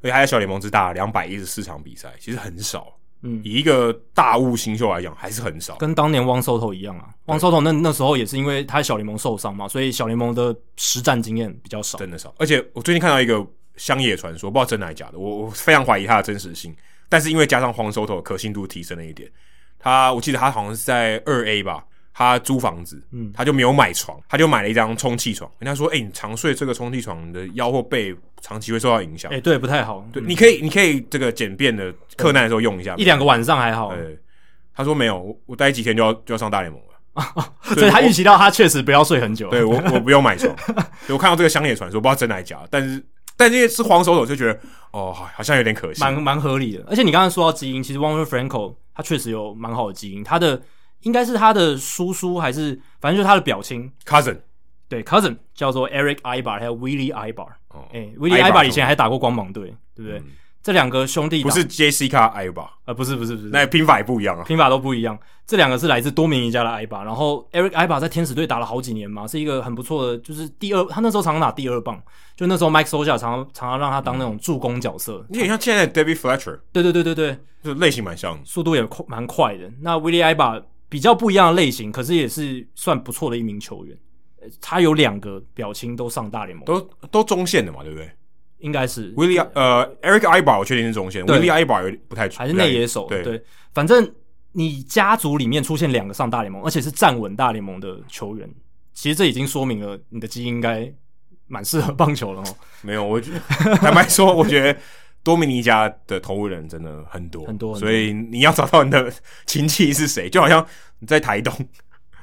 而且他在小联盟只打两百一十四场比赛，其实很少。嗯，以一个大物新秀来讲，还是很少。跟当年汪 Soto 一样啊，汪 Soto 那那时候也是因为他小联盟受伤嘛，所以小联盟的实战经验比较少，真的少。而且我最近看到一个。乡野传说，不知道真的还是假的，我我非常怀疑它的真实性。但是因为加上黄 Soto 可信度提升了一点，他我记得他好像是在二 A 吧，他租房子，嗯，他就没有买床，他就买了一张充气床。人家说，哎、欸，你常睡这个充气床，你的腰或背长期会受到影响。哎、欸，对，不太好。对，嗯、你可以你可以这个简便的克难的时候用一下，一两个晚上还好。对，他说没有，我我待几天就要就要上大联盟了。所以他预期到他确实不要睡很久。对我我不用买床，我看到这个乡野传说，不知道真的还是假的，但是。但因为是黄手手，就觉得哦，好像有点可惜，蛮蛮合理的。而且你刚刚说到基因，其实 Wander Franco 他确实有蛮好的基因，他的应该是他的叔叔还是反正就是他的表亲。Cousin，对 cousin 叫做 Erick Aybar，还有 Willie Aybar，哎，Willie Aybar 以前还打过光芒队，对不对？嗯这两个兄弟不是 Jessica Aybar，呃，不是不是不是，那拼法也不一样啊，拼法都不一样。这两个是来自多米尼加的 Aybar，然后 Erick Aybar 在天使队打了好几年嘛，是一个很不错的，就是第二，他那时候常常打第二棒，就那时候 Mike Scioscia 常常常常让他当那种助攻角色，你很像现在的 David Fletcher，对对对对对，就类型蛮像，速度也快蛮快的。那 Willie Aybar 比较不一样的类型，可是也是算不错的一名球员。他有两个表情都上大联盟，都都中线的嘛，对不对？应该是 Willie 呃 Erick Aybar 我确定是中线，Willie Aybar 不太还是内野手。对，对，反正你家族里面出现两个上大联盟，而且是站稳大联盟的球员，其实这已经说明了你的基因应该蛮适合棒球了哦。没有，我觉得坦白说，我觉得多米尼加的投入人真的很多很多，所以你要找到你的亲戚是谁，就好像你在台东，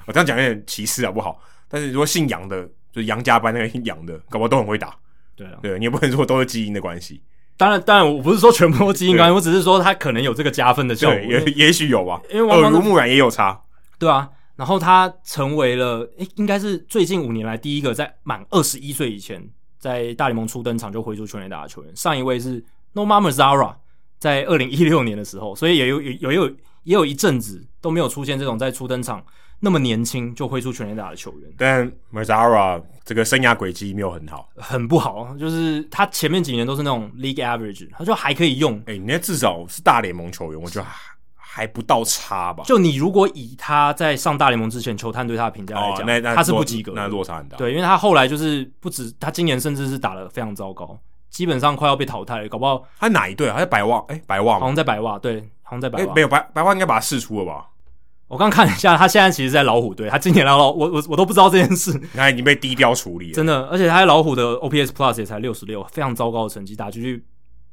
我这样讲有点歧视好不好？但是如果姓杨的，就是杨家班那个姓杨的，搞不好都很会打。对啊，对，你也不能说都是基因的关系。当然，当然，我不是说全部都基因关系，我只是说他可能有这个加分的效果。也也许有吧，因为耳濡目染也有差。对啊，然后他成为了，诶，应该是最近五年来第一个在满二十一岁以前在大联盟初登场就挥出全垒打的球员。上一位是 Nomar Mazara，在二零一六年的时候，所以也有有有有也有一阵子都没有出现这种在初登场。那么年轻就挥出全垒打的球员，但 Mazara 这个生涯轨迹没有很好，很不好。就是他前面几年都是那种 League Average，他就还可以用。哎、欸，你那至少是大联盟球员，我觉得还还不到差吧。就你如果以他在上大联盟之前球探对他的评价来讲，哦、那那他是不及格的，那落差很大。对，因为他后来就是不止，他今年甚至是打得非常糟糕，基本上快要被淘汰了，搞不好他哪一队啊？他在白袜，哎、欸，白袜好像在白袜。对，好像在白袜，没有白白袜应该把他释出了吧？我刚看了一下，他现在其实，在老虎队，他今年来老我我我都不知道这件事，他已经被低调处理了，真的，而且他在老虎的 OPS Plus 也才六十六，非常糟糕的成绩，打出去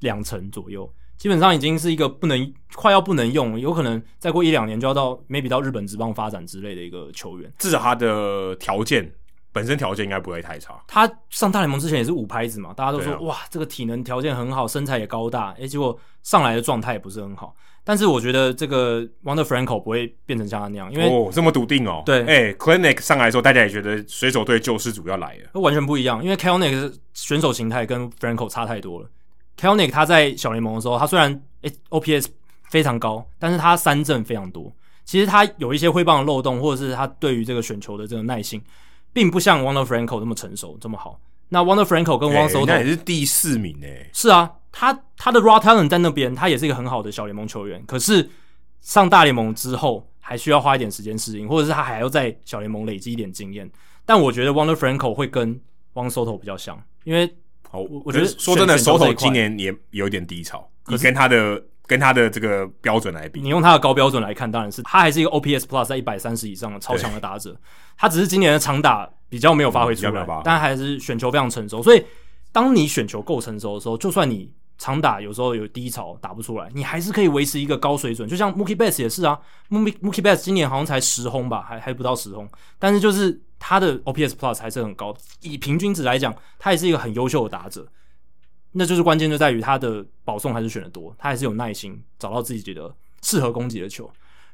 两成左右，基本上已经是一个不能快要不能用，有可能再过一两年就要到 maybe 到日本职棒发展之类的一个球员，至少他的条件本身条件应该不会太差。他上大联盟之前也是五拍子嘛，大家都说、啊、哇，这个体能条件很好，身材也高大，诶、欸，结果上来的状态也不是很好。但是我觉得这个 Wonder Franco 不会变成像他那样，因为哦这么笃定哦。对，哎，Clinic 上来的时候，大家也觉得水手队救世主要来了，完全不一样。因为 Kelenic 选手形态跟 Franco 差太多了。Kelenic 他在小联盟的时候，他虽然 OPS 非常高，但是他三振非常多。其实他有一些挥棒的漏洞，或者是他对于这个选球的这个耐性，并不像 Wonder Franco 这么成熟这么好。那 Wander Franco 跟 Soto 那也是第四名诶。是啊，他他的 raw talent 在那边，他也是一个很好的小联盟球员，可是。上大联盟之后，还需要花一点时间适应，或者是他还要在小联盟累积一点经验。但我觉得 Wonder Franco 会跟 Juan Soto 比较像，因为哦，我觉得说真的，Soto 今年也有点低潮。你跟他的跟他的这个标准来比，你用他的高标准来看，当然是他还是一个 OPS Plus 在一百三十以上的超强的打者。他只是今年的长打比较没有发挥出来，但还是选球非常成熟。所以，当你选球够成熟的时候，就算你长打有时候有低潮打不出来，你还是可以维持一个高水准。就像 Mookie Betts 也是啊，Mookie Mookie Betts 今年好像才十轰吧，还还不到十轰，但是就是他的 OPS Plus 还是很高。以平均值来讲，他也是一个很优秀的打者。那就是关键就在于他的保送还是选的多，他还是有耐心找到自己觉得适合攻击的球。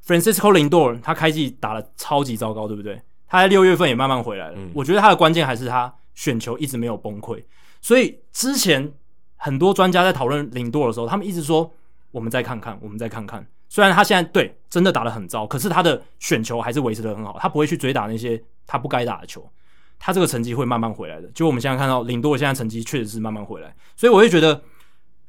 Francisco Lindor 他开季打的超级糟糕，对不对？他在六月份也慢慢回来了。嗯、我觉得他的关键还是他选球一直没有崩溃，所以之前。很多专家在讨论林多的时候，他们一直说：“我们再看看，我们再看看。”虽然他现在对真的打得很糟，可是他的选球还是维持得很好，他不会去追打那些他不该打的球，他这个成绩会慢慢回来的。就我们现在看到林多现在成绩确实是慢慢回来，所以我会觉得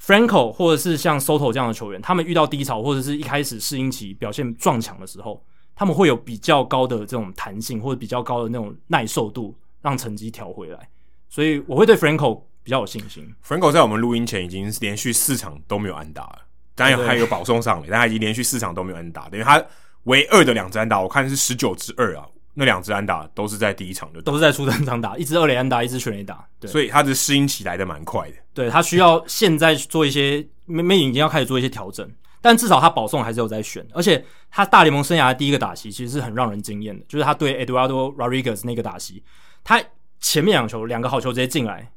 Franco 或者是像 Soto 这样的球员，他们遇到低潮或者是一开始适应期表现撞墙的时候，他们会有比较高的这种弹性或者比较高的那种耐受度，让成绩调回来。所以我会对 Franco。比较有信心。Franco 在我们录音前已经连续四场都没有安打了，当然还有保送上了，但他已经连续四场都没有安打，等于他唯二的两支安打，我看是十九支二啊，那两支安打都是在第一场就都是在初登场打，一支二垒安打，一支全垒打，对，所以他的适应期来的蛮快的。对，他需要现在做一些，没没已经要开始做一些调整，但至少他保送还是有在选，而且他大联盟生涯的第一个打席其实是很让人惊艳的，就是他对 Eduardo Rodriguez 那个打席，他前面两球两个好球直接进来。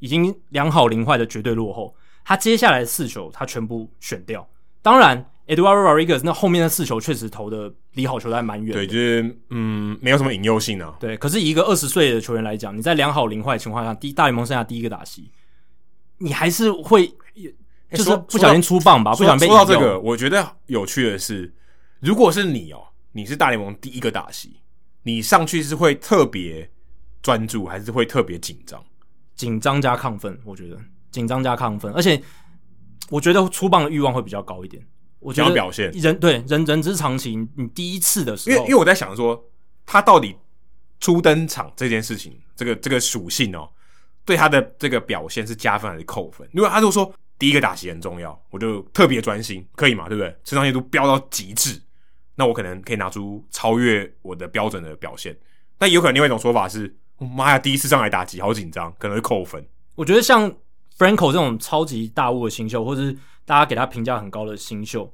已经良好零坏的绝对落后，他接下来的四球他全部选掉。当然，Eduardo Rodriguez 那后面的四球确实投的离好球还蛮远。对，就是嗯，没有什么引诱性啊。对，可是以一个二十岁的球员来讲，你在良好零坏的情况下，第大联盟剩下第一个打席，你还是会就是不小心出棒吧？不小心被说到这个，我觉得有趣的是，如果是你哦，你是大联盟第一个打席，你上去是会特别专注，还是会特别紧张？紧张加亢奋，我觉得紧张加亢奋，而且我觉得出棒的欲望会比较高一点。我觉得表现人对人人之常情，你第一次的时候，因为因为我在想说，他到底初登场这件事情，这个这个属性哦，对他的这个表现是加分还是扣分？因为他就说第一个打席很重要，我就特别专心，可以嘛？对不对？成长线都飙到极致，那我可能可以拿出超越我的标准的表现。但也有可能另外一种说法是。妈呀！第一次上来打击，好紧张，可能会扣分。我觉得像 Franco 这种超级大物的新秀，或者是大家给他评价很高的新秀，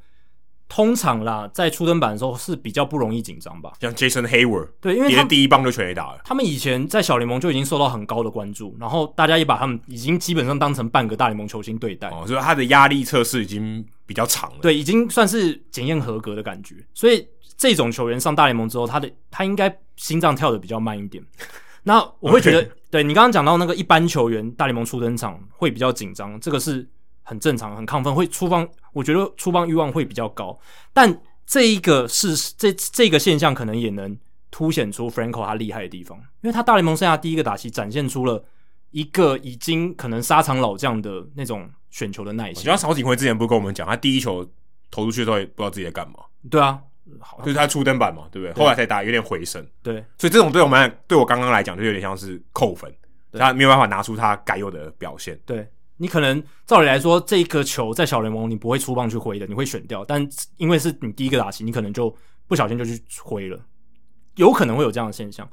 通常啦，在初登板的时候是比较不容易紧张吧。像 Jason Hayward，对，因为他第一棒就全垒打了。他们以前在小联盟就已经受到很高的关注，然后大家也把他们已经基本上当成半个大联盟球星对待。哦，所以他的压力测试已经比较长了。对，已经算是检验合格的感觉。所以这种球员上大联盟之后，他的他应该心脏跳得比较慢一点。那我会觉得.对你刚刚讲到那个一般球员大联盟初登场会比较紧张，这个是很正常、很亢奋，会出棒。我觉得出棒欲望会比较高。但这一个是这这个现象，可能也能凸显出 Franco 他厉害的地方，因为他大联盟生涯第一个打席展现出了一个已经可能沙场老将的那种选球的耐心。像曹景辉之前不是跟我们讲，他第一球投出去的时候也不知道自己在干嘛。对啊。好，就是他初登板嘛，对不对？对后来才打，有点回升。对，所以这种对我们对我刚刚来讲，就有点像是扣分，他没有办法拿出他该有的表现。对，你可能照理来说，这个球在小联盟你不会出棒去挥的，你会选掉。但因为是你第一个打席，你可能就不小心就去挥了，有可能会有这样的现象。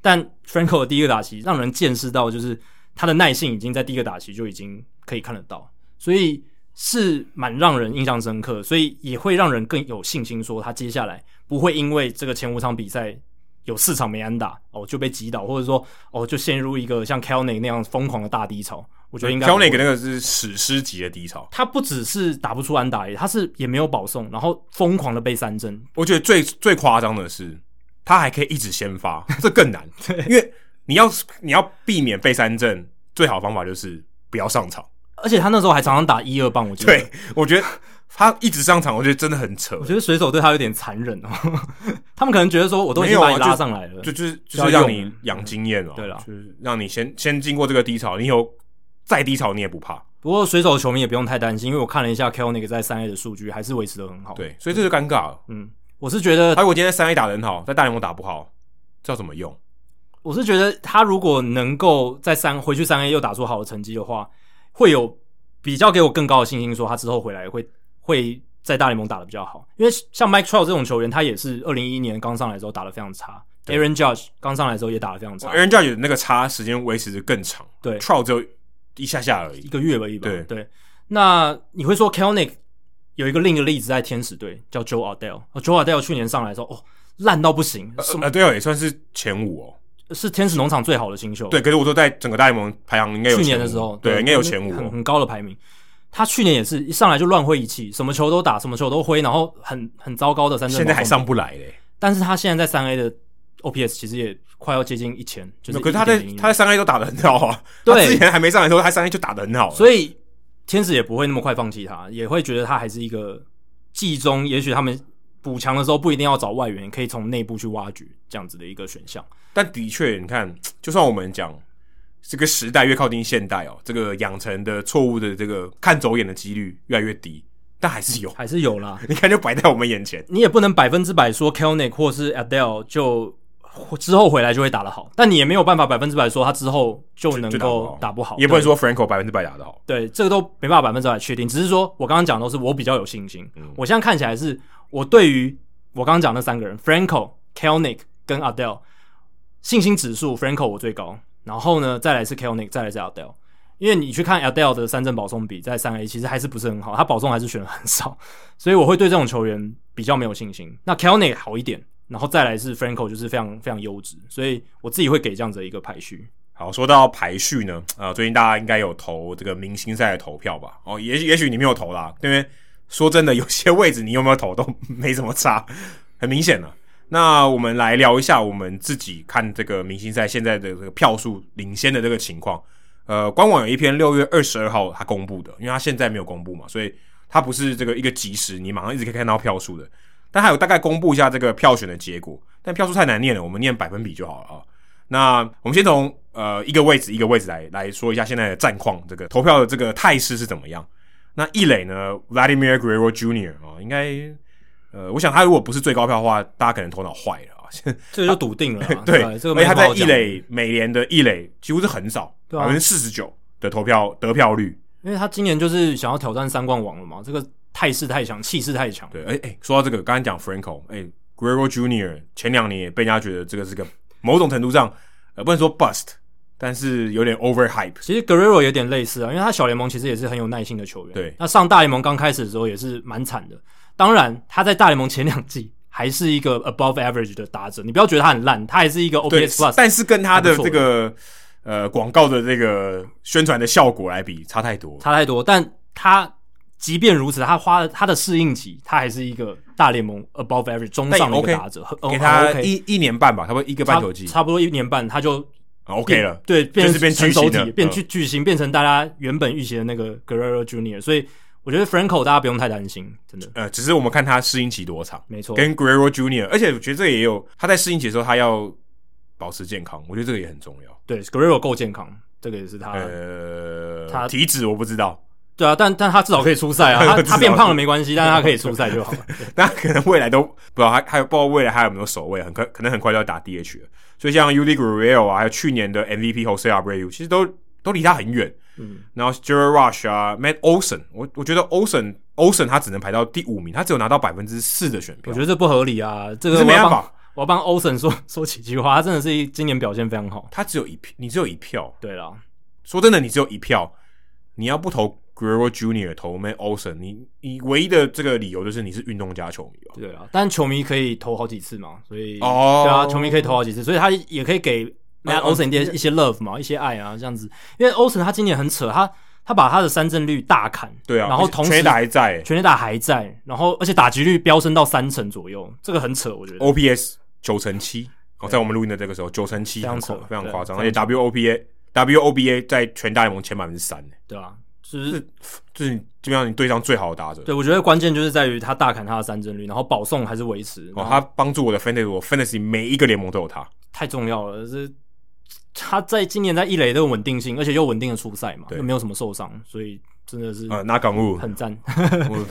但 Franco 的第一个打席让人见识到，就是他的耐性已经在第一个打席就已经可以看得到，所以是蛮让人印象深刻，所以也会让人更有信心说他接下来不会因为这个前五场比赛有四场没安打哦就被击倒，或者说哦就陷入一个像 Kelenic 那样疯狂的大低潮。我觉得应该 Kelenic 那个是史诗级的低潮，他不只是打不出安打，他是也没有保送，然后疯狂的被三振。我觉得最最夸张的是。他还可以一直先发，这更难。因为你要你要避免被三振，最好的方法就是不要上场。而且他那时候还常常打一二棒，我觉得。对，我觉得他一直上场，我觉得真的很扯。我觉得水手对他有点残忍哦。他们可能觉得说，我都已经把你拉上来了，就就是就是让你养经验哦。对了，就是让你先先经过这个低潮，你有再低潮你也不怕。不过水手的球迷也不用太担心，因为我看了一下 Kelenic 在三 A 的数据，还是维持的很好。对，所以这就尴尬了。嗯。我是觉得，他如果今天三 A 打得很好，在大联盟打不好，这要怎么用？我是觉得他如果能够在三回去三 A 又打出好的成绩的话，会有比较给我更高的信心，说他之后回来会会在大联盟打的比较好。因为像 Mike Trout 这种球员，他也是二零一一年刚上来的时候打的非常差，Aaron Judge 刚上来的时候也打的非常差，Aaron Judge 那个差时间维持的更长，对，Trout 只有一下下而已，一个月而已吧。对对，那你会说 Kelenic 有一个另一个例子在天使队，叫 Joe Adell。Joe Adell 去年上来的时候，哦，烂到不行。呃，对哦，也算是前五哦，是天使农场最好的新秀。对，可是我说在整个大联盟排行应该有。去年的时候，对，对应该有前五，很很高的排名。他去年也是一上来就乱挥一气，什么球都打，什么球都挥，然后很很糟糕的三振。现在还上不来嘞。但是他现在在三 A 的 OPS 其实也快要接近一千，就是。可是他在他在三 A 都打得很好啊。对，他之前还没上来的时候，他三 A 就打得很好。所以天使也不会那么快放弃他，也会觉得他还是一个。季中，也许他们补强的时候不一定要找外援，可以从内部去挖掘这样子的一个选项。但的确，你看，就算我们讲这个时代越靠近现代哦，这个养成的错误的这个看走眼的几率越来越低，但还是有，还是有啦。你看，就摆在我们眼前，你也不能百分之百说 Kelenic 或是 Adell 就。之后回来就会打得好，但你也没有办法百分之百说他之后就能够打不好，也不能说 Franco 百分之百打得好。对，这个都没办法百分之百确定，只是说我刚刚讲的都是我比较有信心。嗯、我现在看起来是我对于我刚刚讲那三个人 Franco、k e l n i c k 跟 Adell 信心指数，Franco 我最高，然后呢再来是 k e l n i c k 再来是 Adell。因为你去看 Adell 的三振保送比在三 A 其实还是不是很好，他保送还是选的很少，所以我会对这种球员比较没有信心。那 k e l n i c k 好一点。然后再来是 Franco，就是非常非常优质，所以我自己会给这样子的一个排序。好，说到排序呢，呃，最近大家应该有投这个明星赛的投票吧？哦，也许也许你没有投啦，因为说真的，有些位置你有没有投都没什么差，很明显了。那我们来聊一下我们自己看这个明星赛现在的这个票数领先的这个情况。呃，官网有一篇六月二十二号他公布的，因为他现在没有公布嘛，所以他不是这个一个即时你马上一直可以看到票数的。但还有大概公布一下这个票选的结果，但票数太难念了，我们念百分比就好了啊。那我们先从呃一个位置一个位置来来说一下现在的战况，这个投票的这个态势是怎么样？那一垒呢，Vladimir Guerrero Jr. 啊，应该呃，我想他如果不是最高票的话，大家可能头脑坏了啊。这个就笃定了，对，对，这个而且他在一垒美联的一垒几乎是很少，百分之四十九的投票得票率，因为他今年就是想要挑战三冠王了嘛，这个。态势太强，气势太强。对，哎、欸、哎、欸，说到这个，刚才讲 Franco，哎、欸、Guerrero Jr. 前两年也被人家觉得这个是个某种程度上，呃，不能说 bust，但是有点 over hype。其实 Guerrero 有点类似啊，因为他小联盟其实也是很有耐心的球员。对，那上大联盟刚开始的时候也是蛮惨的。当然，他在大联盟前两季还是一个 above average 的打者，你不要觉得他很烂，他还是一个 OPS plus。但是跟他的这个呃广告的这个宣传的效果来比，差太多，差太多。但他。即便如此，他花了他的适应期，他还是一个大联盟 above average 中上的一个打者，给他一一年半吧，差不多一个半球季，差不多一年半他就 OK 了，对，变成成熟体，变巨巨星，变成大家原本预期的那个 Guerrero Junior，所以我觉得 Franco 大家不用太担心，真的，呃，只是我们看他适应期多长，没错，跟 Guerrero Junior，而且我觉得这个也有他在适应期的时候，他要保持健康，我觉得这个也很重要，对，Guerrero 够健康，这个也是他，呃，他体脂我不知道。对啊，但但他至少可以出赛啊，他他变胖了没关系，但是他可以出赛就好了。那可能未来都不知道，还还有不知道未来还有没有守卫，很可可能很快就要打 DH 了。所以像 Yuli Gurriel 啊，还有去年的 MVP Jose Abreu，其实都都离他很远。嗯，然后 Jared Rush 啊，Matt Olson，我我觉得 Olson Olson 他只能排到第五名，他只有拿到百分之四的选票，我觉得这不合理啊，这个是没办法。我要帮 Olson 说 说几句话，他真的是今年表现非常好。他只有一票，你只有一票。对啦，说真的，你只有一票，你要不投 Guerrero Jr. 投 Matt Olson，你你唯一的这个理由就是你是运动家球迷吧？对啊，但球迷可以投好几次嘛，所以哦，对啊，球迷可以投好几次，所以他也可以给 Matt Olson 一些一些 love 嘛，一些爱啊，这样子。因为 Olson 他今年很扯，他他把他的三振率大砍，对啊，然后同时全垒打还在，全垒打还在，然后而且打击率飙升到三成左右，这个很扯，我觉得。OPS 九成七，哦，在我们录音的这个时候，九成七，非常扯，非常夸张，而且 WOBA WOBA 在全大联盟前百分之三，对啊，就是就是基本上你对上最好的打者。对，我觉得关键就是在于他大砍他的三振率，然后保送还是维持。哦，他帮助我的 Fantasy，我 Fantasy 每一个联盟都有他，太重要了。这他在今年在一垒都有稳定性，而且又稳定的出赛嘛，又没有什么受伤，所以真的是呃拿港务很赞。我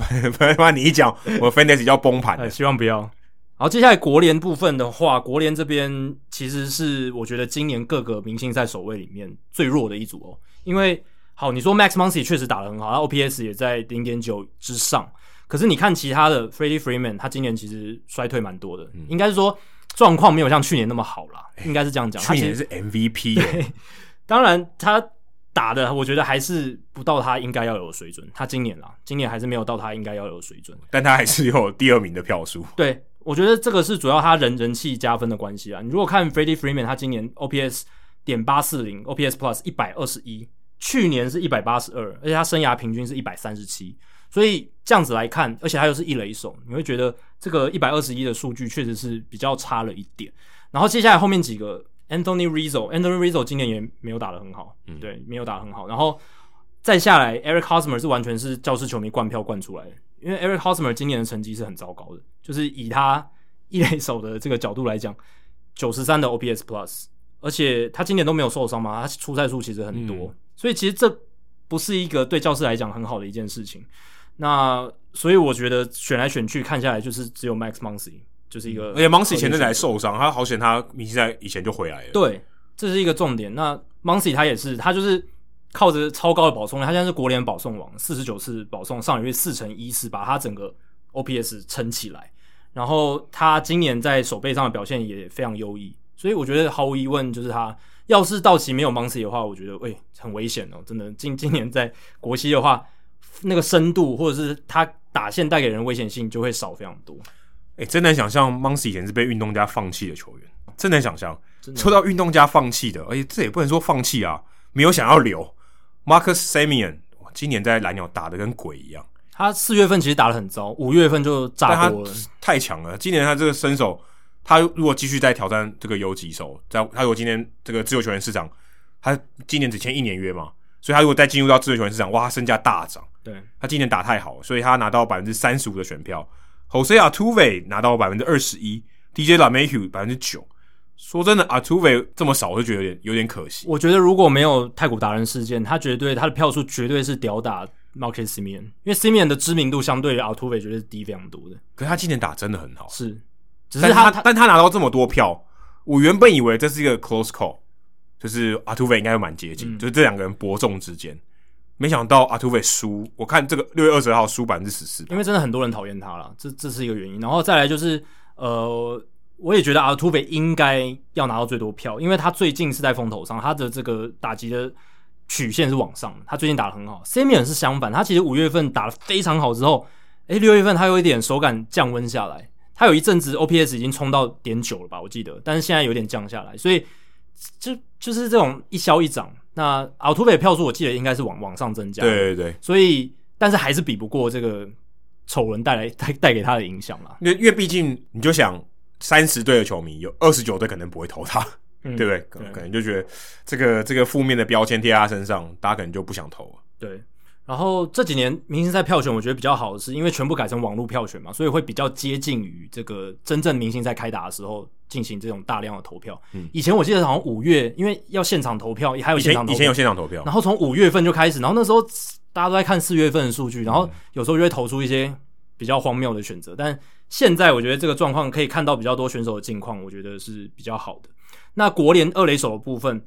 不然你一讲，我 Fantasy 要崩盘。希望不要。好，接下来国联部分的话，国联这边其实是我觉得今年各个明星赛首位里面最弱的一组哦。因为好，你说 Max Muncy 确实打得很好，他 OPS 也在零点九之上。可是你看其他的 Freddie Freeman，他今年其实衰退蛮多的，嗯、应该是说状况没有像去年那么好啦，欸、应该是这样讲。去年是 MVP，对，当然他打的我觉得还是不到他应该要有的水准。他今年啦，今年还是没有到他应该要有的水准，但他还是有第二名的票数。对。我觉得这个是主要他人人气加分的关系啊。你如果看 Freddie Freeman，他今年 OPS 点八四零，OPS Plus 一百二十一，去年是一百八十二，而且他生涯平均是一百三十七。所以这样子来看，而且他又是一垒手，你会觉得这个一百二十一的数据确实是比较差了一点。然后接下来后面几个 Anthony Rizzo，Anthony Rizzo 今年也没有打得很好，嗯，对，没有打得很好。然后再下来 Eric Hosmer 是完全是教师球迷灌票灌出来的。因为 Eric Hosmer 今年的成绩是很糟糕的，就是以他一垒手的这个角度来讲，九十三的 OPS Plus，而且他今年都没有受伤嘛，他出赛数其实很多，嗯、所以其实这不是一个对教师来讲很好的一件事情。那所以我觉得选来选去看下来，就是只有 Max Muncy 就是一个，而且 Muncy 前阵子还受伤，他好险他明星赛以前就回来了。对，这是一个重点。那 Muncy 他也是，他就是。靠着超高的保送率，他现在是国联保送王，四十九次保送，上垒率四乘一四，把他整个 OPS 撑起来。然后他今年在手背上的表现也非常优异，所以我觉得毫无疑问，就是他要是道奇没有 Muncy 的话，我觉得喂、欸、很危险哦，真的。今今年在国西的话，那个深度或者是他打线带给人危险性就会少非常多。哎、欸，真难想象 Muncy 以前是被运动家放弃的球员，真难想象，抽到运动家放弃的，而且这也不能说放弃啊，没有想要留。Marcus Semien 今年在蓝鸟打得跟鬼一样。他四月份其实打得很糟，五月份就炸锅了，太强了。今年他这个身手，他如果继续再挑战这个游击手，在他如果今天这个自由球员市场，他今年只签一年约嘛，所以他如果再进入到自由球员市场，哇，他身价大涨。对，他今年打太好，所以他拿到百分之三十五的选票。Jose Artuve 拿到百分之二十一，DJ LeMahieu 百分之九。说真的，Artuve 这么少，我就觉得有点有点可惜。我觉得如果没有太古达人事件，他绝对他的票数绝对是吊打 Marcus Semien，因为 Semien 的知名度相对于 Artuve 绝对是低非常多的。可是他今年打真的很好，是，只是他但他，但他拿到这么多票，我原本以为这是一个 close call，就是 Altuve 应该会蛮接近，嗯、就是这两个人伯仲之间，没想到 Altuve 输，我看这个六月二十号输百分之十四，因为真的很多人讨厌他了，这这是一个原因。然后再来就是呃。我也觉得阿图贝应该要拿到最多票，因为他最近是在风头上，他的这个打击的曲线是往上的，他最近打的很好。Semien 是相反，他其实五月份打的非常好之后，诶，六月份他有一点手感降温下来，他有一阵子 OPS 已经冲到点九了吧，我记得，但是现在有点降下来，所以就就是这种一消一涨。那奥图贝票数我记得应该是往往上增加，对对对，所以但是还是比不过这个丑闻带来 带带给他的影响啦，因为因为毕竟你就想。三十队的球迷有二十九队可能不会投他，嗯、对不对？对可能就觉得这个这个负面的标签贴在他身上，大家可能就不想投了。对。然后这几年明星赛票选，我觉得比较好的是，因为全部改成网络票选嘛，所以会比较接近于这个真正明星赛开打的时候进行这种大量的投票。嗯。以前我记得好像五月，因为要现场投票，还有现场投票，以前有现场投票，然后从五月份就开始，然后那时候大家都在看四月份的数据，然后有时候就会投出一些比较荒谬的选择，但。现在我觉得这个状况可以看到比较多选手的近况，我觉得是比较好的。那国联二垒手的部分，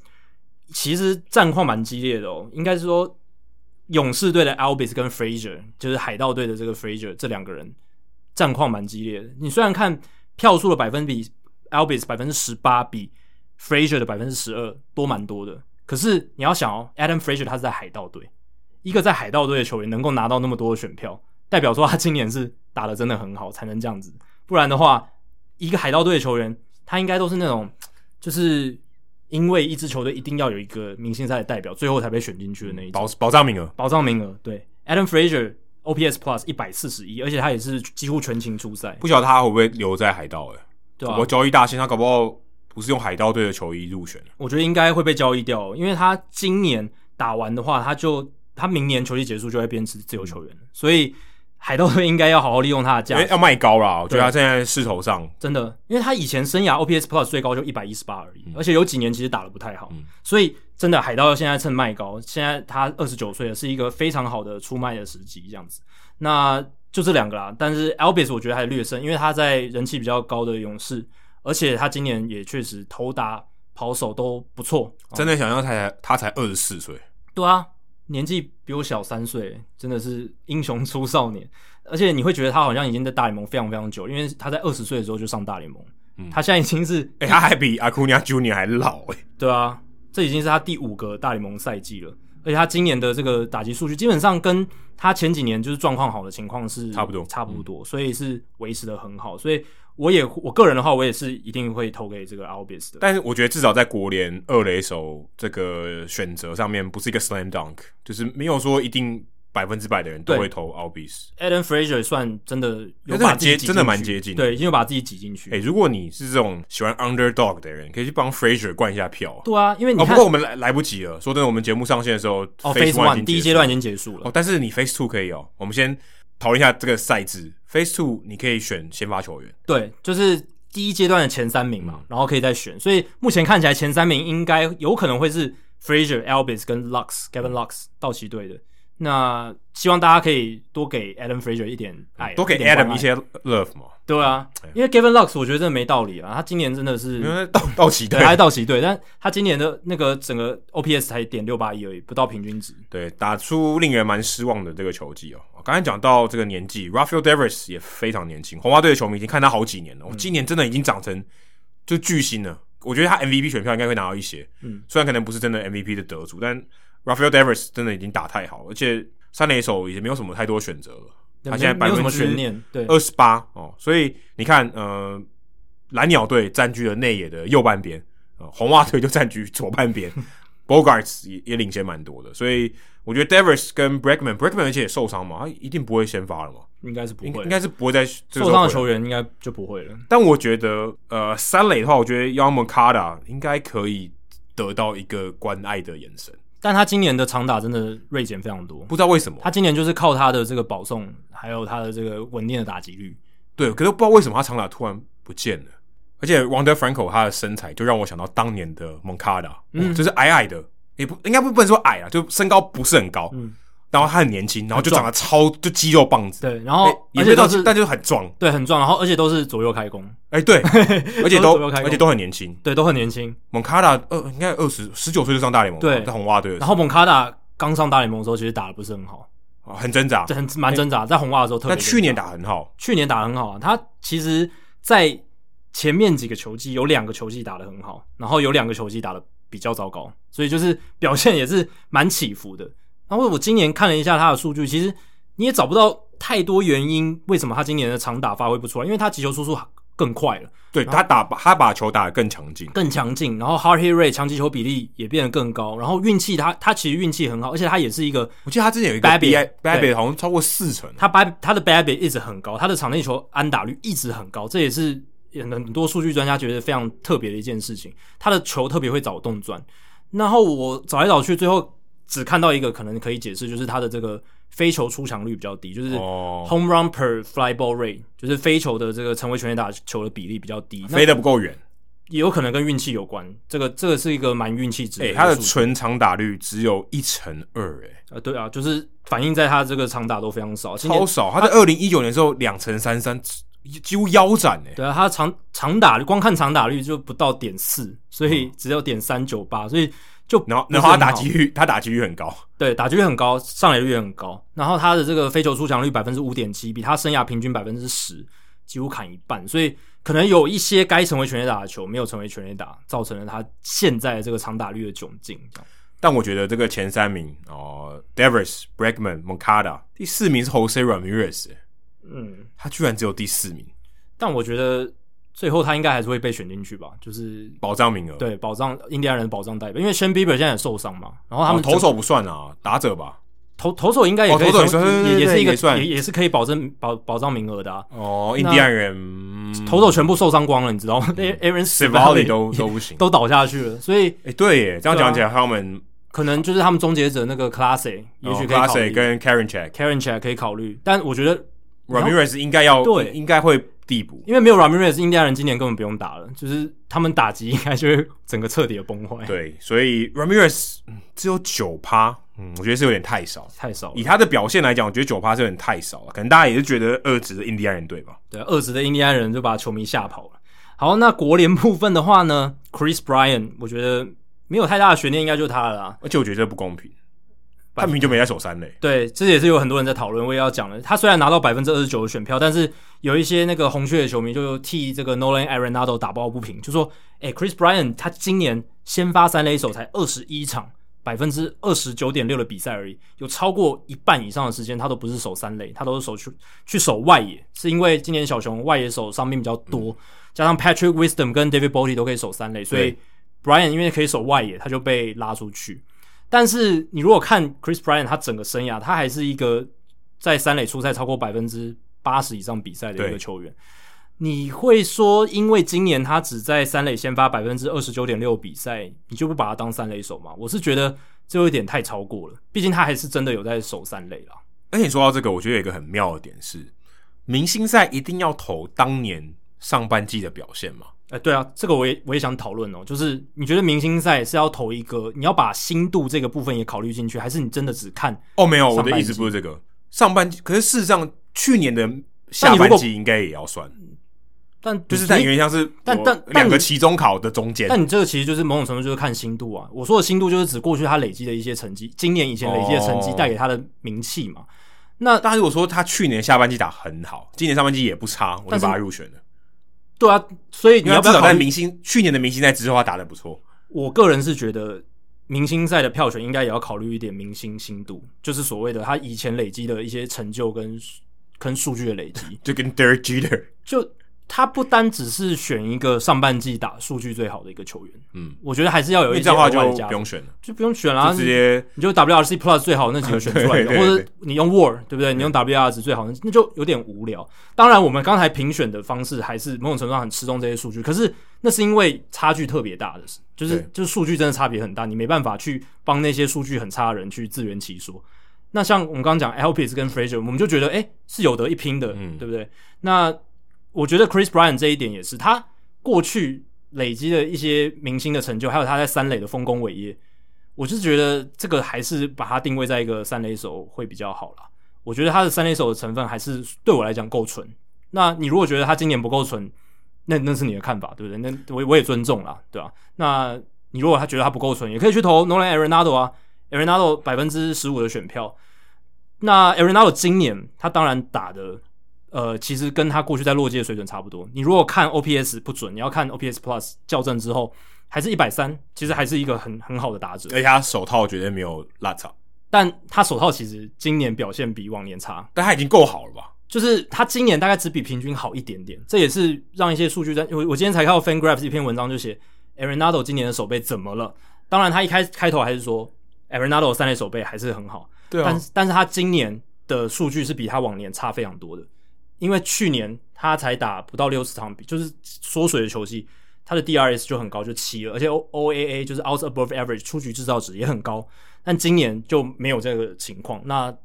其实战况蛮激烈的哦，应该是说勇士队的 Albis 跟 Fraser，就是海盗队的这个 Fraser，这两个人战况蛮激烈的。你虽然看票数的百分比，Albis 百分之十八比 Fraser 的百分之十二多蛮多的，可是你要想哦，Adam Fraser 他是在海盗队，一个在海盗队的球员能够拿到那么多的选票，代表说他今年是打得真的很好，才能这样子。不然的话，一个海盗队的球员，他应该都是那种就是。因为一支球队一定要有一个明星赛的代表，最后才被选进去的那一保保障名额，保障名额。对，Adam Frazier OPS Plus 一百四十一，而且他也是几乎全勤出赛。不晓得他会不会留在海盗？哎，对啊，我交易大限，他搞不好不是用海盗队的球衣入选。我觉得应该会被交易掉，因为他今年打完的话，他就他明年球季结束就会变成自由球员，所以。海盗队应该要好好利用他的价，要卖高啦。我觉得他现在势头上真的，因为他以前生涯 OPS Plus 最高就一百一十八而已，嗯、而且有几年其实打得不太好，嗯、所以真的海盗现在趁卖高，现在他二十九岁了，是一个非常好的出卖的时机，这样子。那就这两个啦，但是 Albis 我觉得还略胜，因为他在人气比较高的勇士，而且他今年也确实投打跑手都不错。真的想要他才他才二十四岁，对啊。年纪比我小三岁，真的是英雄出少年。而且你会觉得他好像已经在大联盟非常非常久，因为他在二十岁的时候就上大联盟。嗯，他现在已经是，哎、欸，他还比阿库尼亚 Junior 还老哎、欸。对啊，这已经是他第五个大联盟赛季了。而且他今年的这个打击数据，基本上跟他前几年就是状况好的情况是差不多，差不多，所以是维持的很好。所以。我也我个人的话，我也是一定会投给这个 Albis 的。但是我觉得至少在国联二垒手这个选择上面，不是一个 slam dunk，就是没有说一定百分之百的人都会投 Albis。Adam Frazier 算真的有把自己挤进去，真的蛮接近，对，已经有把自己挤进去。哎、欸，如果你是这种喜欢 underdog 的人，可以去帮 Frazier 灌一下票。对啊，因为你、哦、不过我们来来不及了。说真的，我们节目上线的时候，哦，Phase One 第一阶段已经结束了。哦，但是你 Phase Two 可以哦。我们先讨论一下这个赛制。Phase Two 你可以选先发球员，对，就是。第一阶段的前三名嘛，然后可以再选，所以目前看起来前三名应该有可能会是 Frazier、Albis 跟 Lux、Gavin Lux 道奇队的。那希望大家可以多给 Adam Frazier 一点爱，多给 Adam 一些 love 嘛。对啊，因为 Gavin Lux 我觉得真的没道理啊，他今年真的是因为道道奇队，他是道奇队，但他今年的那个整个 OPS 才点六八一而已，不到平均值。对，打出令人蛮失望的这个球技哦。刚才讲到这个年纪，Rafael Devers 也非常年轻。红袜队的球迷已经看他好几年了，我、嗯、今年真的已经长成就巨星了。我觉得他 MVP 选票应该会拿到一些，嗯，虽然可能不是真的 MVP 的得主，但 Rafael Devers 真的已经打太好，而且三垒手也没有什么太多选择了。他现在百分之二十八哦，所以你看，呃，蓝鸟队占据了内野的右半边，呃，红袜队就占据左半边 ，Bogaerts 也也领先蛮多的，所以。我觉得 Devers 跟 Bregman，Bregman 而且也受伤嘛，他一定不会先发了嘛，应该是不会，应该是不会再受伤的球员应该就不会了。但我觉得，呃，三垒的话，我觉得 Yoan Moncada 应该可以得到一个关爱的眼神。但他今年的长打真的锐减非常多，不知道为什么。他今年就是靠他的这个保送，还有他的这个稳定的打击率。对，可是不知道为什么他长打突然不见了。而且 Wonder Franco 他的身材就让我想到当年的 Moncada，嗯，就是矮矮的。也不应该不不能说矮啊，就身高不是很高，嗯，然后他很年轻，然后就长得超就肌肉棒子，对，然后也没到，但就是很壮，对，很壮，然后而且都是左右开弓，哎，对，而且都而且都很年轻，对，都很年轻。蒙卡达二应该二十十九岁就上大联盟，对，在红袜队。然后蒙卡达刚上大联盟的时候，其实打的不是很好，很挣扎，很蛮挣扎，在红袜的时候特别。但去年打很好，去年打得很好啊，他其实，在前面几个球季有两个球季打得很好，然后有两个球季打得。比较糟糕，所以就是表现也是蛮起伏的。然后我今年看了一下他的数据，其实你也找不到太多原因为什么他今年的长打发挥不出来，因为他击球输出更快了。对，他打他把球打得更强劲，更强劲。然后 hard hit rate 强击球比例也变得更高。然后运气他他其实运气很好，而且他也是一个，我记得他之前有一个 BABIP 好像超过四成，他 bad 他的 BABIP 一直很高，他的场内球安打率一直很高，这也是很多数据专家觉得非常特别的一件事情。他的球特别会找洞钻。然后我找来找去，最后只看到一个可能可以解释，就是他的这个飞球出场率比较低，就是 home run per fly ball rate，就是飞球的这个成为全垒打球的比例比较低，飞得不够远，也有可能跟运气有关。这个这个是一个蛮运气值。诶，他的纯长打率只有一成二，诶，呃，对啊，就是反映在他这个长打都非常少，超少。他在二零一九年的时候两成三三，几乎腰斩哎、欸。对啊，他长长打率光看长打率就不到点四，所以只有点三九八，所以就然后然后他打击率他打击率很高，对，打击率很高，上垒率也很高，然后他的这个飞球出墙率百分之五点七，比他生涯平均百分之十几乎砍一半，所以可能有一些该成为全垒打的球没有成为全垒打，造成了他现在这个长打率的窘境。但我觉得这个前三名哦，Devers、Bregman、Moncada，第四名是 Jose Ramirez，嗯，他居然只有第四名。但我觉得最后他应该还是会被选进去吧，就是保障名额，对，保障印第安人的保障代表，因为 Shane Bieber 现在也受伤嘛，然后他们、哦、投手不算啊，打者吧，投投手应该也可以，投手也也是一个也也也是可以保证保保障名额的啊。哦，印第安人、嗯、投手全部受伤光了，你知道吗？那 Aaron Civale 都都不行，都倒下去了，所以哎，对耶，这样讲起来他们。可能就是他们终结者那个 Classy，也许可以考虑。Clase 跟 Karinchak，Karinchak 可以考虑，但我觉得 Ramirez 应该要对，应该会递补，因为没有 Ramirez，印第安人今年根本不用打了，就是他们打击应该就会整个彻底的崩坏。对，所以 Ramirez 只有九趴，嗯，我觉得是有点太少，太少。以他的表现来讲，我觉得九趴是有点太少了，可能大家也是觉得二职的印第安人队吧？对，二职的印第安人就把球迷吓跑了。好，那国联部分的话呢，Chris Bryant，我觉得。没有太大的悬念，应该就是他了啦。而且我觉得这不公平，他明明就没在守三垒。对，这也是有很多人在讨论。我也要讲了，他虽然拿到百分之二十九的选票，但是有一些那个红雀的球迷就替这个 Nolan Arenado 打抱不平，就说：“哎，Chris Bryant 他今年先发三垒手才二十一场，百分之二十九点六的比赛而已，有超过一半以上的时间他都不是守三垒，他都是守去去守外野，是因为今年小熊外野手伤病比较多，嗯、加上 Patrick Wisdom 跟 David Bote 都可以守三垒，所以。” Bryant 因为可以守外野，他就被拉出去。但是你如果看 Chris Bryant 他整个生涯，他还是一个在三垒出赛超过百分之八十以上比赛的一个球员。你会说，因为今年他只在三垒先发百分之二十九点六比赛，你就不把他当三垒手吗？我是觉得这有点太超过了。毕竟他还是真的有在守三垒啦。而且说到这个，我觉得有一个很妙的点是，明星赛一定要投当年上半季的表现吗？哎，对啊，这个我也我也想讨论哦。就是你觉得明星赛是要投一个，你要把心度这个部分也考虑进去，还是你真的只看？哦，没有，我的意思不是这个。上半季，可是事实上去年的下半季应该也要算。但就是在原像是但但两个期中考的中间。但你这个其实就是某种程度就是看心度啊。我说的心度就是指过去他累积的一些成绩，今年以前累积的成绩带给他的名气嘛。哦、那但如果说他去年下半季打很好，今年上半季也不差，我就把他入选了。对啊，所以你要不要考虑明星？去年的明星赛之后，他打的不错。我个人是觉得明星赛的票选应该也要考虑一点明星心度，就是所谓的他以前累积的一些成就跟跟数据的累积，就跟 Derek Jeter 就。他不单只是选一个上半季打数据最好的一个球员，嗯，我觉得还是要有一些额外的加，不用选了，就不用选了，直接你就 WRC Plus 最好那几个 选出来的，或者你用 WAR 对不对？你用 WR 值最好，那就有点无聊。当然，我们刚才评选的方式还是某种程度上很吃重这些数据，可是那是因为差距特别大的，就是就是数据真的差别很大，你没办法去帮那些数据很差的人去自圆其说。那像我们刚刚讲 Alpes 跟 Frasier，我们就觉得诶是有得一拼的，嗯，对不对？那我觉得 Chris b r y a n 这一点也是，他过去累积的一些明星的成就，还有他在三垒的丰功伟业，我就是觉得这个还是把他定位在一个三垒手会比较好啦。我觉得他的三垒手的成分还是对我来讲够纯。那你如果觉得他今年不够纯，那那是你的看法，对不对？那我我也尊重啦，对吧、啊？那你如果他觉得他不够纯，也可以去投 Nolan Arenado 啊，Arenado 百分之十五的选票。那 Arenado 今年他当然打的。呃，其实跟他过去在洛基的水准差不多。你如果看 OPS 不准，你要看 OPS Plus 校正之后，还是一百三，其实还是一个很很好的打者。而且他手套绝对没有落差，但他手套其实今年表现比往年差，但他已经够好了吧？就是他今年大概只比平均好一点点，这也是让一些数据在。我我今天才看到 FanGraphs 一篇文章就写 Arenado 今年的手背怎么了？当然他一开开头还是说 Arenado 三垒手背还是很好，对啊，但是但是他今年的数据是比他往年差非常多的。因为去年他才打不到六十场比，就是缩水的球季，他的 DRS 就很高，就七了，而且 OAA 就是 Outs Above Average 出局制造值也很高，但今年就没有这个情况。那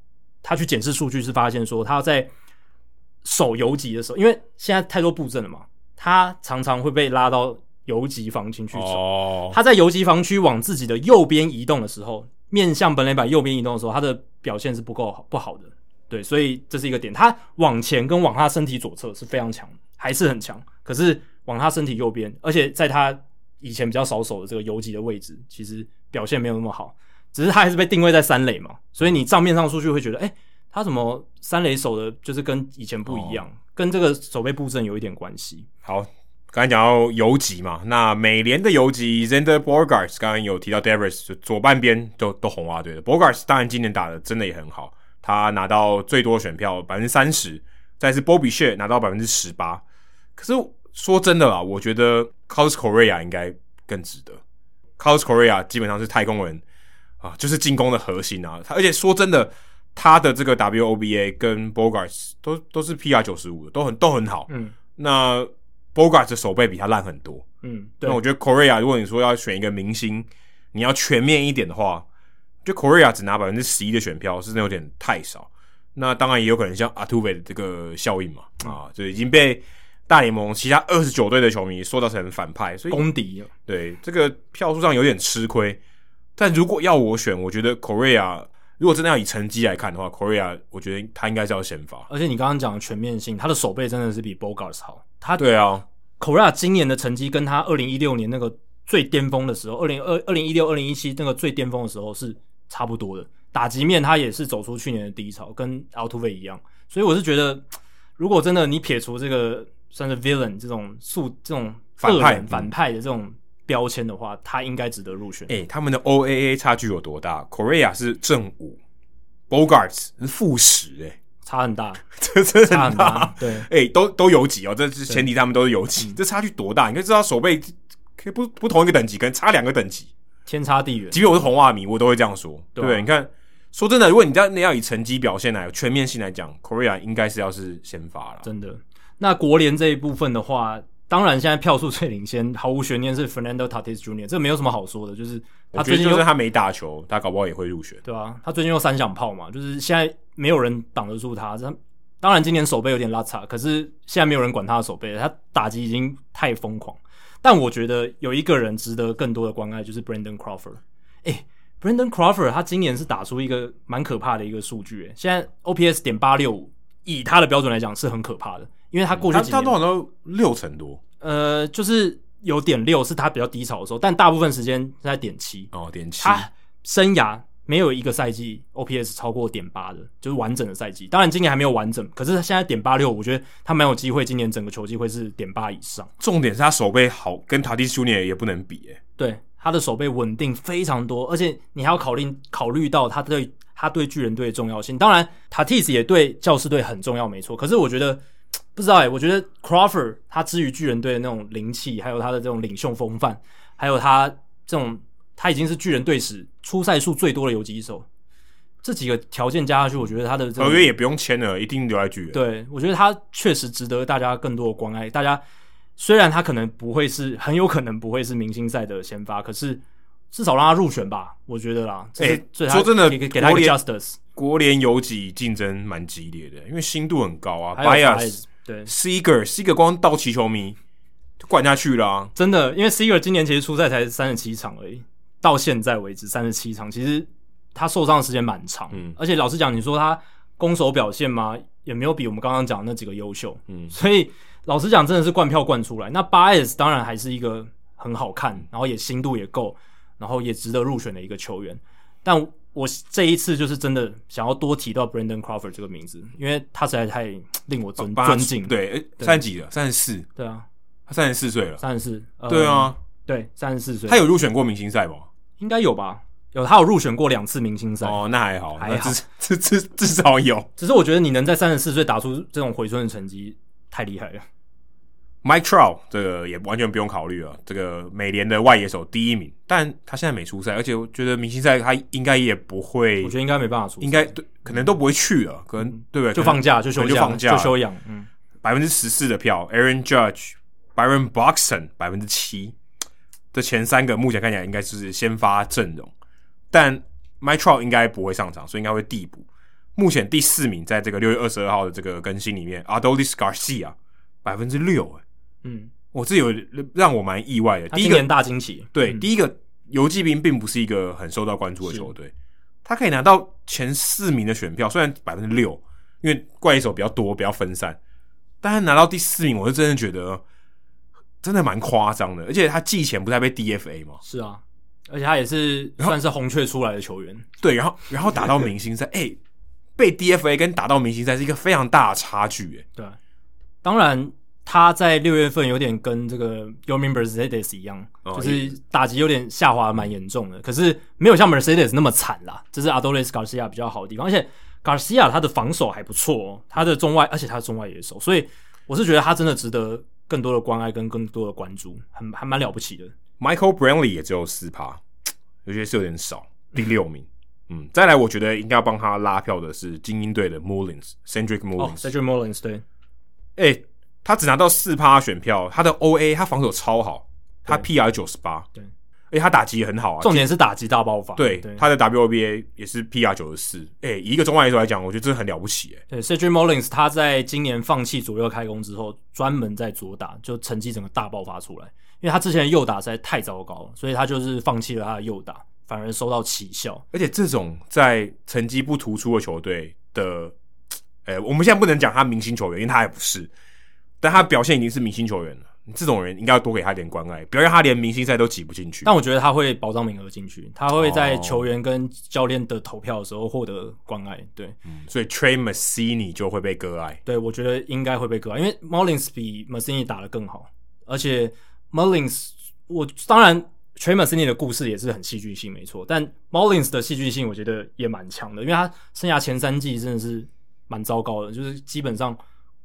他去检视数据是发现说，他在守游击的时候，因为现在太多布阵了嘛，他常常会被拉到游击防区去守。Oh. 他在游击防区往自己的右边移动的时候，面向本垒板右边移动的时候，他的表现是不够不好的。对，所以这是一个点。他往前跟往他身体左侧是非常强，还是很强。可是往他身体右边，而且在他以前比较少守的这个游击的位置，其实表现没有那么好。只是他还是被定位在三垒嘛，所以你账面上数据会觉得，哎、欸，他怎么三垒守的，就是跟以前不一样，哦、跟这个守备布阵有一点关系。好，刚才讲到游击嘛，那美联的游击 Zander Bogaerts 刚刚有提到 Devers 就左半边都都红袜队的 Bogaerts 当然今年打的真的也很好，他拿到最多选票百分之三十，再是 Bo Bichette 拿到百分之十八。可是说真的啦，我觉得 Carlos Correa 应该更值得。Carlos Correa 基本上是太空人。啊，就是进攻的核心啊！他而且说真的，他的这个 WOBA 跟 Bogaerts 都都是 PR 九十五的，都很都很好。嗯，那 Bogaerts 的手背比他烂很多。嗯，对。那我觉得 Correa 如果你说要选一个明星，你要全面一点的话，就 Correa 只拿百分之十一的选票，是真的有点太少。那当然也有可能像 Altuve 的这个效应嘛，嗯、啊，就已经被大联盟其他二十九队的球迷塑造成反派，所以公敌。对，这个票数上有点吃亏。但如果要我选，我觉得 Correa 如果真的要以成绩来看的话，Correa 我觉得他应该是要先发。而且你刚刚讲的全面性，他的守备真的是比 Bogaerts 好。他对啊，Correa 今年的成绩跟他二零一六年那个最巅峰的时候，二零二二零一六二零一七那个最巅峰的时候是差不多的。打击面他也是走出去年的低潮，跟 Altuve 一样。所以我是觉得，如果真的你撇除这个算是 Villain 这种素这种反派反派的这种。标签的话，他应该值得入选。哎、欸，他们的 OAA 差距有多大？Correa 是正五，Bogaerts 是负十，哎，差很大，这真的很大。对，哎、欸，都都有几哦，这是前提，他们都是有几，这差距多大？你可以知道手背可以不不同一个等级，可能差两个等级，天差地远。即便我是红袜迷，我都会这样说，对不对？啊、你看，说真的，如果你在那要以成绩表现来全面性来讲，Correa 应该是要是先发了。真的，那国联这一部分的话。当然，现在票数最领先，毫无悬念是 Fernando Tatis Jr.，这没有什么好说的，就是他最近就是他没打球，他搞不好也会入选，对啊，他最近又三响炮嘛，就是现在没有人挡得住他。他当然今年手背有点拉差，可是现在没有人管他的手背，他打击已经太疯狂。但我觉得有一个人值得更多的关爱，就是 Brandon Crawford。诶，Brandon Crawford 他今年是打出一个蛮可怕的一个数据，诶，现在 OPS 点八六五，以他的标准来讲是很可怕的。因为他过去、嗯、他他多少都六成多，呃，就是有点六是他比较低潮的时候，但大部分时间是在点七哦，点七。他生涯没有一个赛季 OPS 超过点八的，就是完整的赛季。当然今年还没有完整，可是他现在点八六，我觉得他蛮有机会，今年整个球季会是点八以上。重点是他手背好，跟 Tatis Junior 也不能比诶。对，他的手背稳定非常多，而且你还要考虑考虑到他对他对巨人队的重要性。当然，Tatis 也对教师队很重要，没错。可是我觉得。不知道哎、欸，我觉得 Crawford 他之于巨人队的那种灵气，还有他的这种领袖风范，还有他这种他已经是巨人队史出赛数最多的游击手，这几个条件加下去，我觉得他的合约也不用签了，一定留在巨人。对，我觉得他确实值得大家更多的关爱。大家虽然他可能不会是，很有可能不会是明星赛的先发，可是至少让他入选吧，我觉得啦。哎、欸，说真的，给他一个 Justice，国联游击竞争蛮激烈的，因为新度很高啊，Bias。对，Seager，Seager 光道奇球迷就灌下去了啊！真的，因为 Seager 今年其实出赛才三十七场而已，到现在为止三十七场，其实他受伤的时间蛮长。嗯，而且老实讲，你说他攻守表现嘛，也没有比我们刚刚讲的那几个优秀。嗯，所以老实讲，真的是灌票灌出来。那 Baez 当然还是一个很好看，然后也心度也够，然后也值得入选的一个球员，但。我这一次就是真的想要多提到 Brandon Crawford 这个名字，因为他实在太令我尊尊敬。对，三十几了，三十四。对啊，他三十四岁了。三十四。对啊，对，三十四岁。他有入选过明星赛吗？应该有吧？有，他有入选过两次明星赛。哦，那还好，还好，至至至少有。只是我觉得你能在三十四岁打出这种回春的成绩，太厉害了。Mike Trout 这个也完全不用考虑了，这个美联的外野手第一名，但他现在没出赛，而且我觉得明星赛他应该也不会，我觉得应该没办法出赛，应该对，可能都不会去了，可能、嗯、对不对？就放假就休假就放假就休养，嗯，百分之十四的票，Aaron Judge、Byron Buxton 百分之七，这前三个目前看起来应该是先发阵容，但 Trout 应该不会上场，所以应该会递补。目前第四名，在这个六月二十二号的这个更新里面，Adolis Garcia 百分之六，嗯，我这有让我蛮意外的。第一个大惊喜，对，嗯、第一个游骑兵并不是一个很受到关注的球队，他可以拿到前四名的选票，虽然百分之六，因为怪垒手比较多，比较分散。但他拿到第四名，我是真的觉得真的蛮夸张的。而且他季前不是还被 DFA 吗？是啊，而且他也是算是红雀出来的球员。对，然后然后打到明星赛，哎、欸，被 DFA 跟打到明星赛是一个非常大的差距，哎。对，当然他在六月份有点跟这个 Yomi Mercedes 一样，哦、就是打击有点下滑蛮严重的，可是没有像 Mercedes 那么惨啦。这是 Adolis Garcia 比较好的地方，而且。Garcia 他的防守还不错哦，他的中外，而且他的中外野手，所以我是觉得他真的值得更多的关爱跟更多的关注，很还蛮了不起的。Michael Brantley 也只有四趴，我觉得是有点少，第六名。嗯，再来，我觉得应该要帮他拉票的是精英队的 Mullins，Cedric Mullins，Cedric Mullins 对，哎、欸，他只拿到四趴选票，他的 OA 他防守超好，他 PR 九十八，对。哎，他打击也很好啊，重点是打击大爆发。对，对他的 WOBA 也是 PR 九十四。哎，以一个中外野手来讲，我觉得真的很了不起。哎，对，Cedric Mullins 他在今年放弃左右开工之后，专门在左打，就成绩整个大爆发出来。因为他之前的右打实在太糟糕了，所以他就是放弃了他的右打，反而收到奇效。而且这种在成绩不突出的球队的，哎，我们现在不能讲他明星球员，因为他还不是，但他表现已经是明星球员了。这种人应该要多给他点关爱，不要让他连明星赛都挤不进去。但我觉得他会保障名额进去，他会在球员跟教练的投票的时候获得关爱。对，嗯、所以 Trey Mancini 就会被割爱。对，我觉得应该会被割爱，因为 Mullins 比 Mancini 打得更好，而且 Mullins 我当然 Trey Mancini 的故事也是很戏剧性，没错。但 Mullins 的戏剧性我觉得也蛮强的，因为他生涯前三季真的是蛮糟糕的，就是基本上。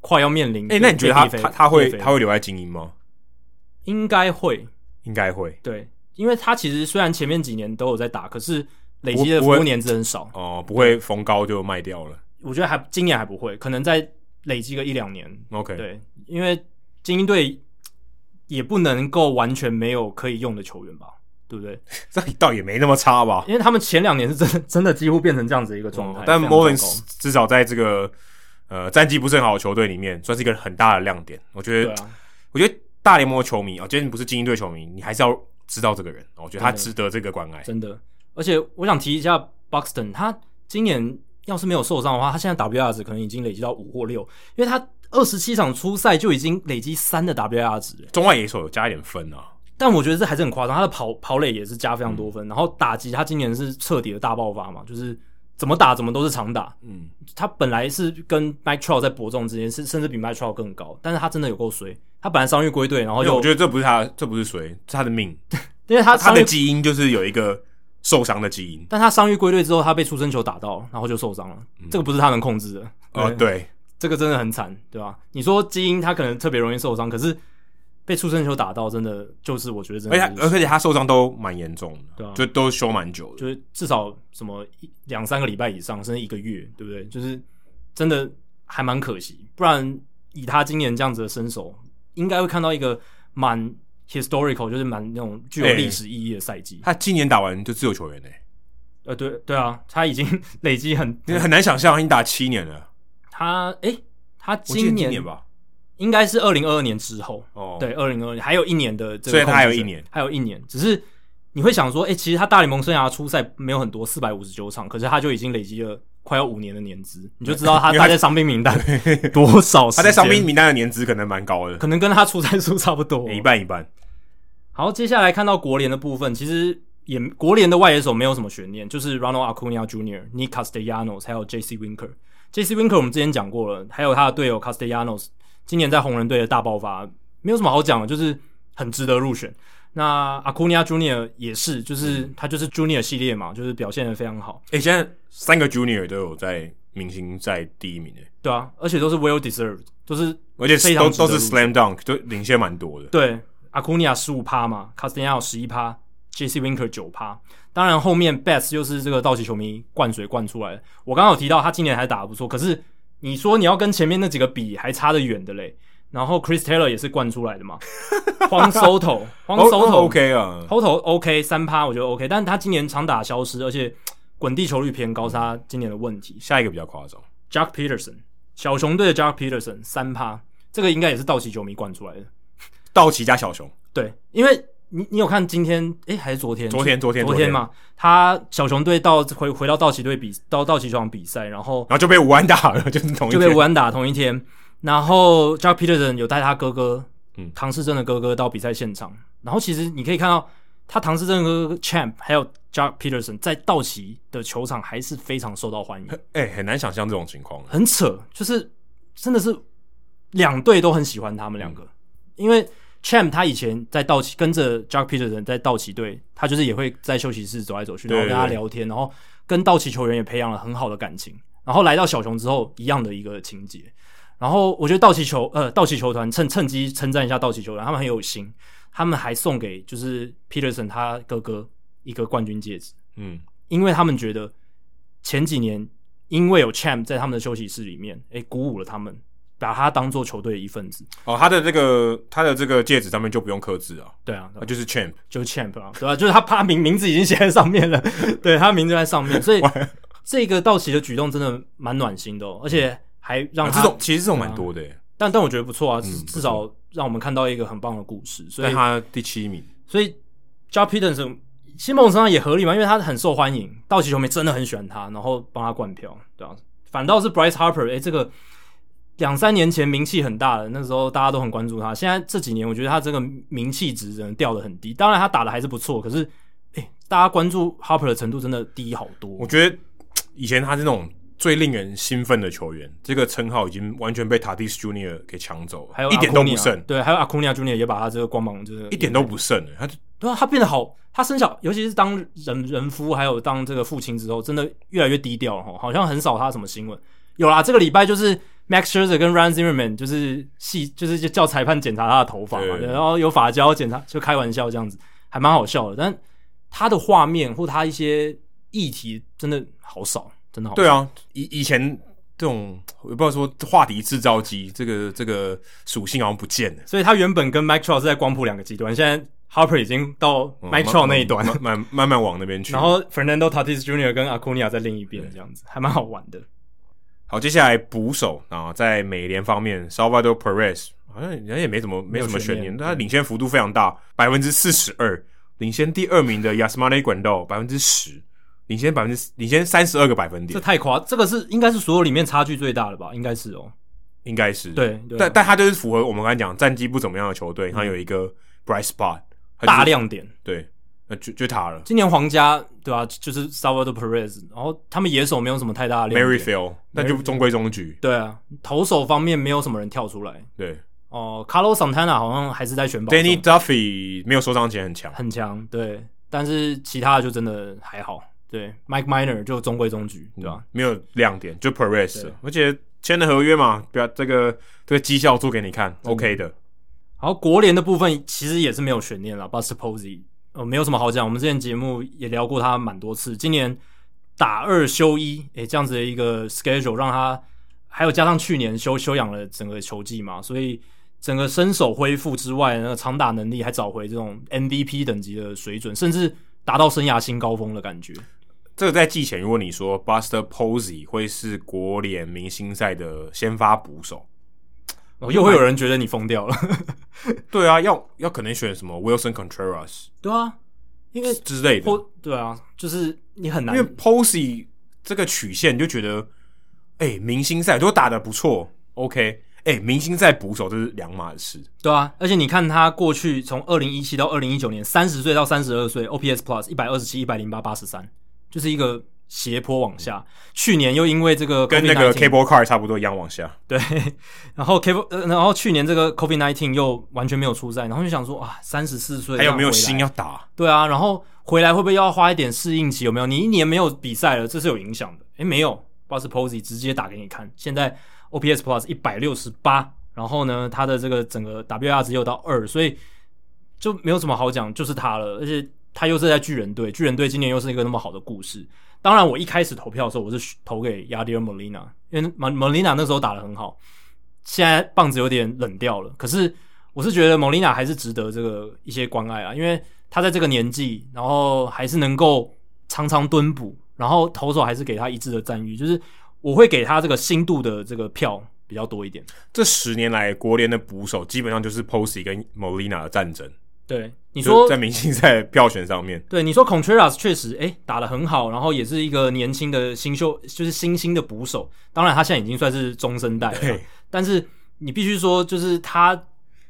快要面临哎、欸，那你觉得他他他会他会留在精英吗？应该会，应该会。对，因为他其实虽然前面几年都有在打，可是累积的服务年资很少哦，不会逢高就卖掉了。我觉得还今年还不会，可能再累积个一两年。OK，对，因为精英队也不能够完全没有可以用的球员吧，对不对？这倒也没那么差吧，因为他们前两年是真的真的几乎变成这样子一个状态、哦。但 Mullins 至少在这个。呃，战绩不是很好的球队里面，算是一个很大的亮点。我觉得，啊、我觉得大联盟的球迷啊，今天你不是精英队球迷，你还是要知道这个人。我觉得他值得这个关爱，真的。而且我想提一下 Buxton，他今年要是没有受伤的话，他现在 WR 值可能已经累积到五或六，因为他二十七场初赛就已经累积三的 WR 值。中外野手有加一点分啊，但我觉得这还是很夸张。他的跑跑垒也是加非常多分，嗯、然后打击他今年是彻底的大爆发嘛，就是。怎么打怎么都是长打，嗯，他本来是跟 Mike Trout 在伯仲之间，甚甚至比 Mike Trout 更高，但是他真的有够衰，他本来伤愈归队，然后就我觉得这不是他，这不是衰，是他的命，因为他他的基因就是有一个受伤的基因，但他伤愈归队之后，他被出生球打到，然后就受伤了，嗯、这个不是他能控制的，哦，对，这个真的很惨，对吧？你说基因他可能特别容易受伤，可是。被出生球打到，真的就是我觉得真的，而且而且他受伤都蛮严重的，对啊，就都休蛮久的，就是至少什么两三个礼拜以上，甚至一个月，对不对？就是真的还蛮可惜，不然以他今年这样子的身手，应该会看到一个蛮 historical，就是蛮那种具有历史意义的赛季。欸、他今年打完就自由球员呢、欸？呃，对对啊，他已经 累积很很难想象，已经打七年了。他哎、欸，他今年，今年吧。应该是二零二二年之后，哦，对，二零二二年还有一年的这个，所以他还有一年，还有一年。只是你会想说，哎、欸，其实他大联盟生涯出赛没有很多，四百五十九场，可是他就已经累积了快要五年的年资，你就知道他 他在伤兵名单多少？他在伤兵名单的年资可能蛮高的，可能跟他出赛数差不多，一半一半。好，接下来看到国联的部分，其实也国联的外野手没有什么悬念，就是 Ronald Acuna Jr.、Nick Castellanos 还有 J.C. Winker。J.C. Winker 我们之前讲过了，还有他的队友 Castellanos。今年在红人队的大爆发，没有什么好讲的，就是很值得入选。那 Acuna Junior 也是，就是他就是 Junior 系列嘛，就是表现的非常好。诶、欸，现在三个 Junior 都有在明星在第一名诶。对啊，而且都是 Well Deserved，都是而且都都是 Slam Dunk，都领先蛮多的。对，Acuna 十五趴嘛，Castellanos 十一趴，JC Winker 九趴。当然后面 Betts 又是这个道奇球迷灌水灌出来的。我刚刚有提到他今年还打得不错，可是。你说你要跟前面那几个比，还差得远的嘞。然后 Chris Taylor 也是灌出来的嘛。Juan Soto，Juan Soto OK 啊，Soto OK 三趴，我觉得 OK。但是他今年长打消失，而且滚地球率偏高，是他今年的问题。下一个比较夸张，Jack Peterson，小熊队的 Jack Peterson 三趴，这个应该也是道奇球迷灌出来的。道奇加小熊，对，因为你你有看今天？诶，还是昨天？昨天，昨天，昨天嘛。他小熊队到回回到道奇队比到道奇球场比赛，然后然后就被武安打了，就是同一就被武安打同一天。然后 Joc Pederson 有带他哥哥，嗯，唐氏症的哥哥到比赛现场。然后其实你可以看到，他唐氏症的哥哥 Champ 还有 Joc Pederson 在道奇的球场还是非常受到欢迎。诶，很难想象这种情况，很扯，就是真的是两队都很喜欢他们两个，嗯、因为。Champ 他以前在道奇跟着 Jack Peterson 在道奇队，他就是也会在休息室走来走去，然后跟他聊天，然后跟道奇球员也培养了很好的感情。然后来到小熊之后，一样的一个情节。然后我觉得道奇球呃道奇球团趁趁机称赞一下道奇球团，他们很有心，他们还送给就是 Peterson 他哥哥一个冠军戒指。嗯，因为他们觉得前几年因为有 Champ 在他们的休息室里面，诶，鼓舞了他们。把他当做球队的一份子。哦，他的这个他的这个戒指上面就不用刻字啊，对啊，就是 champ，就是 champ 啊，对啊，就是他他名名字已经写在上面了，对他名字在上面，所以这个道奇的举动真的蛮暖心的，哦，而且还让这种其实这种蛮多的，但但我觉得不错啊，至、嗯、至少让我们看到一个很棒的故事，所以他第七名，所以 Pederson 新梦身上也合理嘛，因为他很受欢迎，道奇球迷真的很喜欢他，然后帮他灌票，对啊，反倒是 Bryce Harper，哎，这个。两三年前名气很大的，那时候大家都很关注他。现在这几年，我觉得他这个名气值真的掉的很低。当然，他打的还是不错，可是，哎，大家关注 Harper 的程度真的低好多。我觉得以前他是那种最令人兴奋的球员，这个称号已经完全被 Tatis Junior 给抢走了，还有一点都不剩。对，还有 Acuna Junior 也把他这个光芒就是一点都不剩。他对啊，他变得好，他生小，尤其是当人人夫，还有当这个父亲之后，真的越来越低调了哈，好像很少他什么新闻。有啦，这个礼拜就是。Max Scherzer 跟 Ryan Zimmerman 就是细，就是叫裁判检查他的头发嘛，然后有发胶检查，就开玩笑这样子，还蛮好笑的。但他的画面或他一些议题真的好少，真的好少。对啊，以以前这种我不知道说话题制造机这个这个属性好像不见了。所以他原本跟 Mike Trout 是在光谱两个极端，现在 Harper 已经到 Mike Trout 那一端，慢慢慢慢往那边去。然后 Fernando Tatis Jr. 跟 Acuna 在另一边，这样子还蛮好玩的。好，接下来捕手啊，在美联方面，Salvador Perez 好像人也没怎么没什么悬念，他领先幅度非常大，百分之四十二，领先第二名的 Yasmani Grandal 百分之十，领先百分之领先三十二个百分点，这太夸，这个是应该是所有里面差距最大的吧？应该是哦，应该是。对，但但他就是符合我们刚才讲战绩不怎么样的球队，他、嗯、有一个 bright spot 大亮点，对。就就他了。今年皇家对吧、啊？就是 Salvador Perez，然后他们野手没有什么太大的亮点。Maryfield，那就中规中矩。对啊，投手方面没有什么人跳出来。对哦、呃、Carlos Santana 好像还是在选保。Danny Duffy 没有受伤前很强，很强。对，但是其他的就真的还好。对，Mike Miner 就中规中矩，对吧、啊嗯？没有亮点，就 Perez，而且签的合约嘛，不要这个这个绩效做给你看，OK 的。然后，国联的部分其实也是没有悬念了，Buster Posey。呃，没有什么好讲。我们之前节目也聊过他蛮多次。今年打二休一，诶，这样子的一个 schedule 让他还有加上去年休休养了整个球季嘛，所以整个身手恢复之外，那个长打能力还找回这种 MVP 等级的水准，甚至达到生涯新高峰的感觉。这个在季前，如果你说 Buster Posey 会是国联明星赛的先发捕手。哦，又会有人觉得你疯掉了。对啊，要要可能选什么 Wilson Contreras，对啊，因为之类的，对啊，就是你很难，因为 Posey 这个曲线就觉得，哎、欸，明星赛如果打得不错，OK，哎、欸，明星赛捕手这是两码事，对啊，而且你看他过去从二零一七到二零一九年，三十岁到三十二岁，OPS Plus 一百二十七、一百零八、八十三，就是一个。斜坡往下，去年又因为这个跟那个 Cable Car 差不多一样往下，对。然后 Cable，呃，然后去年这个 COVID nineteen 又完全没有出赛，然后就想说啊，三十四岁还有没有心要打？对啊，然后回来会不会要花一点适应期？有没有？你一年没有比赛了，这是有影响的。诶，没有，Buster Posey 直接打给你看，现在 OPS Plus 一百六十八，然后呢，他的这个整个 WR 值又到二，所以就没有什么好讲，就是他了。而且他又是在巨人队，巨人队今年又是一个那么好的故事。当然，我一开始投票的时候，我是投给 Yadier Molina，因为 Molina 那时候打的很好。现在棒子有点冷掉了，可是我是觉得 Molina 还是值得这个一些关爱啊，因为他在这个年纪，然后还是能够常常蹲捕，然后投手还是给他一致的赞誉，就是我会给他这个新度的这个票比较多一点。这十年来，国联的捕手基本上就是 Posey 跟 Molina 的战争，对，你说在明星赛票选上面，对你说 Contreras 确实哎打得很好，然后也是一个年轻的新秀，就是新兴的捕手。当然他现在已经算是中生代了，对但是你必须说，就是他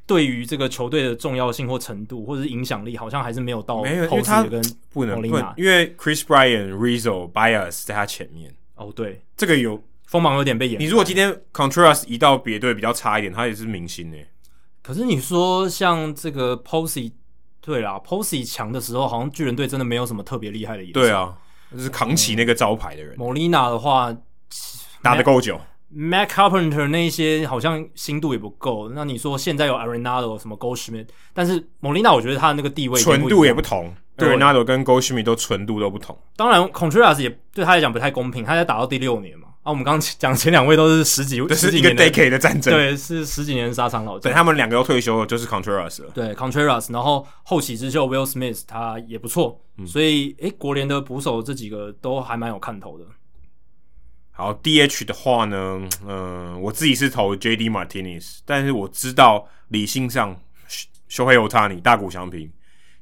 对于这个球队的重要性或程度，或者是影响力，好像还是没有到。没有，因为他不能不能，因为 Chris Bryant、Rizzo、Bias 在他前面。哦，对，这个有锋芒有点被掩。你如果今天 Contreras 移到别队比较差一点，他也是明星呢。可是你说像这个 Posey，对啦，Posey 强的时候，好像巨人队真的没有什么特别厉害的野手。对啊，就是扛起那个招牌的人。莫莉纳的话打得够久，Matt Carpenter 那一些好像心度也不够。那你说现在有 Arenado 什么 Goldschmidt，但是莫莉纳我觉得他的那个地位纯度也不同。Arenado 跟 Goldschmidt 都纯度都不同。当然，Contreras 也对他来讲不太公平，他才打到第六年嘛。啊，我们刚刚讲前两位都是十几，这是一个 decade 的战争，对，是十几年的沙场老将。等他们两个都退休了，就是 Contreras 了。对，Contreras，然后后起之秀 Will Smith 他也不错，嗯、所以诶，国联的捕手这几个都还蛮有看头的。好，DH 的话呢，嗯、呃，我自己是投 JD Martinez，但是我知道理性上，Shohei Ohtani 大谷翔平，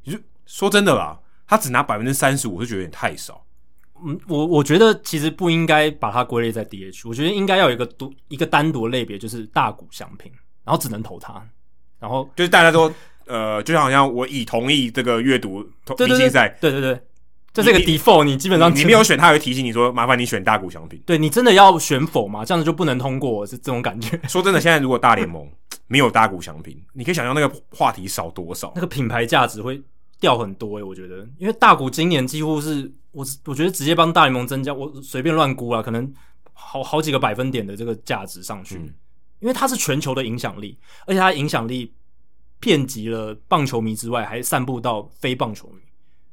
你就说真的啦，他只拿百分之三十五，我是觉得有点太少。嗯，我我觉得其实不应该把它归类在 DH，我觉得应该要有一个独一个单独类别，就是大谷翔平，然后只能投他，然后就是大家都呃，就像好像我已同意这个阅读明星赛，对对对，这是一个 default，你，基本上你，你没有选，他会提醒你说，麻烦你选大谷翔平。对，你真的要选否吗？这样子就不能通过，是这种感觉。说真的，现在如果大联盟没有大谷翔平，你可以想象那个话题少多少，那个品牌价值会掉很多诶、欸，我觉得，因为大股今年几乎是。我我觉得直接帮大联盟增加，我随便乱估啊，可能好好几个百分点的这个价值上去，嗯、因为它是全球的影响力，而且它影响力遍及了棒球迷之外，还散布到非棒球迷，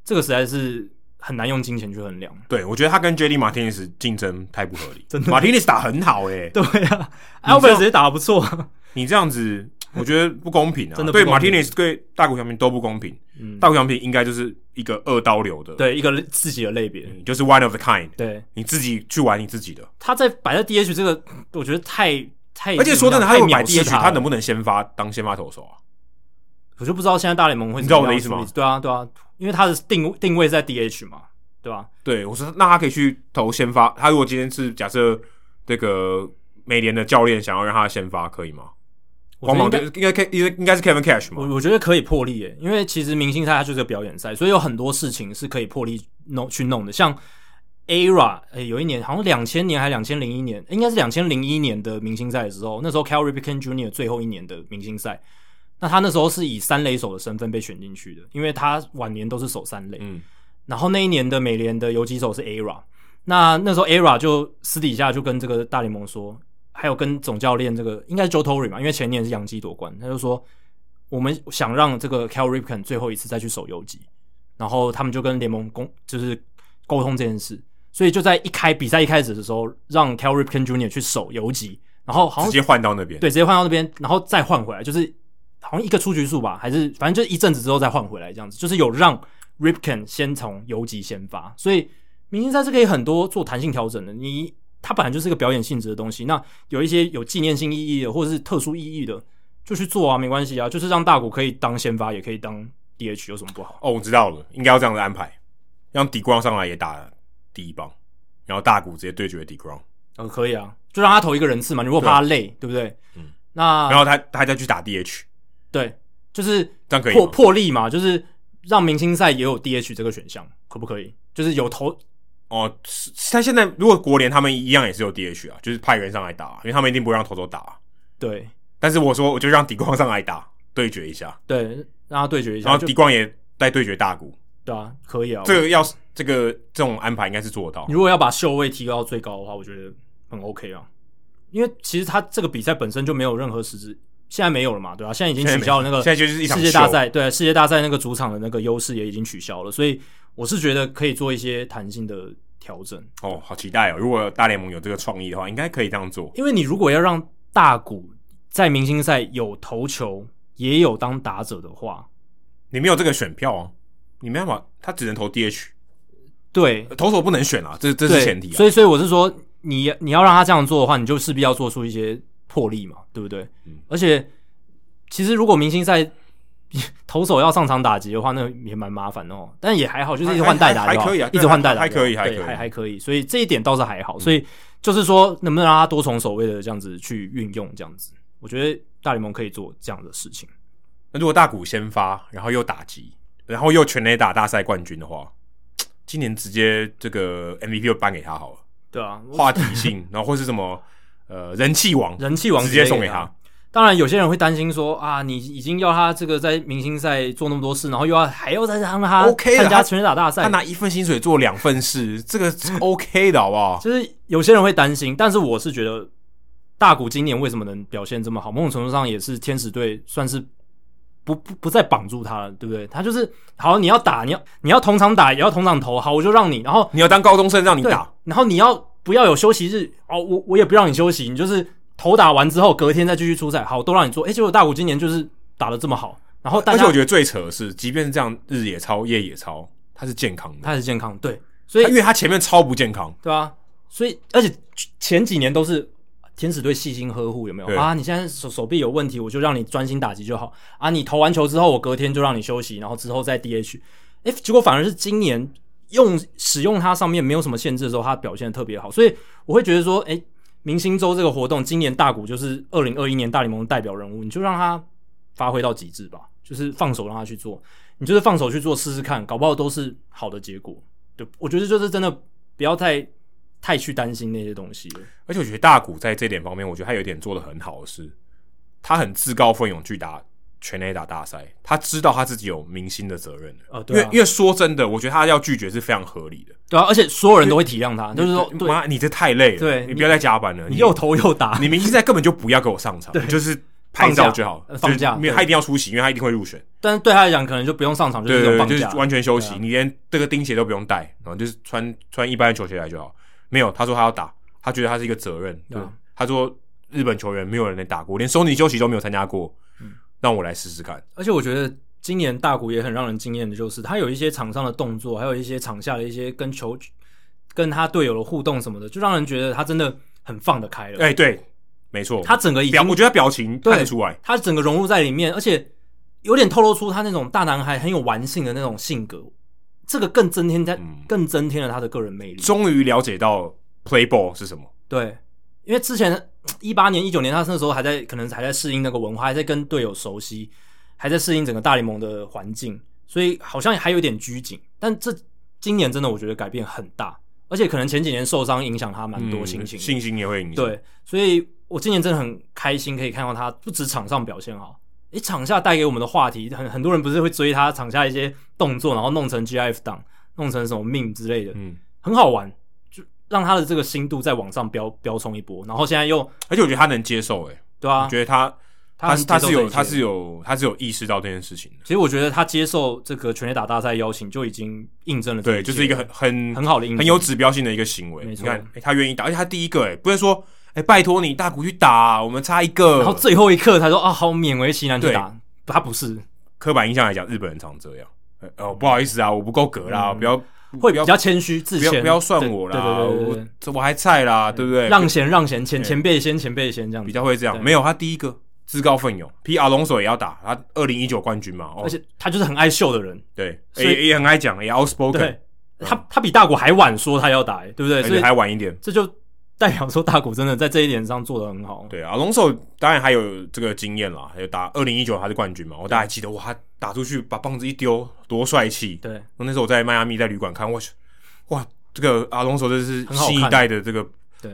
这个实在是很难用金钱去衡量。对，我觉得他跟 JD Martinez 竞争太不合理，真的，Martinez 打很好诶、欸，对啊，Albert 也打得不错，你这样子。我觉得不公平啊！真的对，Martinez 对大谷翔平都不公平。嗯，大谷翔平应该就是一个二刀流的，对，一个自己的类别，就是 one of the kind。对，你自己去玩你自己的。他在摆在 DH 这个，我觉得太太，而且说真的，他如果摆 DH，他能不能先发当先发投手啊？我就不知道现在大联盟会，你知道我的意思吗？对啊，对啊，因为他的定定位在 DH 嘛，对吧？对，我说那他可以去投先发。他如果今天是假设这个美联的教练想要让他先发，可以吗？光芒应该可以，应该是 Kevin Cash 嘛？我我觉得可以破例诶，因为其实明星赛它就是个表演赛，所以有很多事情是可以破例弄去弄的。像 ERA，诶，有一年好像两千年还两千零一年，应该是两千零一年的明星赛的时候，那时候 Cal Ripken Jr. 最后一年的明星赛，那他那时候是以三垒手的身份被选进去的，因为他晚年都是守三垒。嗯，然后那一年的美联的游击手是 ERA，那那时候 ERA 就私底下就跟这个大联盟说。还有跟总教练这个应该是 Joe Torre 嘛，因为前年是洋基夺冠，他就说我们想让这个 Cal Ripken 最后一次再去守游击，然后他们就跟联盟公就是沟通这件事，所以就在一开比赛一开始的时候，让 Cal Ripken Jr. 去守游击，然后好像直接换到那边，对，直接换到那边，然后再换回来，就是好像一个出局数吧，还是反正就一阵子之后再换回来这样子，就是有让 Ripken 先从游击先发，所以明星赛是可以很多做弹性调整的，你。它本来就是一个表演性质的东西，那有一些有纪念性意义的或者是特殊意义的，就去做啊，没关系啊，就是让大谷可以当先发，也可以当 DH，有什么不好？哦，我知道了，应该要这样的安排，让 deGrom 上来也打第一棒，然后大谷直接对决 deGrom。呃、哦，可以啊，就让他投一个人次嘛，你如果怕他累，对，对不对？嗯，那然后他他再去打 DH，对，就是这样可以破破例嘛，就是让明星赛也有 DH 这个选项，可不可以？就是有投。哦，他现在如果国联他们一样也是有 DH 啊，就是派人上来打，因为他们一定不会让投手打。对，但是我说我就让 deGrom 上来打，对决一下。对，让他对决一下。然后 deGrom 也带对决大谷。对啊，可以啊。这个要是这个这种安排应该是做得到。你如果要把秀位提高到最高的话，我觉得很 OK 啊。因为其实他这个比赛本身就没有任何实质，现在没有了嘛，对吧、啊？现在已经取消了那个，现在就是一场世界大赛，对世界大赛那个主场的那个优势也已经取消了，所以。我是觉得可以做一些弹性的调整哦，好期待哦！如果大联盟有这个创意的话，应该可以这样做。因为你如果要让大谷在明星赛有投球，也有当打者的话，你没有这个选票啊，你没办法，他只能投 DH。对，投手不能选啊，这这是前提啊。所以，所以我是说，你你要让他这样做的话，你就势必要做出一些魄力嘛，对不对？嗯。而且，其实如果明星赛 投手要上场打击的话，那也蛮麻烦的哦。但也还好，就是一直换代打还可以啊，一直换代打还可以，还可以，还还可以。所以这一点倒是还好。所以就是说，能不能让他多重守卫的这样子去运用，这样子，我觉得大联盟可以做这样的事情。那如果大谷先发，然后又打击，然后又全垒打大赛冠军的话，今年直接这个 MVP 就颁给他好了。对啊，话题性，然后或是什么呃人气王，人气王直接送给他。当然，有些人会担心说啊，你已经要他这个在明星赛做那么多事，然后又要还要再让他参加全垒打大赛，他拿一份薪水做两份事，这个是 OK 的，好不好？就是有些人会担心，但是我是觉得大谷今年为什么能表现这么好，某种程度上也是天使队算是不不不再绑住他了，对不对？他就是好，你要打，你要你要同场打，也要同场投，好，我就让你，然后你要当高中生让你打，然后你要不要有休息日？哦，我我也不让你休息，你就是。头打完之后，隔天再继续出赛，好，都让你做。哎、欸，结果大谷今年就是打的这么好，然后而且我觉得最扯的是，即便是这样，日也超、夜也超，他是健康的，他是健康，对，所以因为他前面超不健康，对啊，所以而且前几年都是天使队细心呵护，有没有啊？你现在手手臂有问题，我就让你专心打击就好啊。你投完球之后，我隔天就让你休息，然后之后再 DH。哎、欸，结果反而是今年用使用它上面没有什么限制的时候，它表现的特别好，所以我会觉得说，哎、明星周这个活动，今年大谷就是二零二一年大联盟的代表人物，你就让他发挥到极致吧，就是放手让他去做，你就是放手去做试试看，搞不好都是好的结果。对，我觉得就是真的不要太太去担心那些东西。而且我觉得大谷在这点方面，我觉得他有点做得很好的是，他很自告奋勇去打。全垒打大赛，他知道他自己有明星的责任的，对啊，因为因为说真的，我觉得他要拒绝是非常合理的，对啊，而且所有人都会体谅他，就是说，妈，你这太累了，对，你不要再加班了，你又投又打，你明星赛根本就不要给我上场，就是拍照就好，放假，没有他一定要出席，因为他一定会入选，但是对他来讲，可能就不用上场，就是放假，就是完全休息，你连这个钉鞋都不用带，然后就是穿穿一般的球鞋来就好。没有，他说他要打，他觉得他是一个责任，对，他说日本球员没有人能打过，连收你休息都没有参加过。让我来试试看，而且我觉得今年大谷也很让人惊艳的，就是他有一些场上的动作，还有一些场下的一些跟球、跟他队友的互动什么的，就让人觉得他真的很放得开了。哎、欸，对，没错，他整个表，我觉得他表情看得出来，他整个融入在里面，而且有点透露出他那种大男孩很有玩性的那种性格，这个更增添他、嗯、更增添了他的个人魅力。终于了解到 play ball 是什么，对。因为之前一八年、一九年，他那时候还在，可能还在适应那个文化，还在跟队友熟悉，还在适应整个大联盟的环境，所以好像还有点拘谨。但这今年真的，我觉得改变很大，而且可能前几年受伤影响他蛮多心情、嗯，信心也会影响。对，所以我今年真的很开心，可以看到他不止场上表现好，诶，场下带给我们的话题，很很多人不是会追他场下一些动作，然后弄成 GIF 档，弄成什么 meme 之类的，嗯，很好玩。让他的这个心度再往上飙飙冲一波，然后现在又，而且我觉得他能接受，诶，对啊，我觉得他他他是有他是有他是有意识到这件事情的。其实我觉得他接受这个全垒打大赛邀请就已经印证了，对，就是一个很很很好的印，很有指标性的一个行为。你看，欸，他愿意打，而且他第一个，诶，不是说，诶，拜托你大谷去打，我们差一个，然后最后一刻他说啊，好勉为其难去打，他不是。刻板印象来讲，日本人常这样，哦，不好意思啊，我不够格啦，不要。会比较谦虚，自谦，不要算我啦，对对对对，我我还菜啦，对不对？让贤让贤，前前辈先，前辈先这样，比较会这样。没有他第一个自告奋勇，皮阿隆索也要打，他二零一九冠军嘛，而且他就是很爱秀的人，对，也也很爱讲，也 outspoken。他他比大国还晚说他要打，对不对？所以还晚一点，这就。代表说大谷真的在这一点上做的很好。对啊，龙手当然还有这个经验啦，还有打二零一九还是冠军嘛，我大概还记得哇，他打出去把棒子一丢，多帅气。对，那时候我在迈阿密在旅馆看，哇哇，这个阿龙手真是新一代的这个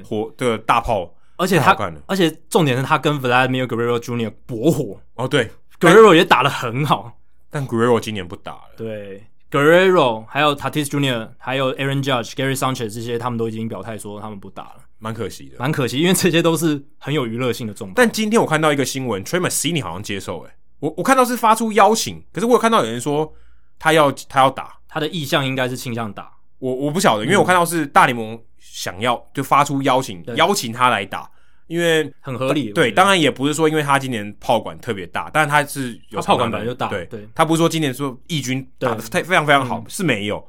火这个大炮，而且他而且重点是他跟 Vladimir Guerrero Jr. 搏火哦，对，Guerrero 也打的很好，但 Guerrero 今年不打了。对。Guerrero 还有 Tatis Junior 还有 Aaron Judge、Gary Sanchez 这些，他们都已经表态说他们不打了，蛮可惜的，蛮可惜，因为这些都是很有娱乐性的重磅。但今天我看到一个新闻，Trey Mancini 好像接受、欸，诶，我我看到是发出邀请，可是我有看到有人说他要他要打，他的意向应该是倾向打，我我不晓得，因为我看到是大联盟想要就发出邀请，邀请他来打。因为很合理，对，当然也不是说因为他今年炮管特别大，但是他是有他炮管本来就大，对。对，他不是说今年说义军打的太非常非常好，是没有，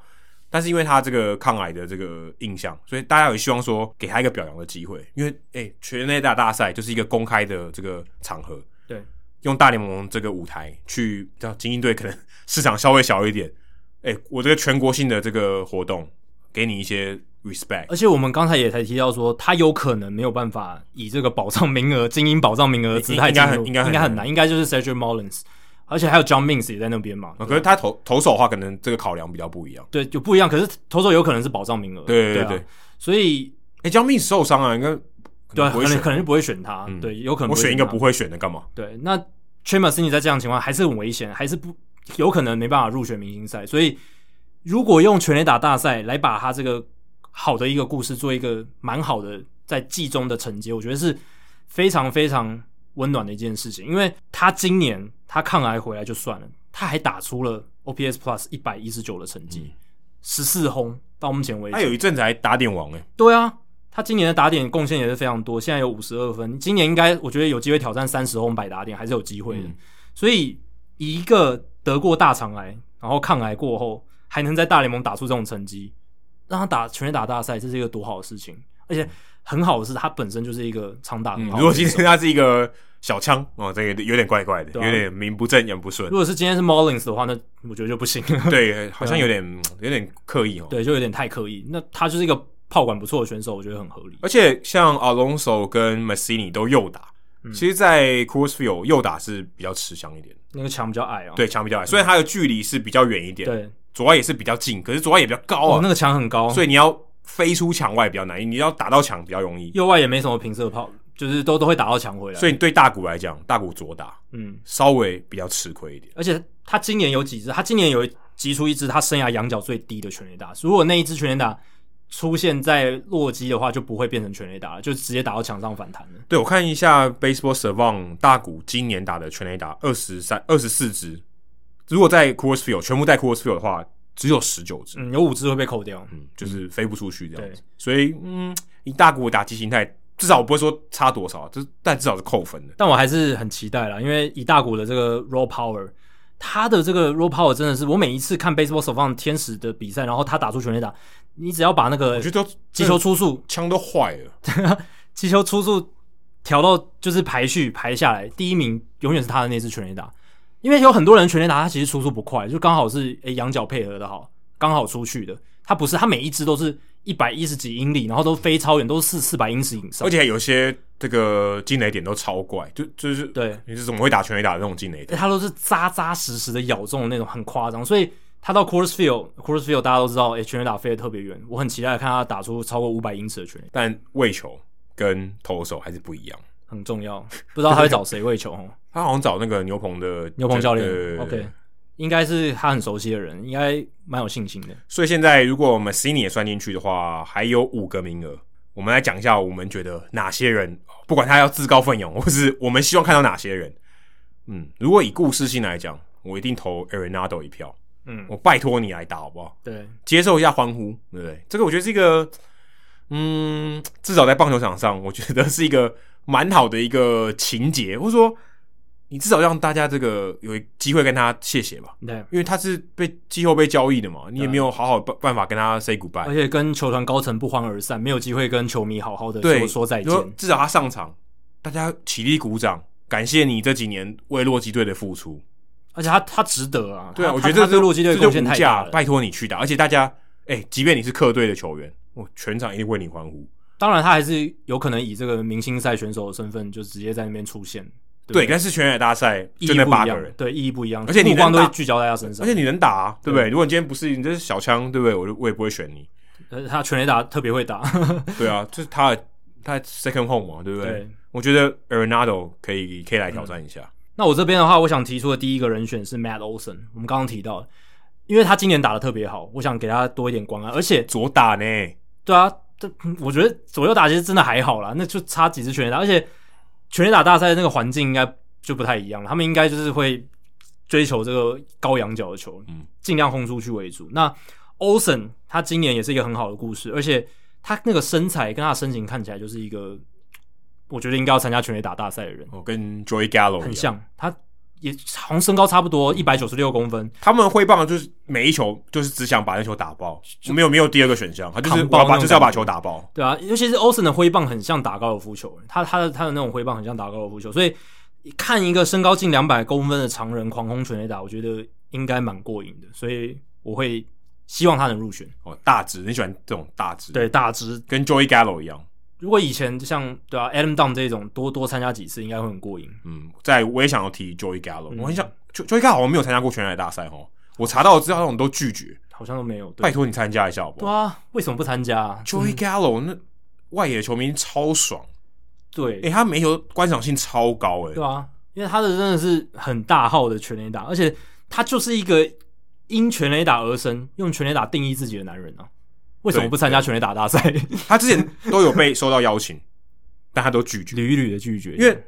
但是因为他这个抗癌的这个印象，所以大家也希望说给他一个表扬的机会，因为诶，全垒打大赛就是一个公开的这个场合，对，用大联盟这个舞台去叫精英队，可能市场稍微小一点。哎、欸，我这个全国性的这个活动，给你一些 respect。而且我们刚才也才提到说，他有可能没有办法以这个保障名额、精英保障名额的姿态进入，应该应该很难，应该就是 Cedric Mullins，而且还有 John Means 也在那边嘛。可是他投投手的话，可能这个考量比较不一样。对，就不一样。可是投手有可能是保障名额。对对对。所以，哎、欸、，John Means 受伤啊，应该对，可能可能就不会选他。嗯、对，有可能我选一个不会选的干嘛？对，那 Trey Mancini 在这样的情况还是很危险，还是不有可能没办法入选明星赛，所以。如果用全垒打大赛来把他这个好的一个故事做一个蛮好的在季中的承接，我觉得是非常非常温暖的一件事情。因为他今年他抗癌回来就算了，他还打出了 OPS Plus 一百一十九的成绩，十四轰到目前为止。他有一阵子还打点王诶。对啊，他今年的打点贡献也是非常多，现在有五十二分，今年应该我觉得有机会挑战三十轰百打点还是有机会的。嗯、所以以一个得过大肠癌，然后抗癌过后。还能在大联盟打出这种成绩，让他打全垒打大赛，这是一个多好的事情。而且很好的是，他本身就是一个长打很好的、嗯。如果今天他是一个小枪哦，这个有点怪怪的，啊、有点名不正言不顺。如果是今天是 Mullins 的话，那我觉得就不行了。对，好像有点、啊、有点刻意哦。对，就有点太刻意。那他就是一个炮管不错的选手，我觉得很合理。而且像 Alonso 跟 Massini 都右打。其实，在 Crossfield 右打是比较吃香一点，那个墙比较矮啊。对，墙比较矮，虽然它的距离是比较远一点，对，左外也是比较近，可是左外也比较高啊。那个墙很高，所以你要飞出墙外比较难，你要打到墙比较容易。右外也没什么平射炮，就是都都会打到墙回来。所以对大谷来讲，大谷左打，嗯，稍微比较吃亏一点。而且他今年有几支，他今年有击出一支他生涯仰角最低的全垒打，如果那一支全垒打。出现在洛基的话，就不会变成全垒打了，就直接打到墙上反弹了。对，我看一下 Baseball Savant 大谷今年打的全垒打二十三、二十四支，如果在 Coors Field 全部在 Coors Field 的话，只有十九只，嗯，有五只会被扣掉，嗯，就是飞不出去这样子。所以，嗯，以大股打击形态，至少我不会说差多少，就但至少是扣分的。但我还是很期待啦，因为以大股的这个 Raw Power，他的这个 Raw Power 真的是我每一次看 Baseball Savant 天使的比赛，然后他打出全垒打。你只要把那个，我觉得击球出速枪都坏了，击球出速调到就是排序排下来，第一名永远是他的那支全垒打，因为有很多人全垒打他其实出速不快，就刚好是诶仰角配合的好，刚好出去的。他不是，他每一只都是一百一十几英里，然后都飞超远，都是四四百英尺以上，而且有些这个进雷点都超怪，就就是对，你是怎么会打全垒打的那种进雷点？他都是扎扎实实的咬中的那种，很夸张，所以。他到 Coors Field，Coors Field 大家都知道，诶、欸，全垒打飞得特别远，我很期待看他打出超过五百英尺的全垒。但喂球跟投手还是不一样，很重要。不知道他会找谁喂球？他好像找那个牛棚的牛棚教练。OK，应该是他很熟悉的人，应该蛮有信心的。所以现在如果我们 Mancini 也算进去的话，还有五个名额。我们来讲一下，我们觉得哪些人，不管他要自告奋勇，或是我们希望看到哪些人。嗯，如果以故事性来讲，我一定投 Arenado 一票。嗯，我拜托你来打好不好？对，接受一下欢呼，对不对？这个我觉得是一个，嗯，至少在棒球场上，我觉得是一个蛮好的一个情节，或者说，你至少让大家这个有机会跟他谢谢吧。对，因为他是被季后被交易的嘛，你也没有好好办办法跟他 say goodbye，而且跟球团高层不欢而散，没有机会跟球迷好好的说说再见。至少他上场，大家起立鼓掌，感谢你这几年为洛基队的付出。而且他他值得啊！对啊，我觉得这对洛基队贡献太大了。拜托你去打，而且大家，哎、欸，即便你是客队的球员，我全场一定为你欢呼。当然，他还是有可能以这个明星赛选手的身份，就直接在那边出现。对，对，但是全垒大赛就那八个人，对，意义不一样。而且你光都聚焦在他身上，而且你能打、啊，对不对？对，如果你今天不是你这是小枪，对不对？我就我也不会选你。呃，他全垒打特别会打，对啊，就是他他 second home 嘛，对不对？对，我觉得 Arenado 可以可以来挑战一下。嗯那我这边的话，我想提出的第一个人选是 Matt Olson。我们刚刚提到，因为他今年打的特别好，我想给他多一点关爱。而且左打呢？对啊，这我觉得左右打其实真的还好啦，那就差几支全垒打。而且全垒打大赛的那个环境应该就不太一样了，他们应该就是会追求这个高仰角的球，嗯，尽量轰出去为主。那 Olsen 他今年也是一个很好的故事，而且他那个身材跟他的身形看起来就是一个。我觉得应该要参加全垒打大赛的人，哦，跟 Joey Gallo 很像，他也好像身高差不多，一百九十六公分。他们挥棒就是每一球就是只想把那球打爆，就没有没有第二个选项，他就是我要把就是要把球打爆。对啊，尤其是 Olson 的挥棒很像打高尔夫球，他他的他的那种挥棒很像打高尔夫球，所以看一个身高近两百公分的常人狂轰全垒打，我觉得应该蛮过瘾的，所以我会希望他能入选。哦，大只，你喜欢这种大只？对，大只，跟 Joey Gallo 一样。如果以前像对啊，Adam Dunn 这种多多参加几次，应该会很过瘾。嗯，在我也想要提 Joey Gallo，、嗯、我很想 Joey Gallo 好像没有参加过全垒大赛哦。我查到的资料，他们都拒绝，好像都没有。拜托你参加一下好不好？对啊，为什么不参加、啊、？Joey Gallo 那外野球迷超爽，对，诶、欸，他没有观赏性超高，诶，对啊，因为他的真的是很大号的全垒打，而且他就是一个因全垒打而生，用全垒打定义自己的男人啊。为什么不参加全垒打大赛？他之前都有被收到邀请，但他都拒绝，屡屡的拒绝。因为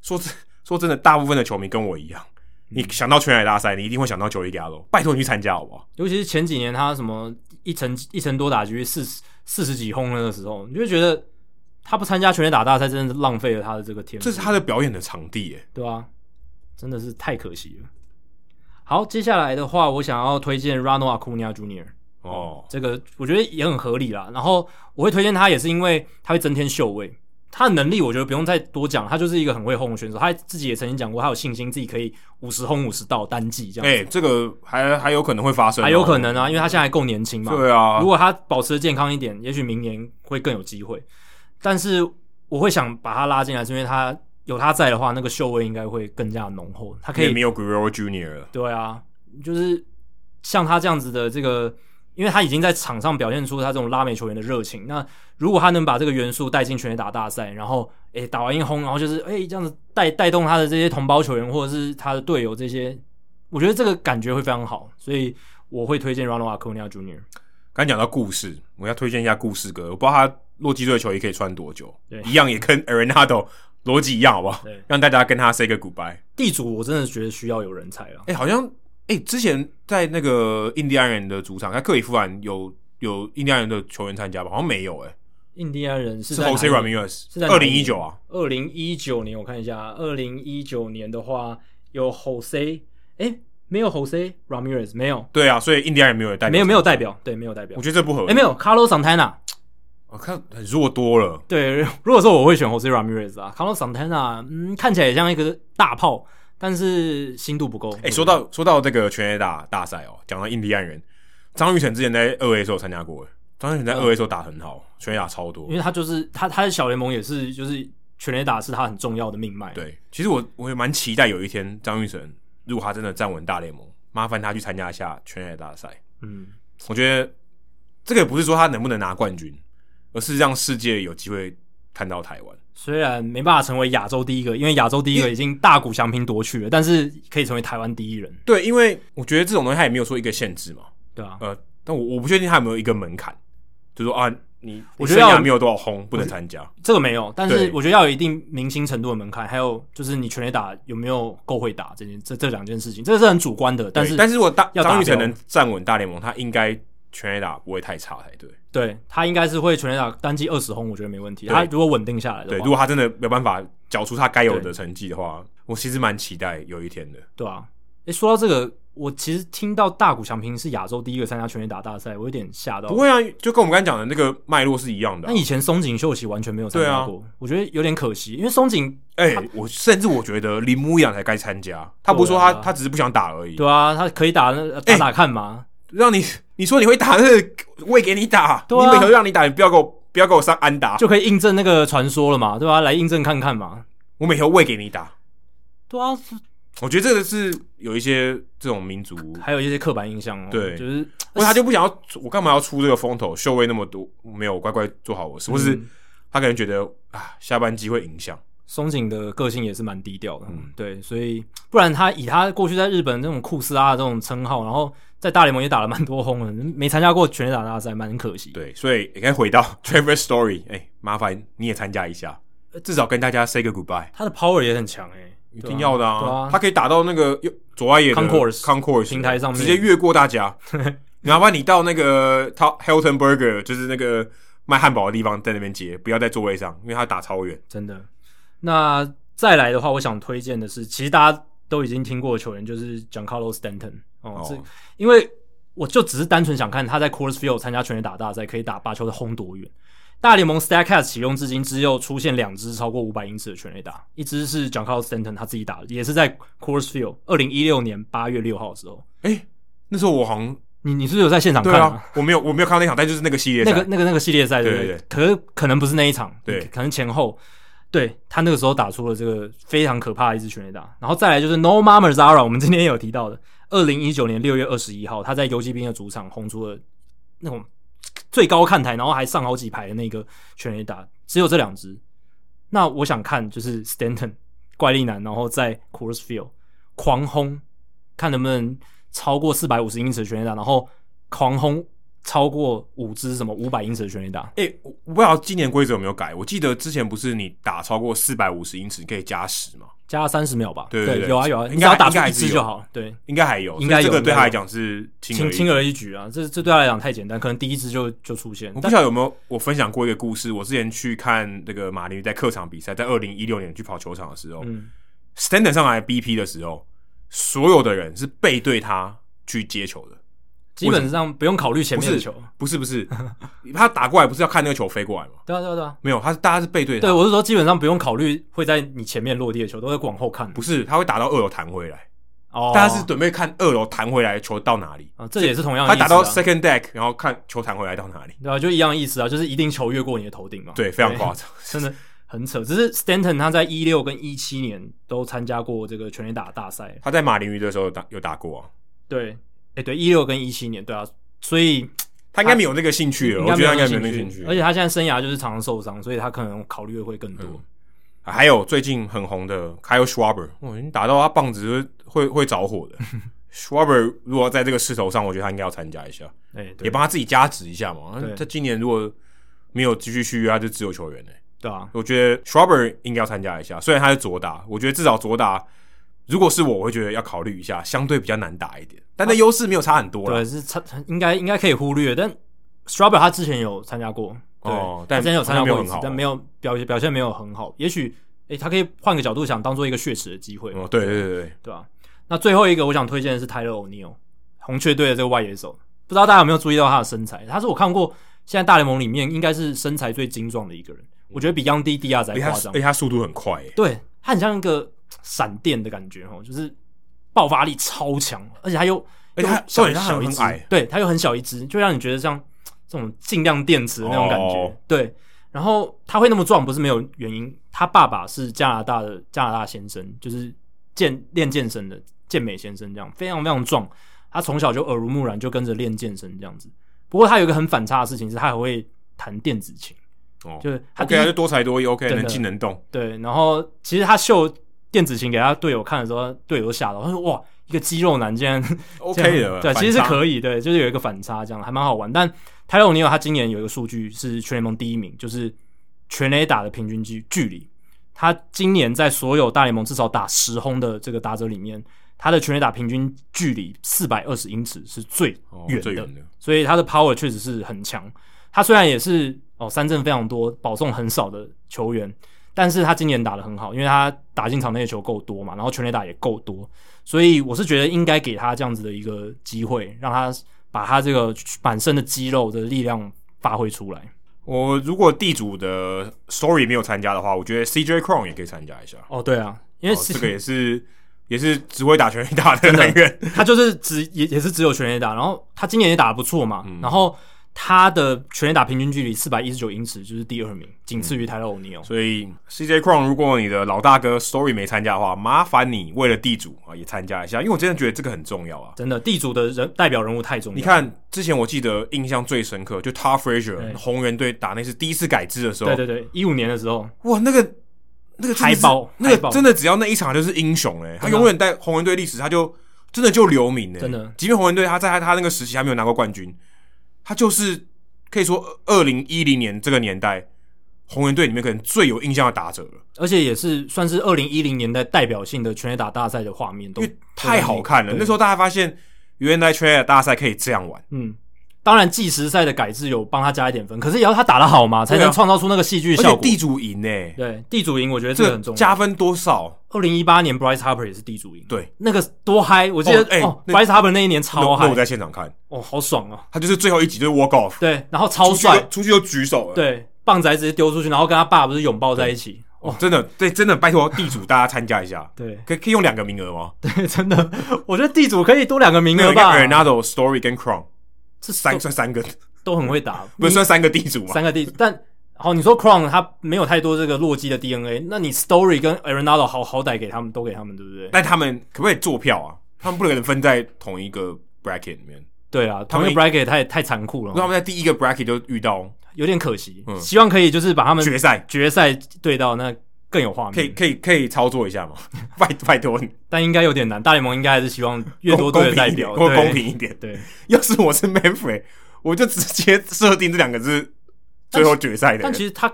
说真说真的，大部分的球迷跟我一样。你想到全垒大赛，你一定会想到 Joey Gallo。拜托你去参加好不好？尤其是前几年他什么一成一成多打局四十四十几轰那个时候，你就觉得他不参加全垒打大赛，真的是浪费了他的这个天赋。这是他的表演的场地，耶，对啊，真的是太可惜了。好，接下来的话，我想要推荐 Ronald Acuna Jr. 哦，这个我觉得也很合理啦。然后我会推荐他，也是因为他会增添秀味。他的能力我觉得不用再多讲，他就是一个很会轰的选手。他自己也曾经讲过，他有信心自己可以五十轰五十到单季这样。哎、欸，这个还还有可能会发生，还有可能啊，因为他现在还够年轻嘛。对啊，如果他保持健康一点，也许明年会更有机会。但是我会想把他拉进来，是因为他有他在的话，那个秀味应该会更加浓厚。他可以没有 Guerrero Junior 了。对啊，就是像他这样子的这个。因为他已经在场上表现出他这种拉美球员的热情，那如果他能把这个元素带进全垒打大赛，然后诶打完一轰，然后就是诶这样子带带动他的这些同胞球员或者是他的队友这些，我觉得这个感觉会非常好，所以我会推荐 Ronald Acuna Jr. 刚讲到故事，我要推荐一下故事哥，我不知道他洛基队的球衣可以穿多久，一样也跟 Arenado 逻辑一样，好不好？对，让大家跟他 say 个 goodbye。地主我真的觉得需要有人才了，诶好像。哎、欸，之前在那个印第安人的主场，在克里夫兰有有印第安人的球员参加吧？好像没有哎、欸。印第安人是 Jose Ramirez，是在二零一九啊。二零一九年我看一下，二零一九年的话有 Jose，哎、欸，没有 Jose Ramirez，没有。对啊，所以印第安人没有代表，没有没有代表，对，没有代表。我觉得这不合理。哎、欸，没有 Carlos Santana，我看很弱多了。对，如果说我会选 Jose Ramirez 啊，Carlos Santana，嗯，看起来也像一个大炮。但是心度不够。哎、欸，说到说到这个全 A 打大赛哦，讲到印第安人，张玉成之前在二 A 的时候参加过，张玉成在二 A 时候打很好，全垒打超多。因为他就是他，他的小联盟也是，就是全 A 打是他很重要的命脉。对，其实我我也蛮期待有一天张玉成，如果他真的站稳大联盟，麻烦他去参加一下全 A 大赛。嗯，我觉得这个也不是说他能不能拿冠军，而是让世界有机会看到台湾。虽然没办法成为亚洲第一个，因为亚洲第一个已经大谷翔平夺去了，但是可以成为台湾第一人。对，因为我觉得这种东西他也没有说一个限制嘛。对啊，呃，但我我不确定他有没有一个门槛，就是说啊，你我觉得要没有多少轰不能参加，这个没有。但是我觉得要有一定明星程度的门槛，还有就是你全垒打有没有够会打这件这这两件事情，这个是很主观的。但是但是如果大张玉成能站稳大联盟，他应该全垒打不会太差才对。对，他应该是会全垒打单季二十轰，我觉得没问题。他如果稳定下来的话，对，如果他真的没有办法缴出他该有的成绩的话，我其实蛮期待有一天的。对啊，诶，说到这个，我其实听到大谷翔平是亚洲第一个参加全垒打大赛，我有点吓到。不会啊，就跟我们刚才讲的那个脉络是一样的、啊。那以前松井秀喜完全没有参加过，啊、我觉得有点可惜，因为松井，哎、欸，我甚至我觉得铃木一朗才该参加。他不是说他、啊、他只是不想打而已。对啊，他可以打那打打看嘛。欸让你 你说你会打，那个喂给你打，对啊、你每回让你打，你不要给我不要给我上安打，就可以印证那个传说了嘛，对吧、啊？来印证看看嘛。我每回喂给你打，对啊。我觉得这个是有一些这种民族，还有一些刻板印象哦。对，就是，因为他就不想要，我干嘛要出这个风头，秀位那么多，没有乖乖做好我事，或、嗯、是他可能觉得啊，下班机会影响。松井的个性也是蛮低调的，嗯，对，所以不然他以他过去在日本那种酷斯拉的这种称号，然后在大联盟也打了蛮多轰的，没参加过全垒打大赛，蛮可惜。对，所以应该回到 Trevor Story，哎、欸，麻烦你也参加一下，至少跟大家 say 个 goodbye。他的 power 也很强，哎，一定要的啊，他可以打到那个左外野的 concourse concourse 平台上面，直接越过大家。麻烦你到那个 Hilton Burger，就是那个卖汉堡的地方，在那边接，不要在座位上，因为他打超远，真的。那再来的话，我想推荐的是，其实大家都已经听过的球员，就是 Giancarlo Stanton 哦，是、oh. 因为我就只是单纯想看他在 Coors Field 参加全垒打大赛可以打八球的轰多远，大联盟 Statcast 启用至今，只有出现两支超过五百英尺的全垒打，一支是 Giancarlo Stanton 他自己打的，也是在 Coors Field，二零一六年八月六号的时候。哎、欸，那时候我好像你你是不是有在现场看啊？啊我没有，我没有看到那场，但就是那个系列赛，那个那个那个系列赛，对不对？对可是可能不是那一场，对，可能前后。对，他那个时候打出了这个非常可怕的一支全垒打，然后再来就是 Nomar Mazara，我们今天也有提到的，二零一九年六月二十一号，他在游骑兵的主场轰出了那种最高看台，然后还上好几排的那个全垒打，只有这两支。那我想看就是 Stanton 怪力男，然后在 Coors Field 狂轰，看能不能超过四百五十英尺的全垒打，然后狂轰。超过五支什么五百英尺的全垒打？哎、欸，我不知道今年规则有没有改。我记得之前不是你打超过四百五十英尺你可以加十吗？加三十秒吧。对对，有啊有啊，应该要打出一支就好。对，应该还有，应该有。这个对他来讲是轻轻而易举啊，这这对他来讲太简单，可能第一支就就出现。我不晓得有没有我分享过一个故事。我之前去看那个马林鱼在客场比赛，在二零一六年去跑球场的时候，嗯，Stanton 上来 BP 的时候，所有的人是背对他去接球的。基本上不用考虑前面的球，不是不是，他打过来不是要看那个球飞过来吗？对啊对啊对啊，没有，他是大家是背对他。对，我是说基本上不用考虑会在你前面落地的球，都会往后看。不是，他会打到二楼弹回来。哦，大家是准备看二楼弹回来的球到哪里啊？这也是同样的意思、啊。他打到 second deck，然后看球弹回来到哪里？对啊，就一样意思啊，就是一定球越过你的头顶嘛。对，非常夸张，真的很扯。只是 Stanton 他在一六跟一七年都参加过这个全垒打大赛。他在马林鱼的时候打有打过啊。对，哎、欸、对，一六跟一七年，对啊。所以 他应该没有那个兴趣了，我觉得他应该没有那个兴趣。而且他现在生涯就是常常受伤，所以他可能考虑的会更多。嗯啊、还有最近很红的 Kyle Schwarber，哇，你打到他棒子会会着火的。Schwarber 如果在这个势头上，我觉得他应该要参加一下，欸、也帮他自己加值一下嘛。他今年如果没有继续续约，他就自由球员呢。对啊，我觉得 Schwarber 应该要参加一下，虽然他是左打，我觉得至少左打。如果是我，我会觉得要考虑一下，相对比较难打一点，但那优势没有差很多了。对，是差，应该应该可以忽略。但 Strawberry 他之前有参加过，哦，但之前有参加过一次，但没有表现表现没有很好。也许，诶、欸，他可以换个角度想，当做一个血池的机会。哦，对对对对，对吧、啊？那最后一个我想推荐的是 Tyler O'Neill，红雀队的这个外野手，不知道大家有没有注意到他的身材？他是我看过现在大联盟里面应该是身材最精壮的一个人，我觉得比 Yandy Diaz 还夸张，而且他速度很快，对他很像一个闪电的感觉哦，就是。爆发力超强，而且他又，而且他小他很矮，对，他又很小一只，就让你觉得像这种尽量电池的那种感觉。Oh. 对，然后他会那么壮，不是没有原因。他爸爸是加拿大的加拿大先生，就是健练健身的健美先生，这样非常非常壮。他从小就耳濡目染，就跟着练健身这样子。不过他有一个很反差的事情是，他还会弹电子琴。哦、oh.，就是他，OK，他就多才多艺，OK，能静能动。对，然后其实他秀。电子琴给他队友看的时候，队友都吓到，他说：“哇，一个肌肉男竟然 OK 的，对，其实是可以，对，就是有一个反差，这样还蛮好玩。但泰勒·尼尔他今年有一个数据是全联盟第一名，就是全垒打的平均距距离。他今年在所有大联盟至少打十轰的这个打者里面，他的全垒打平均距离四百二十英尺是最远的，哦，的，所以他的 power 确实是很强。他虽然也是哦三振非常多、保送很少的球员。”但是他今年打得很好，因为他打进场内的球够多嘛，然后全垒打也够多，所以我是觉得应该给他这样子的一个机会，让他把他这个满身的肌肉的力量发挥出来。我如果地主的 Story 没有参加的话，我觉得 CJ Cron 也可以参加一下。哦，对啊，因为、哦、这个也是也是只会打全垒打的那个人，他就是只也也是只有全垒打，然后他今年也打得不错嘛，嗯、然后。他的全垒打平均距离四百一十九英尺，就是第二名，仅次于泰勒·欧尼尔。所以 CJ Cron，如果你的老大哥 Story 没参加的话，麻烦你为了地主啊也参加一下，因为我真的觉得这个很重要啊！真的，地主的人代表人物太重要。你看之前我记得印象最深刻，就 Todd Frazier 红人队打那次第一次改制的时候，对对对，一五年的时候，哇，那个那个海报，那个真的只要那一场就是英雄哎、欸，他永远在红人队历史，他就真的就留名哎、欸，真的，即便红人队他在他他那个时期还没有拿过冠军，他就是。可以说，二零一零年这个年代，红人队里面可能最有印象的打者了，而且也是算是二零一零年代代表性的全垒打大赛的画面，因为太好看了。那时候大家发现，原来全垒打大赛可以这样玩。嗯，当然计时赛的改制有帮他加一点分，可是也要他打得好嘛，才能创造出那个戏剧效果。地主赢呢、欸？对，地主赢，我觉得这个很重要。加分多少？二零一八年 Bryce Harper 也是地主赢，对，那个多嗨！我记得，哎、哦欸、，Bryce Harper 那一年超嗨，我在现场看，哦，好爽啊！他就是最后一集就是 walk off，对，然后超帅，出去就举手了，对，棒仔直接丢出去，然后跟他爸不是拥抱在一起。哦，真的，对，真的，拜托地主大家参加一下。对，可以可以用两个名额吗？对，真的，我觉得地主可以多两个名额吧。Arenado、Story 跟 Cron 这三算三个，都很会打，不是算三个地主吗？三个地主，但好，你说 Crown 他没有太多这个洛基的 DNA，那你 Story 跟 Arenado 好好歹给他们都给他们，对不对？但他们可不可以做票啊？他们不能分在同一个 bracket 里面。对啊，同一个 bracket 太太残酷了。那他们在第一个 bracket 就遇到，有点可惜。嗯，希望可以就是把他们决赛决赛对到那。更有画面，可以可以可以操作一下吗？拜拜托你，但应该有点难。大联盟应该还是希望越多队的代表，或公平一点。对，要是我是 Manfred，我就直接设定这两个是最后决赛的。但其实他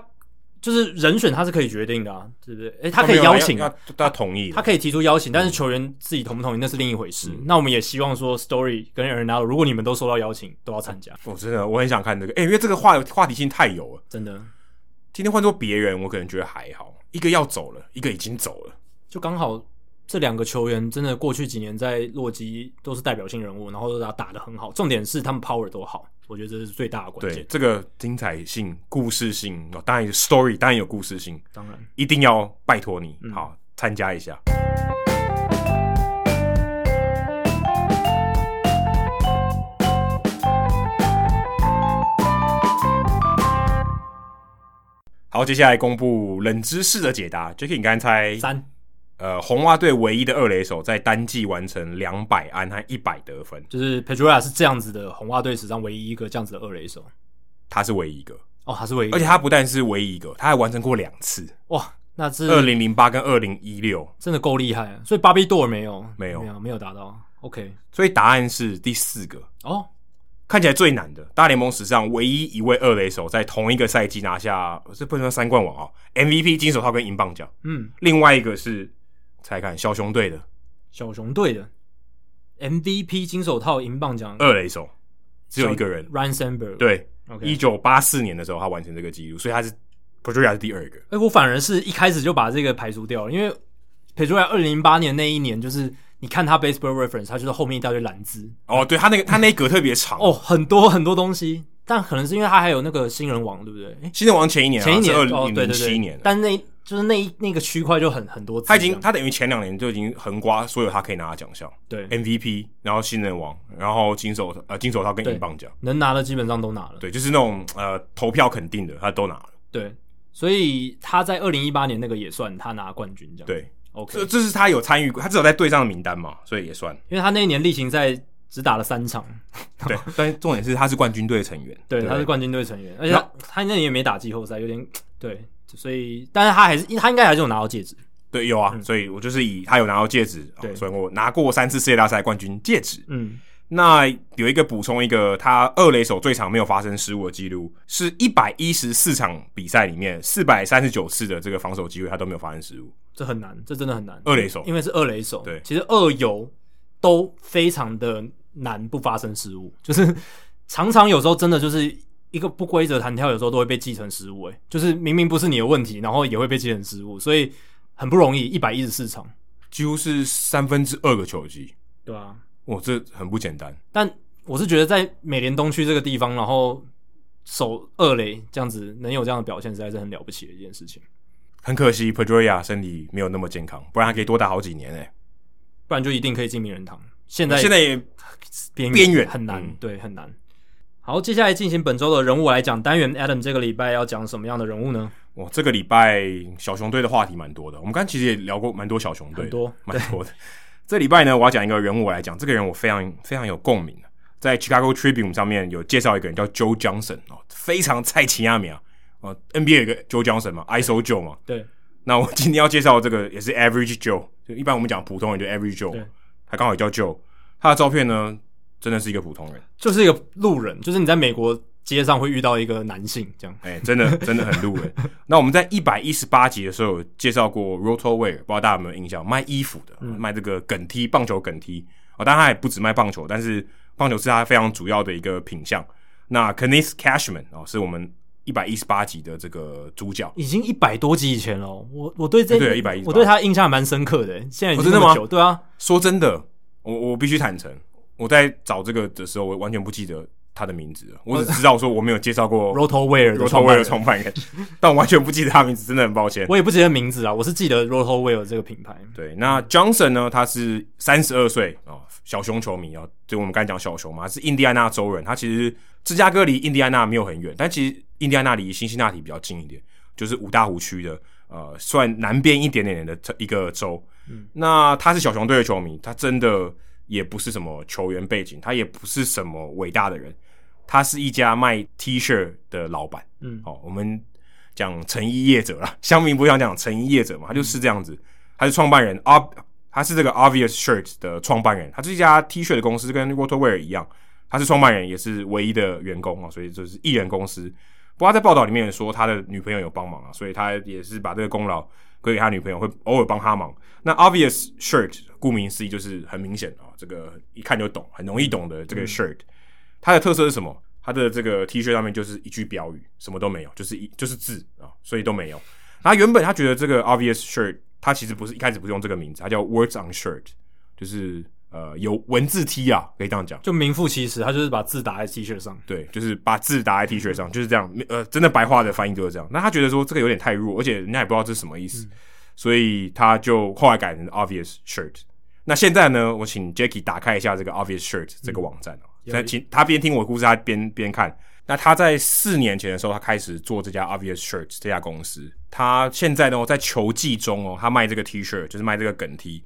就是人选，他是可以决定的啊，对不对？哎，他可以邀请，他他同意，他可以提出邀请，但是球员自己同不同意那是另一回事。那我们也希望说，Story 跟 Arenado，如果你们都收到邀请，都要参加。我真的我很想看这个，哎，因为这个话话题性太有了，真的。今天换做别人，我可能觉得还好。一个要走了，一个已经走了，就刚好这两个球员真的过去几年在洛基都是代表性人物，然后都打打得很好。重点是他们 power 都好，我觉得这是最大的关键。对，这个精彩性、故事性，当然 story，当然有故事性，当然一定要拜托你，嗯、好参加一下。好，接下来公布冷知识的解答。Jacky，你刚才猜三，呃，红袜队唯一的二垒手在单季完成两百安和一百得分，就是 Pedroia 是这样子的，红袜队史上唯一一个这样子的二垒手，他是唯一一个。哦，他是唯一，而且他不但是唯一一个，他还完成过两次，哇，那是二零零八跟二零一六，真的够厉害，所以 Bobby Doerr 没有，没有，没有，没有达到，OK，所以答案是第四个。哦。看起来最难的，大联盟史上唯一一位二垒手在同一个赛季拿下，这不能说三冠王啊，MVP 金手套跟银棒奖。嗯，另外一个是猜看小熊队的，小熊队的 MVP 金手套银棒奖二垒手只有一个人，Ryne Sandberg。对，一九八四年的时候他完成这个记录，所以他是 Pedroia 是第二个。哎，我反而是一开始就把这个排除掉了，因为 Pedroia 二零零八年那一年就是。你看他 Baseball Reference，他就是后面一大堆蓝字。哦，对他那个他那一格特别长哦，很多很多东西。但可能是因为他还有那个新人王，对不对？新人王前一年，前一年二零零七年。但那就是那一那个区块就很很多。他已经他等于前两年就已经横刮所有他可以拿的奖项，对 MVP，然后新人王，然后金手呃金手套跟银棒奖，能拿的基本上都拿了。对，就是那种呃投票肯定的，他都拿了。对，所以他在二零一八年那个也算他拿冠军这样。对。OK，这这是他有参与过，他至少在队上的名单嘛，所以也算。因为他那一年例行赛只打了三场，对。但重点是他是冠军队成员，对，对他是冠军队成员，而且他，那他那年也没打季后赛，有点 对。所以，但是他还是，他应该还是有拿到戒指。对，有啊。嗯、所以我就是以他有拿到戒指，对，所以我拿过三次世界大赛冠军戒指。嗯。那有一个补充，一个他二垒手最长没有发生失误的记录，是一百一十四场比赛里面四百三十九次的这个防守机会，他都没有发生失误。这很难，这真的很难。二垒手，因为是二垒手，对，其实二游都非常的难不发生失误，就是常常有时候真的就是一个不规则弹跳，有时候都会被记成失误。诶，就是明明不是你的问题，然后也会被记成失误，所以很不容易。一百一十四场，几乎是三分之二个球季，对啊。哇，这很不简单。但我是觉得在美联东区这个地方，然后守二垒这样子能有这样的表现，实在是很了不起的一件事情。很可惜，Pedroia 身体没有那么健康，不然还可以多打好几年诶。不然就一定可以进名人堂。现在现在也边边缘很难，嗯、对，很难。好，接下来进行本周的人物来讲单元。Adam 这个礼拜要讲什么样的人物呢？哇，这个礼拜小熊队的话题蛮多的。我们刚刚其实也聊过蛮多小熊队，很多蛮多的。这礼拜呢，我要讲一个人物来讲，这个人我非常非常有共鸣。在 Chicago Tribune 上面有介绍一个人叫 Joe Johnson 哦，非常菜奇亚米啊哦，NBA 有一个 Joe Johnson 嘛，ISO Joe 嘛。对。那我今天要介绍的这个也是 Average Joe，就一般我们讲普通人就 Average Joe，他刚好也叫 Joe。他的照片呢，真的是一个普通人，就是一个路人，就是你在美国街上会遇到一个男性这样。哎、欸，真的真的很路人。那我们在一百一十八集的时候有介绍过 Rotowear，不知道大家有没有印象？卖衣服的，嗯、卖这个梗踢棒球梗踢。哦，当然他也不止卖棒球，但是棒球是他非常主要的一个品相。那 Kenneth Cashman 哦，是我们一百一十八集的这个主角，已经一百多集以前了。我我对这对一百一，我对他印象还蛮深刻的。现在已经这么久，哦、真的吗？对啊，说真的，我我必须坦诚，我在找这个的时候，我完全不记得他的名字，我只知道说我没有介绍过 Rotowear 的创办人，但我完全不记得他名字，真的很抱歉。我也不记得名字啊，我是记得 Rotowear 这个品牌。对，那 Johnson 呢？他是三十二岁啊，小熊球迷啊，就我们刚才讲小熊嘛，他是印第安纳州人。他其实芝加哥离印第安纳没有很远，但其实印第安纳离辛辛那提比较近一点，就是五大湖区的呃，算南边一点点的一个州。嗯，那他是小熊队的球迷，他真的。也不是什么球员背景，他也不是什么伟大的人，他是一家卖 T 恤的老板。嗯，好、哦，我们讲成衣业者啦，乡民不想讲成衣业者嘛，他就是这样子，他是创办人啊，他是这个 Obvious Shirt 的创办人，他是一家 T 恤的公司，跟 Waterwear 一样，他是创办人，也是唯一的员工啊，所以就是一人公司。不过他在报道里面说，他的女朋友有帮忙啊，所以他也是把这个功劳归给他女朋友，会偶尔帮他忙。那 Obvious Shirt 顾名思义就是很明显啊。这个一看就懂，很容易懂的这个 shirt，它的特色是什么？它的这个 T 恤上面就是一句标语，什么都没有，就是一就是字啊，所以都没有。他原本他觉得这个 obvious shirt，他其实不是一开始不是用这个名字，他叫 words on shirt，就是呃有文字 T 啊，可以这样讲，就名副其实，他就是把字打在 T 恤上，对，就是把字打在 T 恤上，就是这样，呃，真的白话的翻译就是这样。那他觉得说这个有点太弱，而且人家也不知道这是什么意思，嗯、所以他就后来改成 obvious shirt。那现在呢？我请 Jacky 打开一下这个 Obvious Shirt 这个网站哦。那、嗯、请他边听我的故事，他边边看。那他在四年前的时候，他开始做这家 Obvious Shirt 这家公司。他现在呢，在球季中哦，他卖这个 T 恤，就是卖这个梗 T，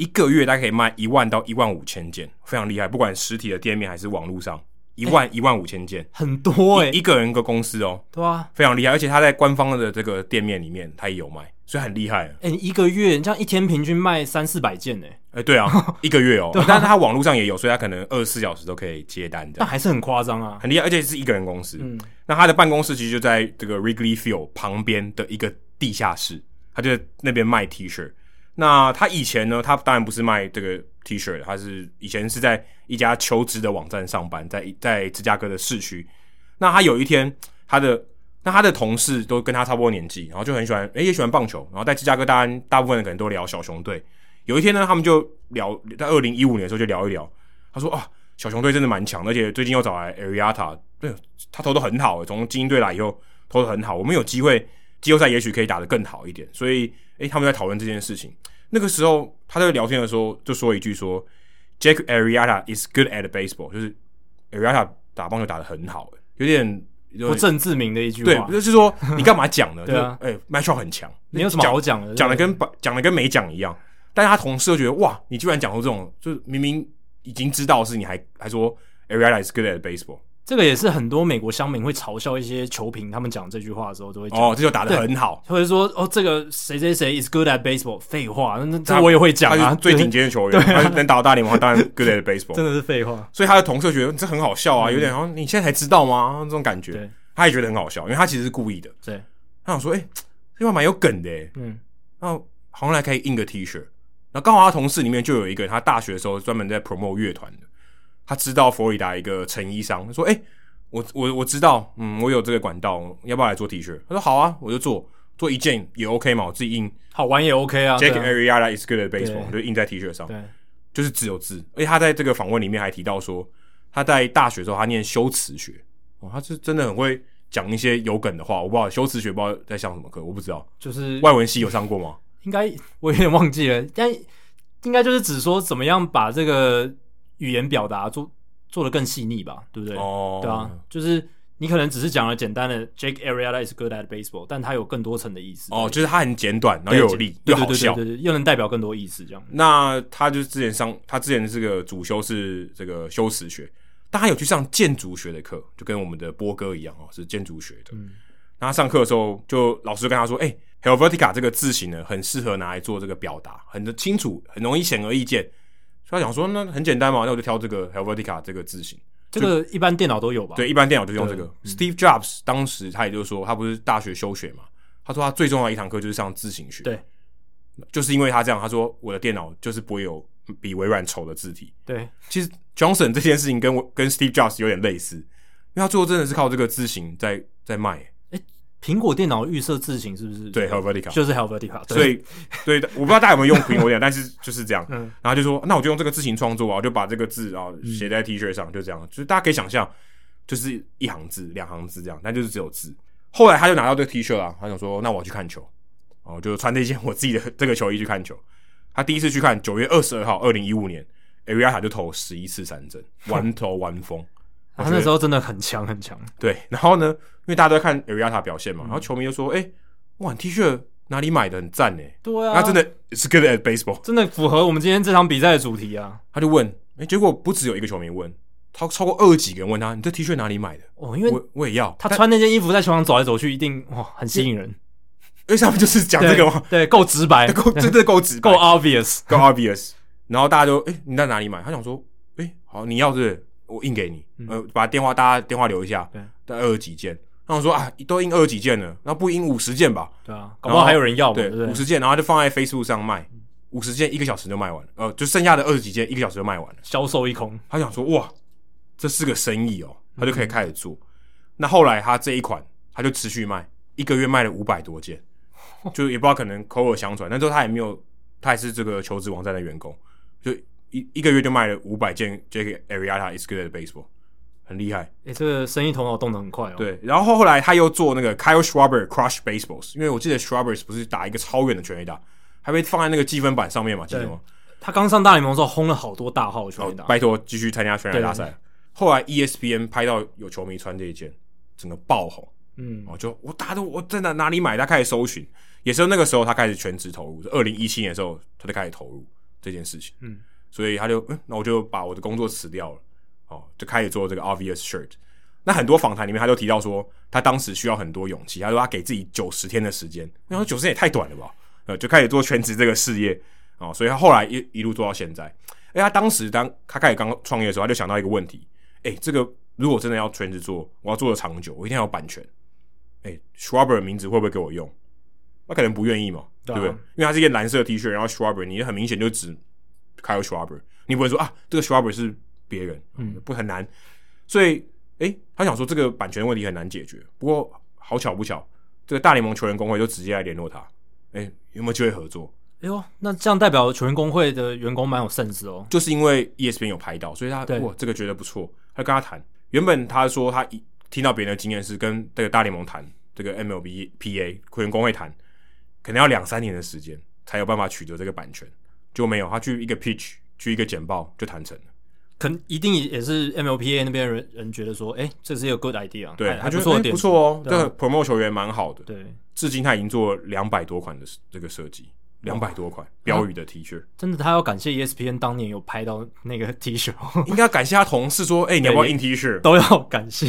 一个月大概可以卖一万到一万五千件，非常厉害。不管实体的店面还是网络上，一万一万五千件，很多诶，一个人一个公司哦，对啊，非常厉害。而且他在官方的这个店面里面，他也有卖。所以很厉害，哎、一个月你这样一天平均卖三四百件呢？哎、欸，对啊，一个月哦、但是他网络上也有，所以他可能二十四小时都可以接单的，但还是很夸张啊，很厉害，而且是一个人公司。嗯，那他的办公室其实就在这个 Wrigley Field 旁边的一个地下室，他就在那边卖 T 恤。那他以前呢，他当然不是卖这个 T 恤，他是以前是在一家求职的网站上班，在在芝加哥的市区。那他有一天，他的那他的同事都跟他差不多年纪，然后就很喜欢，诶、也喜欢棒球。然后在芝加哥，大大部分人可能都聊小熊队。有一天呢，他们就聊，在二零一五年的时候就聊一聊。他说啊，小熊队真的蛮强，而且最近又找来 Ariata，对，他投的很好，从精英队来以后投的很好。我们有机会季后赛，也许可以打得更好一点。所以，诶、欸，他们在讨论这件事情。那个时候他在聊天的时候就说一句说，Jack Arrieta is good at baseball，就是 Arrieta 打棒球打得很好，有点。不正自明的一句话，对，就是说 你干嘛讲呢？对啊，哎 Machado 很强，你有什么好讲的？讲的跟讲的跟没讲一样。但是他同事就觉得哇，你居然讲出这种，就是明明已经知道的事，你还还说 Arrieta is good at baseball。这个也是很多美国乡民会嘲笑一些球评，他们讲这句话的时候都会讲哦，这就打得很好，或者说哦，这个谁谁谁 is good at baseball。废话，那这我也会讲啊，最顶尖的球员，他能打到大联盟，当然 good at baseball，真的是废话。所以他的同事觉得这很好笑啊，有点好像你现在才知道吗？这种感觉。他也觉得很好笑，因为他其实是故意的。对，他想说，哎、欸，这话蛮有梗的，嗯，然后好像还可以印个 T 恤。然后刚好他同事里面就有一个，他大学的时候专门在 promote 乐团的，他知道佛罗里达一个成衣商，他说，哎、欸，我我我知道，嗯，我有这个管道，要不要来做 T 恤？他说好啊，我就做，做一件也 OK 嘛，我自己印，好玩也 OK 啊。Jack Arrieta is good at baseball，就印在 T 恤上，对，就是只有字。而且他在这个访问里面还提到说，他在大学的时候他念修辞学。哦，他是真的很会讲一些有梗的话，我不知道修辞学不知道在上什么课，我不知道，就是外文系有上过吗？应该我有点忘记了，但应该就是只说怎么样把这个语言表达做做的更细腻吧，对不对？哦，对啊，就是你可能只是讲了简单的 Jake Arrieta is good at baseball，但它有更多层的意思。哦，就是它很简短，然后又有力，又好笑，对对对，又能代表更多意思，这样。那他就是之前上，他之前的这个主修是这个修辞学。但他有去上建筑学的课，就跟我们的波哥一样哦，是建筑学的。嗯，那他上课的时候，就老师跟他说：“哎、欸，Helvetica 这个字形呢，很适合拿来做这个表达，很清楚，很容易显而易见。”所以他想说：“那很简单嘛，那我就挑这个 Helvetica 这个字型。”这个一般电脑都有吧？对，一般电脑就用这个。嗯、Steve Jobs 当时他也就是说，他不是大学休学嘛？他说他最重要的一堂课就是上字形学。对，就是因为他这样，他说我的电脑就是不会有。比微软丑的字体，对，其实 Johnson 这件事情跟我跟 Steve Jobs 有点类似，因为他最后真的是靠这个字型在在卖。哎，苹果电脑预设字型是不是？对，Helvetica 就是 Helvetica。所以，对，我不知道大家有没有用苹果电脑，但是就是这样。嗯，然后就说，那我就用这个字型创作啊，我就把这个字啊写在 T 恤上，就这样。就是大家可以想象，就是一行字、两行字这样，但就是只有字。后来他就拿到这个 T 恤啊，他想说，那我要去看球，哦，就穿这件我自己的这个球衣去看球。他第一次去看，九月二十二号，二零一五年，Arrieta 就投十一次三振，完投完封。他那时候真的很强很强。对，然后呢，因为大家都在看 Arrieta 表现嘛，然后球迷就说：“哎、欸，哇，T 恤哪里买的？很赞呢。”对啊，那真的是 good at baseball，真的符合我们今天这场比赛的主题啊。他就问，哎、欸，结果不只有一个球迷问，他超过二十几个人问他：“你这 T 恤哪里买的？”哦，因为我我也要。他穿那件衣服在球场走来走去，一定哇很吸引人。因为他们就是讲这个嘛，对，够直白，够真的够直白，够 obvious，够 obvious。然后大家就，哎、欸，你在哪里买？他想说，哎、欸，好，你要是，是我印给你，嗯、呃，把电话大家电话留一下，对，带二十几件。然后说啊，都印二十几件了，那不印五十件吧？对啊，搞不好还有人要，对，五十件，然后就放在 Facebook 上卖，五十件一个小时就卖完了，呃，就剩下的二十几件一个小时就卖完了，销售一空。他想说，哇，这是个生意哦，他就可以开始做。嗯、那后来他这一款，他就持续卖，一个月卖了五百多件。就也不知道可能口耳相传，但之后他也没有，他也是这个求职网站的员工，就一一个月就卖了五百件 J.K. Arrieta is good at baseball，很厉害。诶、欸，这个生意头脑动得很快哦。对，然后后来他又做那个 Kyle Schwarber Crush Baseballs，因为我记得 Schwarber 不是打一个超远的全垒打，还被放在那个积分板上面嘛，记得吗？他刚上大联盟的时候轰了好多大号全垒打，拜托继续参加全垒打赛。后来 ESPN 拍到有球迷穿这一件，整个爆红。嗯，我就我打的我在哪哪里买？他开始搜寻。也是那个时候，他开始全职投入。二零一七年的时候，他就开始投入这件事情。嗯，所以他就，嗯，那我就把我的工作辞掉了，哦，就开始做这个 Obvious Shirt。那很多访谈里面，他就提到说，他当时需要很多勇气。他说他给自己九十天的时间，那说九十天也太短了吧？呃，就开始做全职这个事业哦，所以他后来一一路做到现在。哎，他当时当他开始刚创业的时候，他就想到一个问题：哎，这个如果真的要全职做，我要做的长久，我一定要有版权。哎的名字会不会给我用？他可能不愿意嘛，对不对？因为他是一件蓝色 T 恤，然后 Schwarber，你很明显就指 Kyle Schwarber，你不会说啊，这个 Schwarber 是别人，嗯，不很难。所以，诶，他想说这个版权问题很难解决。不过好巧不巧，这个大联盟球员工会就直接来联络他，诶，有没有机会合作？哎呦，那这样代表球员工会的员工蛮有 sense 哦。就是因为 ESPN 有拍到，所以他哇，这个觉得不错，他跟他谈。原本他说他一听到别人的经验是跟这个大联盟谈，这个 MLBPA 球员工会谈。可能要两三年的时间才有办法取得这个版权，就没有他去一个 pitch，去一个简报就谈成了。可能一定也是 MLPA 那边人人觉得说，哎、欸，这是一个 good idea，对，他觉得不错哦，这个 promote 球员蛮好的。对，至今他已经做了两百多款的这个设计，两百多款标语的 T 恤。真的，他要感谢 ESPN 当年有拍到那个 T 恤，应该要感谢他同事说，哎、欸，你要不要印 T 恤？都要感谢，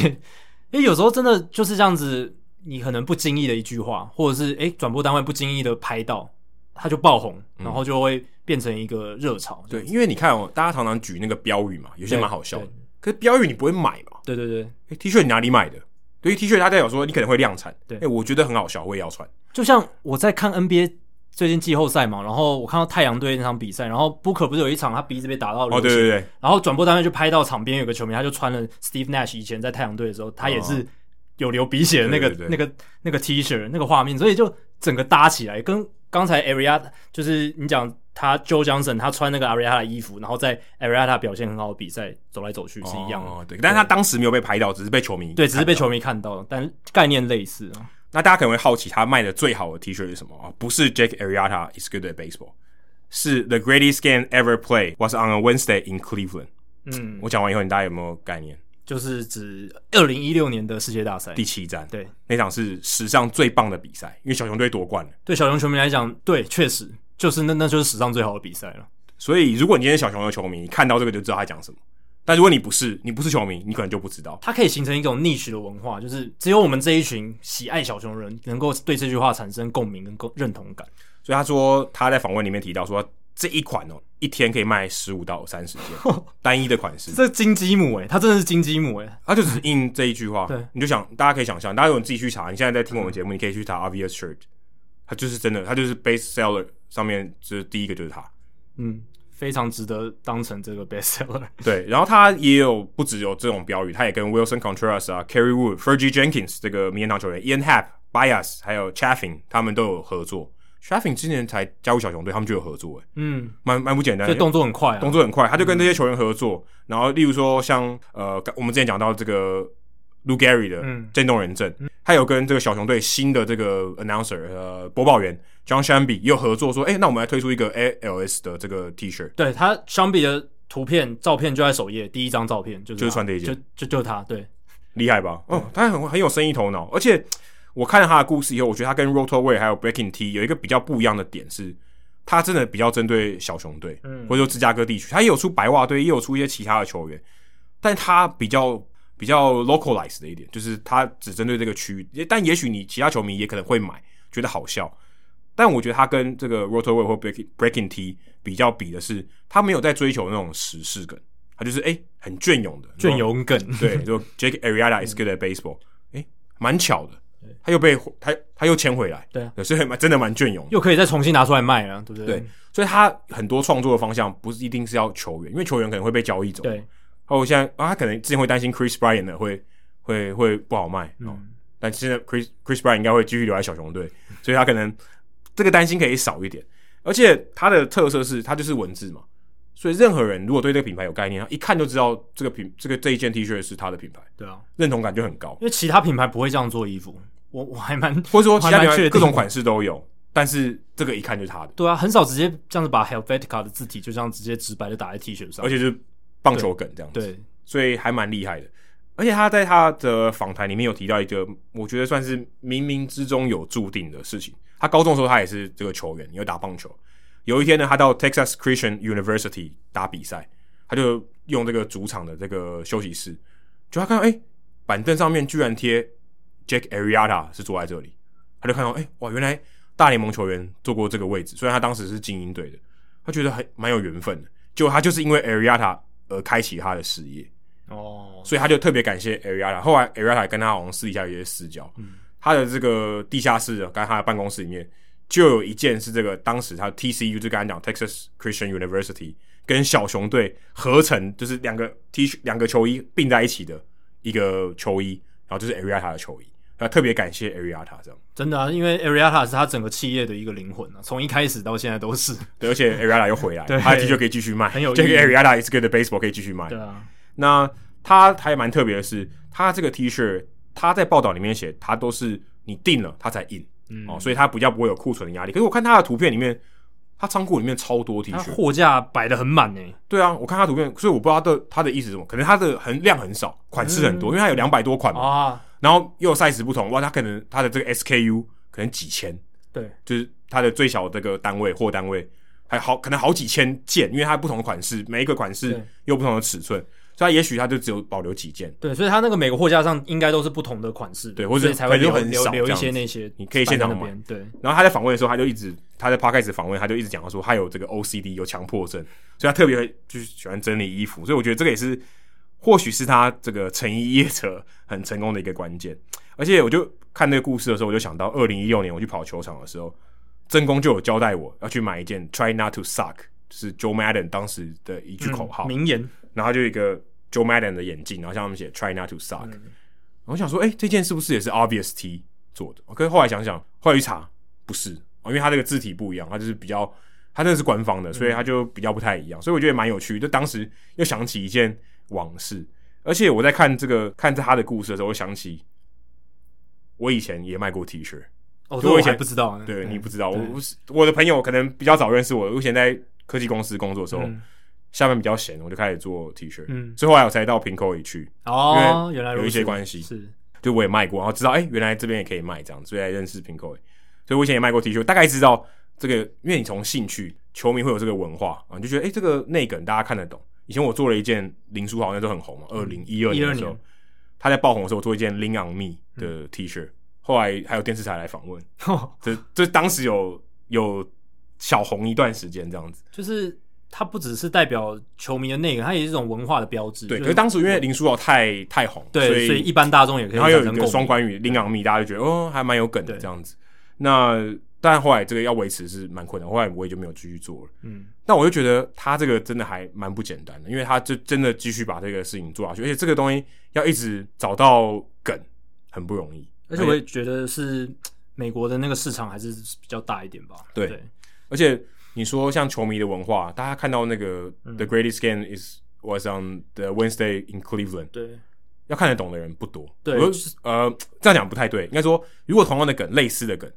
因为有时候真的就是这样子。你可能不经意的一句话，或者是诶转播单位不经意的拍到，它就爆红，嗯、然后就会变成一个热潮。对，因为你看哦，大家常常举那个标语嘛，有些蛮好笑的。可是标语你不会买嘛？对对对。诶 T 恤你哪里买的？对于 T 恤，它代表说你可能会量产。对，哎我觉得很好笑，我也要穿。就像我在看 NBA 最近季后赛嘛，然后我看到太阳队那场比赛，然后 Booker 不是有一场他鼻子被打到流血，哦对对对，然后转播单位就拍到场边有个球迷，他就穿了 Steve Nash 以前在太阳队的时候，他也是。有流鼻血的那个、那个、那个 T 恤，那个画面，所以就整个搭起来，跟刚才 Arrieta 就是你讲他 Joe Johnson 他穿那个 Arrieta 的衣服，然后在 Arrieta 表现很好的比赛走来走去是一样的。哦，对，但是他当时没有被拍到，只是被球迷对，只是被球迷看到，但概念类似啊。那大家可能会好奇，他卖的最好的 T 恤是什么啊？不是 Jake Arrieta is good at baseball，是 The greatest game ever played was on a Wednesday in Cleveland。嗯，我讲完以后，你大家有没有概念？就是指二零一六年的世界大赛第七站，对，那场是史上最棒的比赛，因为小熊队夺冠了。对小熊球迷来讲，对，确实就是那那就是史上最好的比赛了。所以，如果你今天是小熊的球迷，你看到这个就知道他讲什么。但如果你不是，你不是球迷，你可能就不知道。它可以形成一种 niche 的文化，就是只有我们这一群喜爱小熊的人能够对这句话产生共鸣跟共认同感。所以他说他在访问里面提到说。这一款哦，一天可以卖十五到三十件，单一的款式。这金鸡母诶，它真的是金鸡母诶，它就只印这一句话。对，你就想，大家可以想象，大家如果你自己去查，你现在在听我们节目，嗯、你可以去查 Obvious Shirt，它就是真的，它就是 Best Seller 上面就是第一个就是它。嗯，非常值得当成这个 Best Seller。对，然后它也有不只有这种标语，它也跟 Wilson Contreras 啊、Kerry Wood、Fergie Jenkins 这个名人堂球员 Ian Happ、Bias 还有 Chaffin 他们都有合作。Chaffin 之前才加入小熊队，他们就有合作，诶，嗯，蛮蛮不简单，这动作很快，啊，动作很快，他就跟这些球员合作，嗯、然后例如说像呃，我们之前讲到这个 Lou Gehrig 的嗯。渐冻人症，他有跟这个小熊队新的这个 announcer 呃播报员 John Shambi 也有合作，说，哎，那我们来推出一个 ALS 的这个 T 恤。对他 Shambi 的图片照片就在首页，第一张照片就是就是穿这一件，就就就他，对，厉害吧？哦，他很很有生意头脑，而且我看了他的故事以后，我觉得他跟 Rotorway 还有 Breaking T 有一个比较不一样的点是，他真的比较针对小熊队，嗯，或者说芝加哥地区，他也有出白袜队，也有出一些其他的球员，但他比较。比较 localized 的一点，就是他只针对这个区域，但也许你其他球迷也可能会买，觉得好笑。但我觉得他跟这个 Rotorway 或 Breaking Breaking T 比较比的是，他没有在追求那种时事梗，他就是哎、欸、很隽永的隽永梗。对，就 Jake Arrieta is good at baseball，哎，蛮巧的，他又被他他又签回来，对，所以蛮真的蛮隽永，又可以再重新拿出来卖了，对不对？对，所以他很多创作的方向不是一定是要球员，因为球员可能会被交易走。对。哦，现在啊，他可能之前会担心 Chris Bryant 的会会会不好卖，嗯，但现在 Chris Chris Bryant 应该会继续留在小熊队，所以他可能这个担心可以少一点。而且他的特色是，他就是文字嘛，所以任何人如果对这个品牌有概念，他一看就知道这个品这个这一件 T 恤是他的品牌，对啊，认同感就很高。因为其他品牌不会这样做衣服，我我还蛮或者说其他品牌各种款式都有，但是这个一看就是他的，对啊，很少直接这样子把 Helvetica 的字体就这样直接直白的打在 T 恤上，而且就是。棒球梗这样子，所以还蛮厉害的。而且他在他的访谈里面有提到一个，我觉得算是冥冥之中有注定的事情。他高中的时候他也是这个球员，有打棒球。有一天呢，他到 Texas Christian University 打比赛，他就用这个主场的这个休息室，就他看到哎、欸，板凳上面居然贴 Jake Arrieta 是坐在这里，他就看到哎、欸，哇，原来大联盟球员坐过这个位置。虽然他当时是精英队的，他觉得很蛮有缘分的。就他就是因为 Arrieta。而开启他的事业哦，oh, 所以他就特别感谢 Arrieta。后来 Arrieta 跟他好像私底下有些私交。嗯，他的这个地下室，刚才他的办公室里面就有一件是这个当时他 TCU 就刚才讲 Texas Christian University 跟小熊队合成，就是两个 T 恤两个球衣并在一起的一个球衣，然后就是 Arrieta 的球衣。他特别感谢 Arrieta 这样，真的啊，因为 Arrieta 是他整个企业的一个灵魂啊，从一开始到现在都是。对，而且 Arrieta 又回来，他的 T 恤可以继续卖，很有这个 Arrieta is good baseball 可以继续卖。对啊，那他还蛮特别的是，他这个 T 恤，他在报道里面写，他都是你定了他才印，嗯、哦，所以它比较不会有库存的压力。可是我看它的图片里面，它仓库里面超多 T 恤，货架摆的很满呢。对啊，我看它图片，所以我不知道他的它的意思是什么，可能它的很量很少，款式很多，嗯、因为它有两百多款嘛。啊然后又有 size 不同，哇，它可能它的这个 SKU 可能几千，对，就是它的最小的这个单位货单位还好，可能好几千件，因为它不同的款式，每一个款式又不同的尺寸，所以他也许他就只有保留几件，对，所以他那个每个货架上应该都是不同的款式，对，或者才会留很少留一些那些，你可以现场买，对。然后他在访问的时候，他就一直他在 Podcast 访问，他就一直讲到说他有这个 OCD 有强迫症，所以他特别就是喜欢整理衣服，所以我觉得这个也是。或许是他这个成衣业者 很成功的一个关键，而且我就看那个故事的时候，我就想到二零一六年我去跑球场的时候，曾公就有交代我要去买一件 “Try not to suck”，就是 Joe Madden 当时的一句口号、嗯、名言，然后就有一个 Joe Madden 的眼镜，然后像他们写 “Try not to suck”，、嗯、我想说，哎、欸，这件是不是也是 Obvious T 做的？可是后来想想，后来一查，不是，因为它这个字体不一样，它就是比较，它那个是官方的，所以它就比较不太一样，所以我觉得蛮有趣。就当时又想起一件。往事，而且我在看这个看着他的故事的时候，我想起我以前也卖过 T 恤。哦，我以前不知道，对，你不知道，我我的朋友可能比较早认识我。我以前在科技公司工作的时候，下面比较闲，我就开始做 T 恤。嗯，所以后来我才到 Pinkoi 里去。哦，原来有一些关系，是，就我也卖过，然后知道，哎，原来这边也可以卖这样，所以才认识 Pinkoi。所以我以前也卖过 T 恤，大概知道这个，因为你从兴趣，球迷会有这个文化啊，你就觉得，哎，这个内梗大家看得懂。以前我做了一件林书豪那时候很红嘛，二零一二年的时候，他在爆红的时候，我做一件 Lean on Me 的 T 恤，嗯、后来还有电视台来访问，这这当时有有小红一段时间这样子，就是它不只是代表球迷的那个，它也是一种文化的标志。对，就是、可是当时因为林书豪太太红，对，所以，所以一般大众也可以。然后有一个双关语 Lean on Me，大家就觉得哦，还蛮有梗的这样子。那但后来这个要维持是蛮困难，后来我也就没有继续做了。嗯，但我就觉得他这个真的还蛮不简单的，因为他就真的继续把这个事情做下去，而且这个东西要一直找到梗很不容易。而且我也觉得是美国的那个市场还是比较大一点吧。对，对而且你说像球迷的文化，大家看到那个 The Greatest Game is was on the Wednesday in Cleveland，对，要看得懂的人不多。对，呃，这样讲不太对，应该说，如果同样的梗、类似的梗，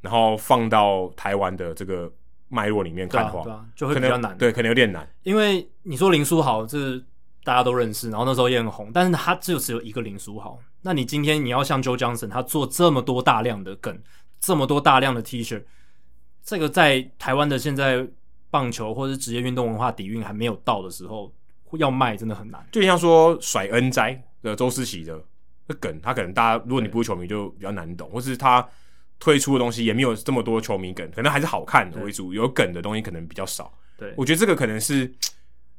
然后放到台湾的这个脉络里面看的话，对啊，就会比较难。对，可能有点难。因为你说林书豪，这是大家都认识，然后那时候也很红，但是他就只有一个林书豪。那你今天你要像 Joe Johnson，他做这么多大量的梗，这么多大量的 T 恤，这个在台湾的现在棒球或者职业运动文化底蕴还没有到的时候，要卖真的很难。就像说甩恩斋的周思齐的那梗，他可能大家如果你不是球迷就比较难懂，或是他推出的东西也没有这么多球迷梗，可能还是好看为主，有梗的东西可能比较少。对，我觉得这个可能是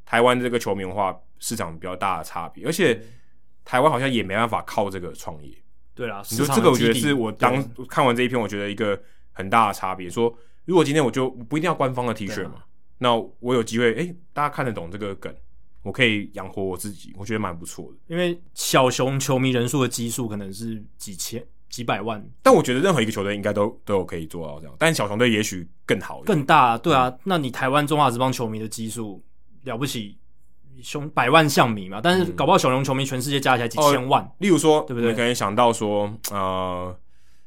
台湾这个球迷文化市场比较大的差别，而且。台湾好像也没办法靠这个创业，对啦。你说这个，我觉得是我当看完这一篇，我觉得一个很大的差别。说如果今天我就不一定要官方的 T 恤嘛，那我有机会，哎、欸，大家看得懂这个梗，我可以养活我自己，我觉得蛮不错的。因为小熊球迷人数的基数可能是几千、几百万，但我觉得任何一个球队应该都都有可以做到这样，但小熊队也许更好、更大。对啊，那你台湾中华职棒球迷的基数了不起？熊百万象迷嘛，但是搞不好小熊球迷全世界加起来几千万。嗯哦、例如说，对不对？你可能想到说，呃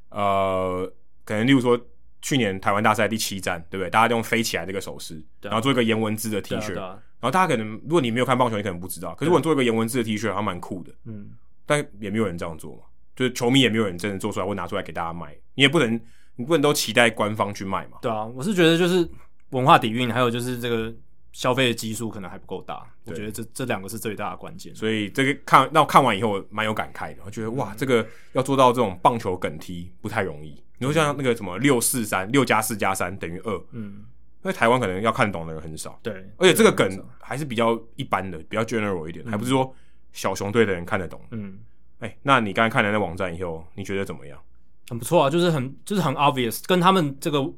呃，可能例如说，去年台湾大赛第七站，对不对？大家都用飞起来这个手势，然后做一个颜文字的 T 恤，然后大家可能如果你没有看棒球，你可能不知道。可是我做一个颜文字的 T 恤，还蛮酷的。嗯，但也没有人这样做嘛，就是球迷也没有人真的做出来或拿出来给大家卖。你也不能，你不能都期待官方去卖嘛。对啊，我是觉得就是文化底蕴，还有就是这个。消费的基数可能还不够大，我觉得这这两个是最大的关键。所以这个看，那我看完以后我蛮有感慨的，我觉得哇，这个要做到这种棒球梗踢不太容易。你说像那个什么六四三六加四加三等于二，嗯，因为台湾可能要看懂的人很少，对，而且这个梗还是比较一般的，比较 general 一点，还不是说小熊队的人看得懂。嗯，哎，那你刚才看了那网站以后，你觉得怎么样？很不错啊，就是很就是很 obvious，跟他们这个。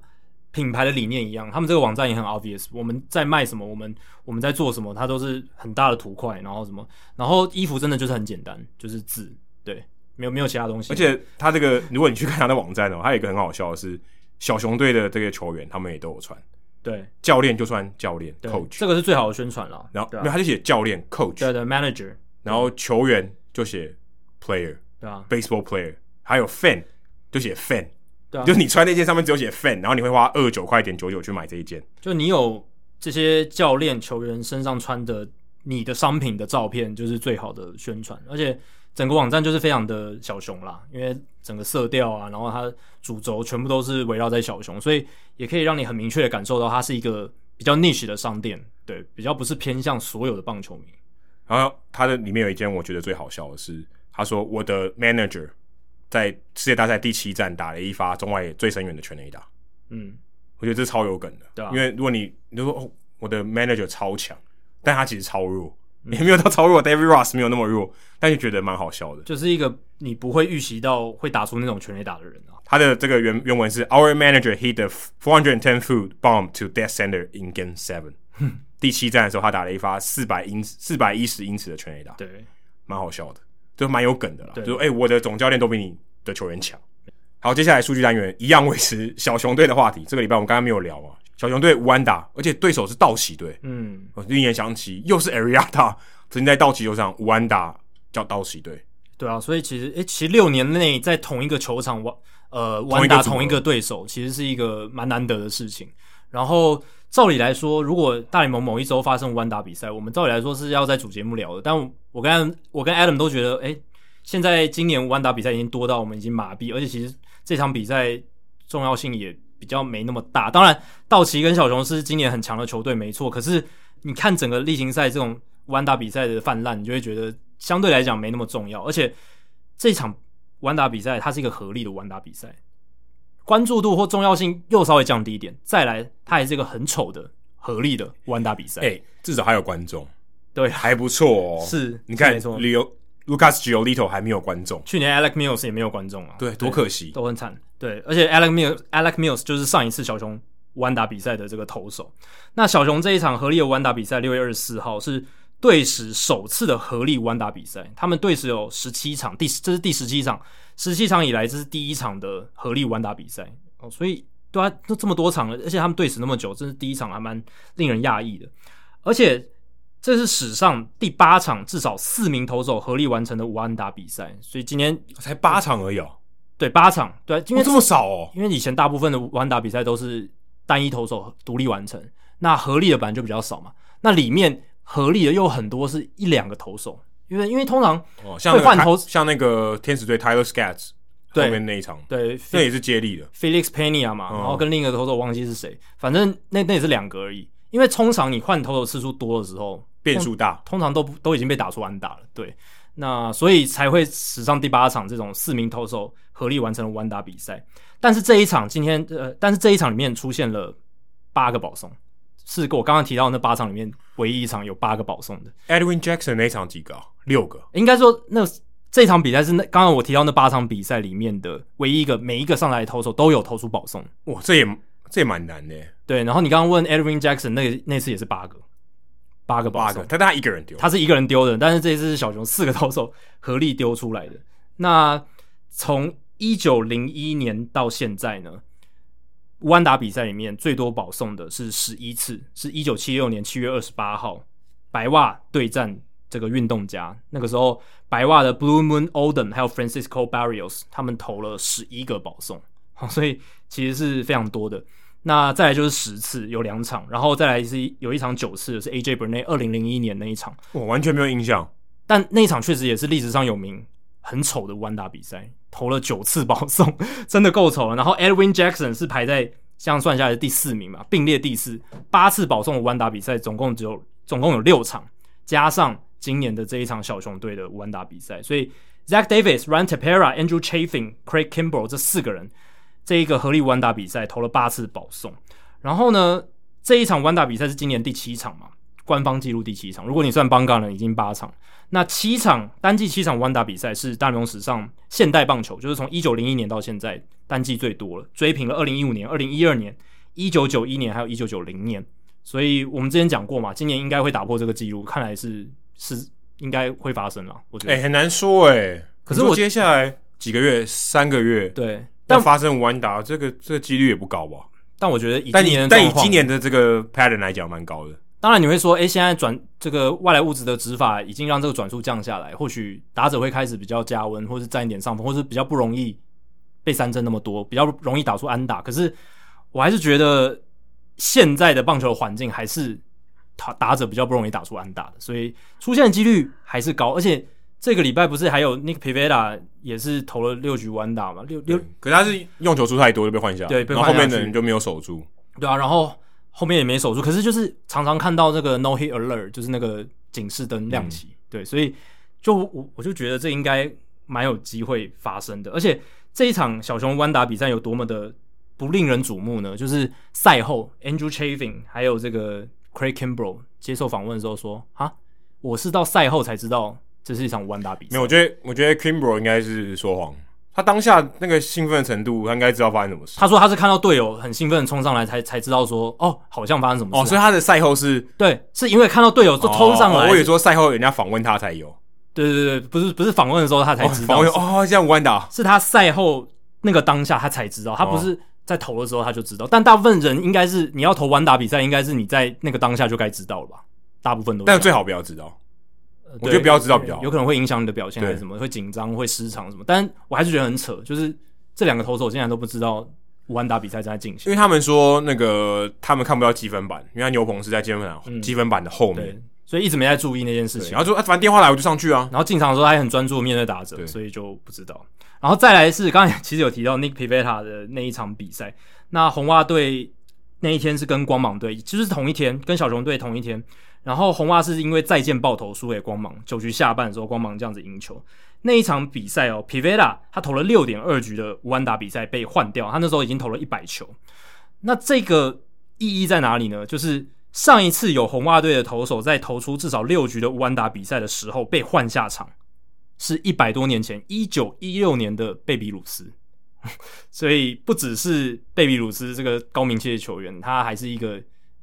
品牌的理念一样，他们这个网站也很 obvious。我们在卖什么，我们我们在做什么，它都是很大的图块，然后什么，然后衣服真的就是很简单，就是字，对，没有没有其他东西。而且他这个，如果你去看他的网站哦，他有一个很好笑的是，小熊队的这个球员他们也都有穿，对，教练就穿教练，coach，这个是最好的宣传了。然后，因为他就写教练，coach，对的，manager，然后球员就写 player，对啊，baseball player，还有 fan 就写 fan。对啊，就你穿那件上面只有写 fan，然后你会花二十九块点九九去买这一件。就你有这些教练球员身上穿的你的商品的照片，就是最好的宣传。而且整个网站就是非常的小熊啦，因为整个色调啊，然后它主轴全部都是围绕在小熊，所以也可以让你很明确的感受到它是一个比较 niche 的商店，对，比较不是偏向所有的棒球迷。然后它的里面有一件我觉得最好笑的是，他说我的 manager。在世界大赛第七站打了一发中外最深远的全垒打，嗯，我觉得这超有梗的，对啊，因为如果你你就说哦，我的 manager 超强，但他其实超弱，也、嗯、没有到超弱，David Ross 没有那么弱，但就觉得蛮好笑的，就是一个你不会预习到会打出那种全垒打的人啊。他的这个原原文是 Our manager hit the 410 foot bomb to dead center in Game Seven。第七战的时候，他打了一发四百英四百一十英尺的全垒打，对，蛮好笑的。就蛮有梗的啦，就说哎、欸，我的总教练都比你的球员强。好，接下来数据单元一样维持小熊队的话题。这个礼拜我们刚刚没有聊啊，小熊队无安打，而且对手是道奇队。嗯，我令人想起又是 Arrieta 曾经在道奇球场无安打叫道奇队。对啊，所以其实诶、欸，其实六年内在同一个球场玩呃玩打同一个对手，其实是一个蛮难得的事情。然后。照理来说，如果大联盟某一周发生无安打比赛，我们照理来说是要在主节目聊的。但我跟我跟 Adam 都觉得，诶，现在今年无安打比赛已经多到我们已经麻痹，而且其实这场比赛重要性也比较没那么大。当然，道奇跟小熊是今年很强的球队，没错。可是你看整个例行赛这种无安打比赛的泛滥，你就会觉得相对来讲没那么重要。而且这场无安打比赛它是一个合力的无安打比赛。关注度或重要性又稍微降低一点，再来，它还是一个很丑的合力的无安打比赛。哎、欸，至少还有观众，对，还不错哦。是，你看，旅游 Lucas Giolito 还没有观众，去年 Alec Mills 也没有观众啊，对，多可惜，都很惨。对，而且 Alec Mills Alec Mills 就是上一次小熊弯打比赛的这个投手。那小熊这一场合力的弯打比赛，六月二十四号是队史首次的合力弯打比赛，他们队史有十七场，第这是第十七场。十七场以来，这是第一场的合力弯打比赛哦，所以对啊，都这么多场了，而且他们队史那么久，这是第一场，还蛮令人讶异的。而且这是史上第八场至少四名投手合力完成的五安打比赛，所以今天才八场而已哦。对，八场，对，因为、哦、这么少哦。因为以前大部分的无安打比赛都是单一投手独立完成，那合力的本来就比较少嘛。那里面合力的又很多是一两个投手，因为因为通常哦，像换投，像那个天使队 Tyler Skaggs 后面那一场，对，那也是接力的 Felix Pena 嘛，然后跟另一个投手忘记是谁，反正那那也是两个而已。因为通常你换投手次数多的时候，变数大，通常都都已经被打出安打了，对，那所以才会史上第八场这种四名投手合力完成了完打比赛。但是这一场今天呃，但是这一场里面出现了八个保送，是我刚刚提到的那八场里面唯一一场有八个保送的。Edwin Jackson 那场几个？六个。应该说那这场比赛是那刚刚我提到那八场比赛里面的唯一一个，每一个上来的投手都有投出保送。哇，这也。这也蛮难的，对。然后你刚刚问 Edwin Jackson 那个那次也是八个，八个八个，他他一个人丢，他是一个人丢的。但是这一次是小熊四个投手合力丢出来的。那从一九零一年到现在呢，无安打比赛里面最多保送的是十一次，是一九七六年七月二十八号白袜对战这个运动家，那个时候白袜的 Blue Moon Olden 还有 Francisco Barrios 他们投了十一个保送，所以其实是非常多的。那再来就是十次有两场，然后再来是有一场九次是 AJ Burnett 二零零一年那一场，我完全没有印象。但那一场确实也是历史上有名很丑的无安打比赛，投了九次保送，真的够丑了。然后 Edwin Jackson 是排在这样算下来的第四名嘛，并列第四，八次保送的无安打比赛，总共只有总共有六场，加上今年的这一场小熊队的无安打比赛，所以 Zach Davies、Ryan Tapera、Andrew Chafin、Craig Kimbrel 这四个人。这一个合力无安打比赛投了八次保送，然后呢，这一场无安打比赛是今年第七场嘛，官方记录第七场。如果你算 Bumgarner 已经八场，那七场单季七场无安打比赛是大联盟史上现代棒球，就是从一九零一年到现在单季最多了，追平了二零一五年、二零一二年、一九九一年还有一九九零年。所以我们之前讲过嘛，今年应该会打破这个记录，看来是是应该会发生了。我觉得，哎、欸，很难说哎、欸。可是我接下来几个月，三个月，对。但发生无安打，这个这个几率也不高吧？但我觉得以但今年，但以今年的这个 pattern 来讲，蛮高的。当然你会说，哎、欸，现在转这个外来物质的执法已经让这个转速降下来，或许打者会开始比较加温，或是占一点上风，或是比较不容易被三振那么多，比较容易打出安打。可是我还是觉得现在的棒球环境还是打打者比较不容易打出安打的，所以出现的几率还是高，而且。这个礼拜不是还有 Nick Pivetta 也是投了六局弯打嘛？六六，可是他是用球数太多就被换下，对，被换下，然后后面的人就没有守住，对啊，然后后面也没守住。可是就是常常看到这个 No Hit Alert，就是那个警示灯亮起，嗯、对，所以就我我就觉得这应该蛮有机会发生的。而且这一场小熊弯打比赛有多么的不令人瞩目呢？就是赛后 Andrew Chavin 还有这个 Craig Kimbrel 接受访问的时候说：“啊，我是到赛后才知道。”这是一场无安打比赛。没有，我觉得，我觉得 Kimbrel 应该是说谎。他当下那个兴奋的程度，他应该知道发生什么事。他说他是看到队友很兴奋的冲上来才，才才知道说，哦，好像发生什么事啊。哦，所以他的赛后是，对，是因为看到队友就冲上来。哦哦。我以为说赛后人家访问他才有。对对对，不是不是访问的时候他才知道。哦，哦，这样无安打。是他赛后那个当下他才知道，他不是在投的时候他就知道。但大部分人应该是你要投无安打比赛，应该是你在那个当下就该知道了吧？大部分都，但最好不要知道。我觉得不要知道比较好，有可能会影响你的表现还是什么，会紧张、会失常什么。但我还是觉得很扯，就是这两个投手竟然都不知道无安打比赛正在进行。因为他们说那个他们看不到积分板，因为他牛棚是在积分板积分板的后面，嗯，所以一直没在注意那件事情。然后就啊，反正电话来我就上去啊。然后进场的时候他也很专注面对打者，所以就不知道。然后再来是刚才其实有提到 Nick Pivetta 的那一场比赛，那红袜队那一天是跟光芒队，其实是同一天，跟小熊队同一天。然后红袜是因为再见爆头输给光芒，九局下半的时候光芒这样子赢球。那一场比赛哦，Pivetta 他投了六点二局的无安打比赛被换掉，他那时候已经投了一百球。那这个意义在哪里呢？就是上一次有红袜队的投手在投出至少六局的无安打比赛的时候被换下场，是一百多年前，一九一六年的贝比鲁斯。所以不只是贝比鲁斯这个高名气的球员，他还是一个。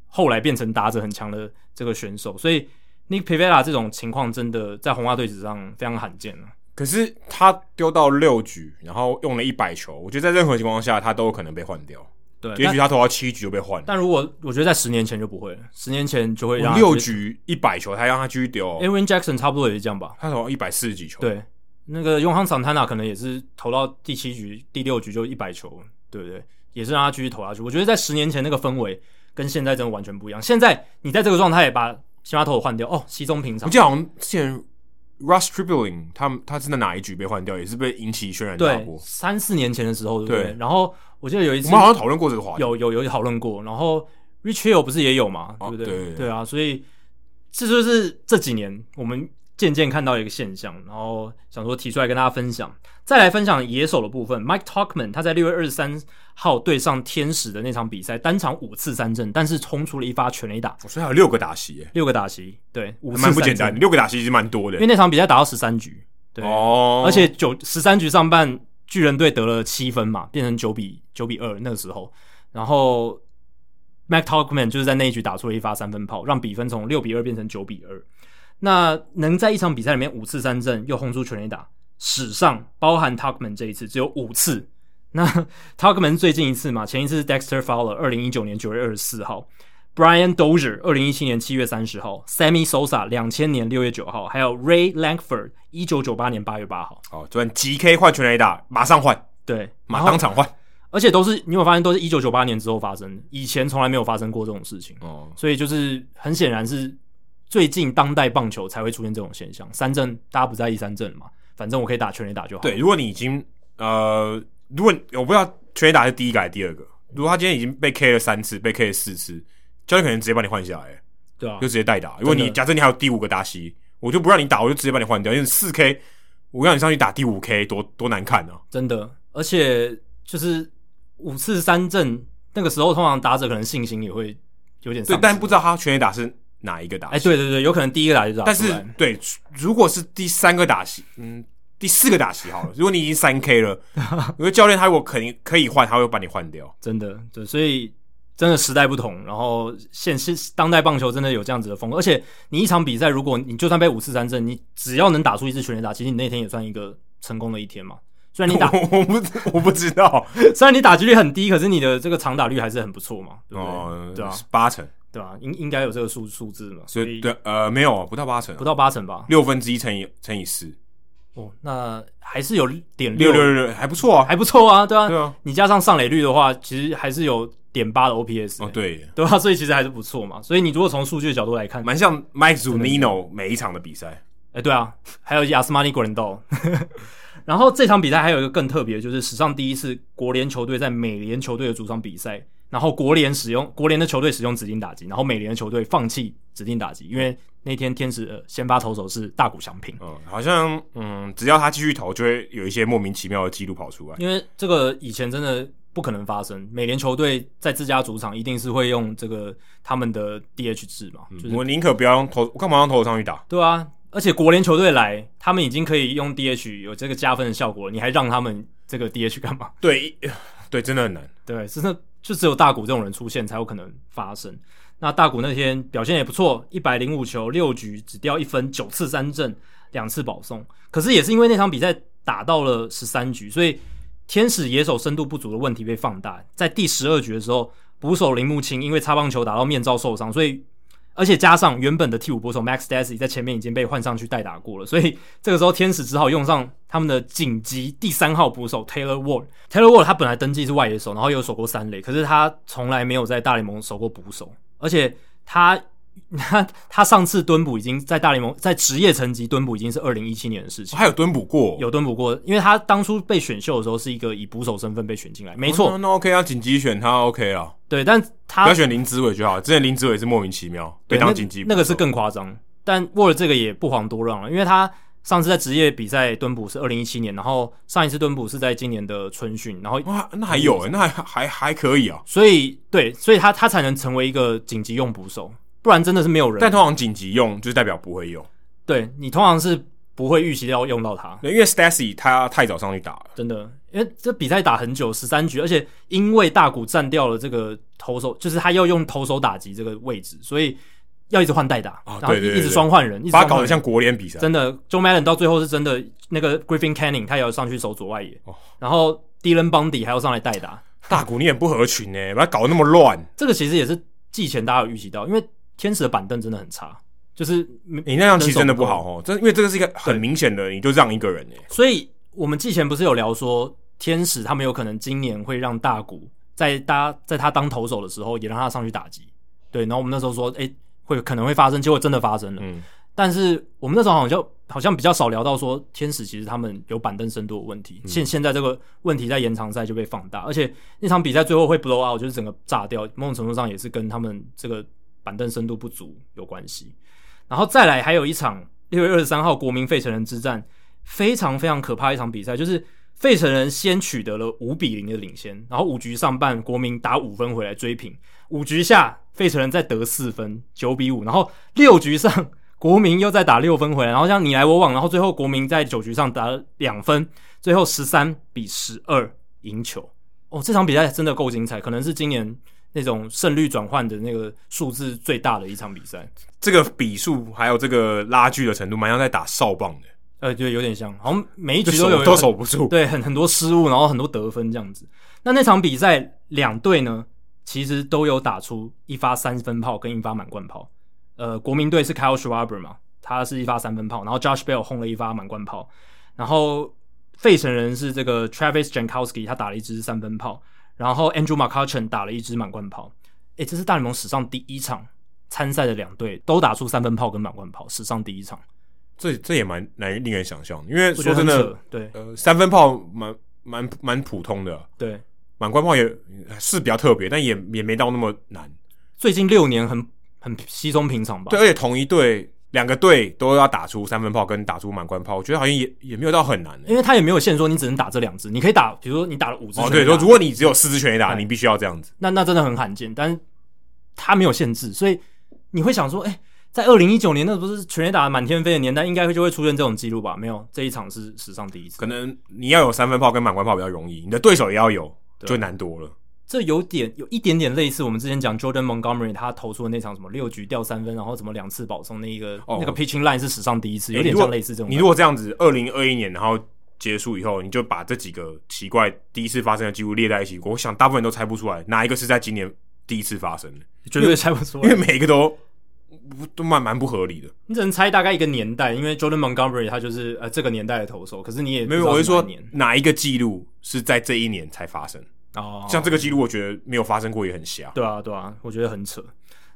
后来变成打者很强的这个选手，所以 Nick Pivetta 这种情况真的在红袜队史上非常罕见了。可是他丢到六局，然后用了一百球，我觉得在任何情况下他都有可能被换掉。对，也许他投到七局就被换。但如果我觉得在十年前就不会了，十年前就会让六局一百球，他让他继续丢。Aaron Jackson 差不多也是这样吧？他投一百四十几球。对，那个永航桑塔纳可能也是投到第七局、第六局就一百球，对不对？也是让他继续投下去。我觉得在十年前那个氛围跟现在真的完全不一样。现在你在这个状态把先发投手换掉，哦，稀松平常。我记得好像之前 Ross Stripling 他他是在哪一局被换掉，也是被引起轩然大波。三四年前的时候，对不对？对然后我记得有一次我们好像讨论过这个话题，有有有讨论过。然后 Rich Hill 不是也有嘛？对不对，对啊，所以这就是这几年我们渐渐看到一个现象，然后想说提出来跟大家分享。再来分享野手的部分，Mike Tauchman 他在六月二十三号对上天使的那场比赛，单场五次三振，但是冲出了一发全垒打，所以还有六个打席，六个打席，对，五次，蛮不简单，六个打席其实蛮多的，因为那场比赛打到十三局，对，哦，而且九十三局上半巨人队得了七分嘛，变成九比九比二那个时候，然后 Mike Tauchman 就是在那一局打出了一发三分炮，让比分从六比二变成九比二，那能在一场比赛里面五次三振又轰出全垒打。史上包含 Tauchman 这一次只有五次，那 Tauchman 最近一次嘛？前一次是 Dexter Fowler，二零一九年九月二十四号；Brian Dozier，二零一七年七月三十号；Sammy Sosa，两千年六月九号；还有 Ray Langford，一九九八年八月八号。哦，转 GK 换全垒打，马上换，对，马当场换，而且都是你有发现，都是一九九八年之后发生的，以前从来没有发生过这种事情。哦，所以就是很显然是最近当代棒球才会出现这种现象。三振大家不在意三振嘛？反正我可以打全垒打就好。对，如果你已经呃，如果我不知道全垒打是第一个还是第二个，如果他今天已经被 K 了三次，被 K 了四次，教练可能直接把你换下来，对啊，就直接代打。如果你假设你还有第五个达西，我就不让你打，我就直接把你换掉。因为四 K，我让你上去打第五 K，多多难看啊！真的，而且就是五次三振，那个时候通常打者可能信心也会有点。对，但不知道他全垒打是。哪一个打席？哎，欸、对对对，有可能第一个打席，但是对，如果是第三个打席，嗯，第四个打席好了。如果你已经三 K 了，因为教练他如果肯定可以换，他会把你换掉。真的，对，所以真的时代不同，然后现现当代棒球真的有这样子的风格。而且你一场比赛，如果你就算被五次三振，你只要能打出一支全垒打，其实你那天也算一个成功的一天嘛。虽然你打，我不我不知道，虽然你打击率很低，可是你的这个长打率还是很不错嘛，对不对？哦、对啊，八成。对吧？应应该有这个数数字嘛？所以对呃没有不到八成，不到八成吧？六分之一乘以乘以四，哦，那还是有点六六六六，还不错啊，还不错啊，对啊，对啊，你加上上垒率的话，其实还是有点八的 OPS 哦，对对啊，所以其实还是不错嘛。所以你如果从数据的角度来看，蛮像 Mike Zunino 每一场的比赛，哎，对啊，还有 Yasmani Grandal。然后这场比赛还有一个更特别，就是史上第一次国联球队在美联球队的主场比赛。然后国联使用国联的球队使用指定打击，然后美联的球队放弃指定打击，因为那天天使呃先发投手是大谷翔平。嗯，好像嗯，只要他继续投，就会有一些莫名其妙的记录跑出来。因为这个以前真的不可能发生，美联球队在自家主场一定是会用这个他们的 DH 制嘛。就是、我宁可不要用投，我干嘛用投手上去打？对啊，而且国联球队来，他们已经可以用 DH 有这个加分的效果，你还让他们这个 DH 干嘛？对，对，真的很难。对，真的。就只有大谷这种人出现才有可能发生。那大谷那天表现也不错，一百零五球六局只掉一分，九次三振，两次保送。可是也是因为那场比赛打到了十三局，所以天使野手深度不足的问题被放大。在第十二局的时候，捕手铃木清因为擦棒球打到面罩受伤，所以。而且加上原本的替补捕手 Max Dasty 在前面已经被换上去代打过了，所以这个时候天使只好用上他们的紧急第三号捕手 Taylor Ward。Taylor Ward 他本来登记是外野手，然后又守过三垒，可是他从来没有在大联盟守过捕手，而且他。他他上次蹲捕已经在大联盟在职业层级蹲捕已经是二零一七年的事情。他有蹲捕过，有蹲捕过，因为他当初被选秀的时候是一个以捕手身份被选进来，没错。哦、那，OK 啊，紧急选他 OK 啊。对，但他不要选林子伟就好。之前林子伟是莫名其妙被当紧急，那，那个是更夸张。但沃尔这个也不遑多让了，因为他上次在职业比赛蹲捕是二零一七年，然后上一次蹲捕是在今年的春训，然后哇，那还有诶，那还还还可以啊。所以对，所以他他才能成为一个紧急用捕手。不然真的是没有人。但通常紧急用就是代表不会用。对，你通常是不会预期要用到它。对，因为 Stacy 他太早上去打了。真的，因为这比赛打很久，十三局，而且因为大谷占掉了这个投手，就是他要用投手打击这个位置，所以要一直换代打，哦、然后一直双换人，把他搞得像国联比赛。真的，Joe Madden 到最后是真的，那个 Griffin Canning 他也要上去守左外野，哦、然后 Dylan Bundy 还要上来代打。大谷你也不合群呢，把他搞得那么乱。这个其实也是季前大家有预期到，因为天使的板凳真的很差，就是你那样其实真的不好哦。这因为这个是一个很明显的，你就让一个人哎。所以我们之前不是有聊说，天使他们有可能今年会让大谷在搭在他当投手的时候，也让他上去打击。对，然后我们那时候说，哎，会可能会发生，结果真的发生了。嗯。但是我们那时候好像好像比较少聊到说，天使其实他们有板凳深度的问题。现、嗯、现在这个问题在延长赛就被放大，而且那场比赛最后会 blow out，就是整个炸掉，某种程度上也是跟他们这个板凳深度不足有关系。然后再来还有一场六月二十三号国民费城人之战，非常非常可怕一场比赛，就是费城人先取得了五比零的领先，然后五局上半国民打五分回来追平，五局下费城人再得四分，九比五，然后六局上。国民又再打六分回来，然后像你来我往，然后最后国民在九局上打两分，最后十三比十二赢球。哦，这场比赛真的够精彩，可能是今年那种胜率转换的那个数字最大的一场比赛。这个比数还有这个拉锯的程度，蛮像在打哨棒的。呃，对，有点像，好像每一局都有都守不住，对，很很多失误，然后很多得分这样子。那那场比赛两队呢，其实都有打出一发三分炮跟一发满贯炮。呃，国民队是 Kyle Schwarber 嘛，他是一发三分炮，然后 Josh Bell 轰了一发满贯炮，然后费城人是这个 Travis Jankowski，他打了一支三分炮，然后 Andrew McCutchen 打了一支满贯炮。诶，这是大联盟史上第一场参赛的两队都打出三分炮跟满贯炮，史上第一场。这这也蛮难令人想象，因为说真的，对，呃，三分炮蛮蛮蛮普通的，对，满贯炮也是比较特别，但也也没到那么难。最近六年很。很稀松平常吧？对，而且同一队两个队都要打出三分炮跟打出满贯炮，我觉得好像也也没有到很难，因为他也没有限说你只能打这两支，你可以打，比如说你打了五支。哦，对，说如果你只有四支全垒打，你必须要这样子。那那真的很罕见，但是他没有限制，所以你会想说，哎、欸，在二零一九年那不是全垒打满天飞的年代，应该就会出现这种记录吧？没有，这一场是史上第一次。可能你要有三分炮跟满贯炮比较容易，你的对手也要有，就难多了。这有点有一点点类似我们之前讲 Jordan Montgomery 他投出的那场什么六局掉三分，然后怎么两次保送那一个、哦、那个 pitching line 是史上第一次，有点像类似这种。你如果这样子，二零二一年然后结束以后，你就把这几个奇怪第一次发生的记录列在一起，我想大部分人都猜不出来哪一个是在今年第一次发生的，绝对猜不出来，因为每一个都都蛮蛮不合理的。你只能猜大概一个年代，因为 Jordan Montgomery 他就是呃这个年代的投手，可是你也没有，我是说哪一个记录是在这一年才发生。哦，像这个记录，我觉得没有发生过，也很瞎。对啊，对啊，我觉得很扯。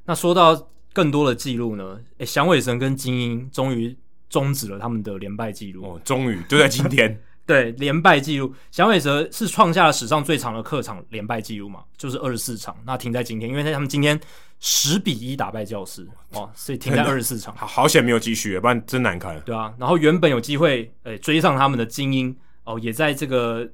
那说到更多的记录呢？诶，响尾蛇跟精英终于终止了他们的连败记录。哦，终于就在今天。对，连败记录，响尾蛇是创下了史上最长的客场连败记录嘛？就是二十四场。那停在今天，因为他们今天十比一打败教师，哦，所以停在二十四场。好好险没有继续，不然真难看。对啊，然后原本有机会诶追上他们的精英，哦，也在这个。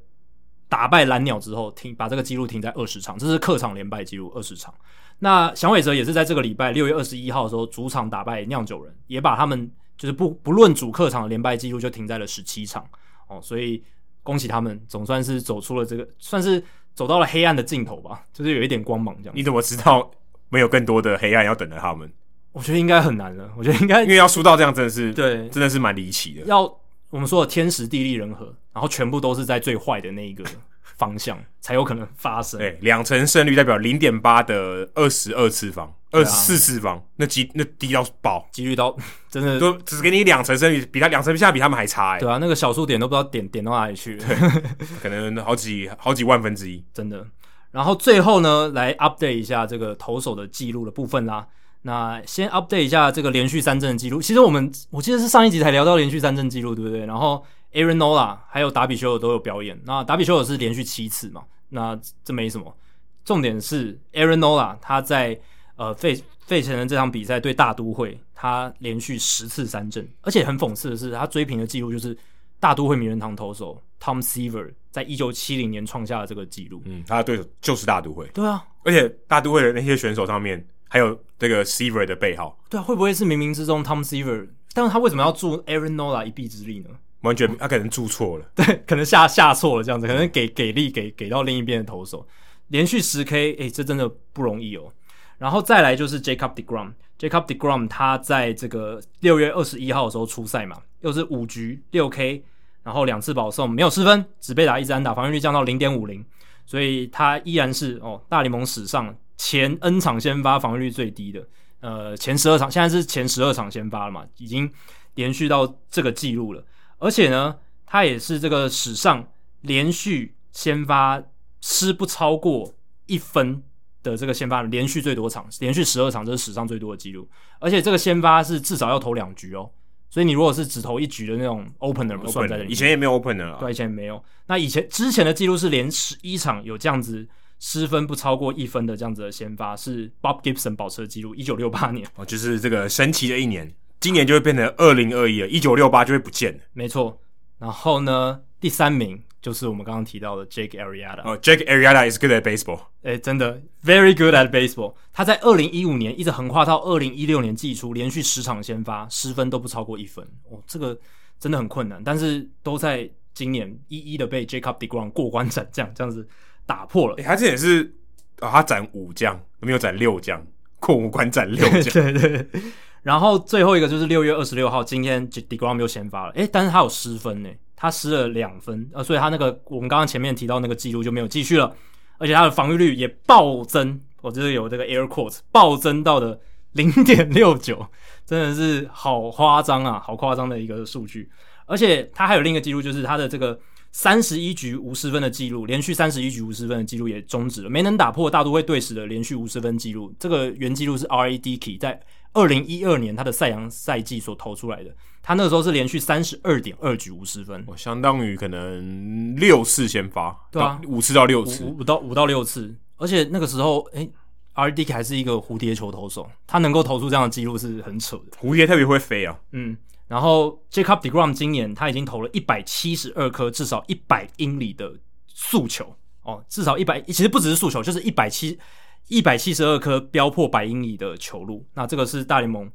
打败蓝鸟之后，停把这个记录停在二十场，这是客场连败记录二十场。那响尾蛇也是在这个礼拜六月二十一号的时候，主场打败酿酒人，也把他们就是不不论主客场的连败记录就停在了十七场哦。所以恭喜他们，总算是走出了这个，算是走到了黑暗的尽头吧，就是有一点光芒这样。你怎么知道没有更多的黑暗要等着他们？我觉得应该很难了。我觉得应该因为要输到这样，真的是对，真的是蛮离奇的。要我们说的天时地利人和，然后全部都是在最坏的那一个方向才有可能发生。对，两成胜率代表零点八的二十二次方，二十四次方，那几那低到爆，几率到 真的都只给你两成胜率，比他两成下比他们还差哎。对啊，那个小数点都不知道点点到哪里去，对，可能好几好几万分之一，真的。然后最后呢，来 update 一下这个投手的记录的部分啦。那先 update 一下这个连续三振的记录。其实我们我记得是上一集才聊到连续三振记录，对不对？然后 Aaron Nola 还有达比修尔都有表演。那达比修尔是连续七次嘛？那这没什么。重点是 Aaron Nola 他在呃费费城的这场比赛对大都会，他连续十次三振，而且很讽刺的是，他追平的记录就是大都会名人堂投手 Tom Seaver 在一九七零年创下的这个记录。嗯，他的对手就是大都会。对啊，而且大都会的那些选手上面。还有这个 Seaver 的背号，对啊，会不会是冥冥之中 Tom Seaver？但是他为什么要助 Aaron Nola 一臂之力呢？完全他可能助错了，对，可能下下错了这样子，可能给给力给给到另一边的投手，连续十 K，哎，这真的不容易哦。然后再来就是 Jacob Degrom，Jacob Degrom 他在这个六月二十一号的时候出赛嘛，又是五局六 K，然后两次保送，没有失分，只被打一支安打，防御率降到零点五零。所以他依然是哦大联盟史上前 N 场先发防御率最低的，呃前十二场现在是前十二场先发了嘛，已经连续到这个记录了，而且呢，他也是这个史上连续先发失不超过一分的这个先发连续最多场，连续十二场，这是史上最多的记录，而且这个先发是至少要投两局哦。所以你如果是只投一局的那种 opener 不算在这里，以前也没有 opener 啊。对，以前没有。那以前之前的记录是连十一场有这样子失分不超过一分的这样子的先发，是 Bob Gibson 保持的记录，一九六八年。哦，就是这个神奇的一年，今年就会变成二零二一了，一九六八就会不见了。没错。然后呢，第三名。就是我们刚刚提到的 Jake Arrieta 哦、oh,，Jake Arrieta is good at baseball。哎，真的 very good at baseball。他在二零一五年一直横跨到二零一六年季初，连续十场先发，失分都不超过一分。哦，这个真的很困难，但是都在今年一一的被 Jacob deGrom 过关斩将这样子打破了。哎，他这也是啊、哦，他斩五将，没有斩六将，过五关斩六将。对，对对。然后最后一个就是六月二十六号，今天 deGrom 又先发了。哎，但是他有失分呢。他失了两分，呃，所以他那个我们刚刚前面提到那个记录就没有继续了，而且他的防御率也暴增，我觉得有这个 air quotes 暴增到的零点六九，真的是好夸张啊，好夸张的一个数据。而且他还有另一个记录，就是他的这个三十一局无失分的记录，连续三十一局无失分的记录也终止了，没能打破大都会队史的连续无失分记录。这个原记录是 R.A. Dickey 在二零一二年他的赛扬赛季所投出来的。他那个时候是连续三十二点二局无失分，相当于可能六次先发，对啊，五次到六次，五到五到六次，而且那个时候，诶、欸、R.D.K 还是一个蝴蝶球投手，他能够投出这样的记录是很扯的。蝴蝶特别会飞啊，嗯，然后 Jacob deGrom 今年他已经投了一百七十二颗至少一百英里的速球哦，至少一百，其实不只是速球，就是一百七一百七十二颗飙破百英里的球路，那这个是大联盟。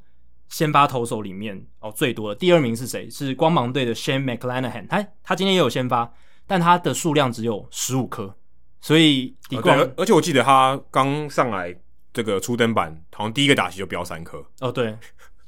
先发投手里面哦，最多的第二名是谁？是光芒队的 Shane McClanahan。他他今天也有先发，但他的数量只有十五颗，所以 deGrom，而且我记得他刚上来这个初登板，好像第一个打席就飙三颗。哦，对，就是、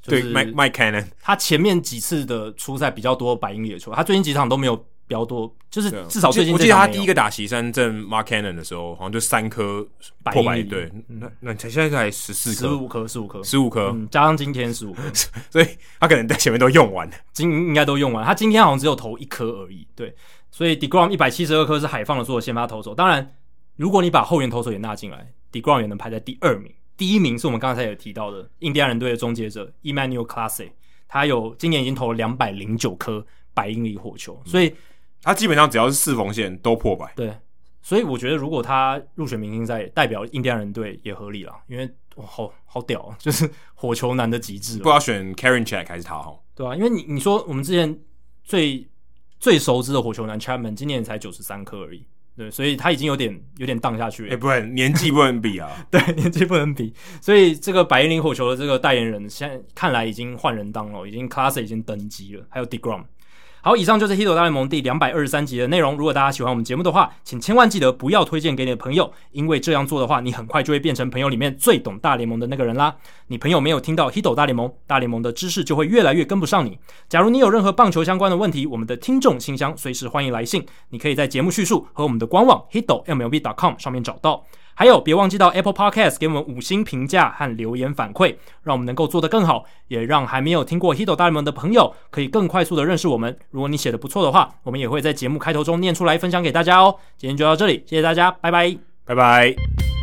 对，Mike Mike Cannon，他前面几次的出赛比较多百英里的球，他最近几场都没有。比较多，就是至少最近我记得他第一个打席山镇 Mark Cannon 的时候，好像就三颗破百，对，嗯、那那才现在才十四颗，十五颗，十五颗，十五颗，加上今天十五颗，所以他可能在前面都用完。了，今应该都用完。了，他今天好像只有投一颗而已，对，所以 deGrom 一百七十二颗是海放的所有先发投手，当然如果你把后援投手也纳进来，deGrom 也能排在第二名，第一名是我们刚才也提到的印第安人队的终结者 Emmanuel Classe，他有今年已经投了两百零九颗百英里火球，所以。他基本上只要是四缝线都破百，对，所以我觉得如果他入选明星赛，代表印第安人队也合理了，因为哇，好好屌啊，就是火球男的极致。不知道选 Karen Check 还是他哈？对啊，因为你你说我们之前最最熟知的火球男 Chapman 今年才九十三颗而已，对，所以他已经有点有点荡下去了。哎、欸，不能年纪不能比啊，对，年纪不能比，所以这个百英里火球的这个代言人现在看来已经换人当了，已经 Class 已经登基了，还有 deGrom。好，以上就是《Hito 大联盟》第两百二十三集的内容。如果大家喜欢我们节目的话，请千万记得不要推荐给你的朋友，因为这样做的话，你很快就会变成朋友里面最懂大联盟的那个人啦。你朋友没有听到《Hito 大联盟》，大联盟的知识就会越来越跟不上你。假如你有任何棒球相关的问题，我们的听众信箱随时欢迎来信，你可以在节目叙述和我们的官网 hitomlb.com 上面找到。还有，别忘记到 Apple Podcast 给我们五星评价和留言反馈，让我们能够做得更好，也让还没有听过 Hido 大联盟的朋友可以更快速的认识我们。如果你写的不错的话，我们也会在节目开头中念出来分享给大家哦。今天就到这里，谢谢大家，拜拜，拜拜。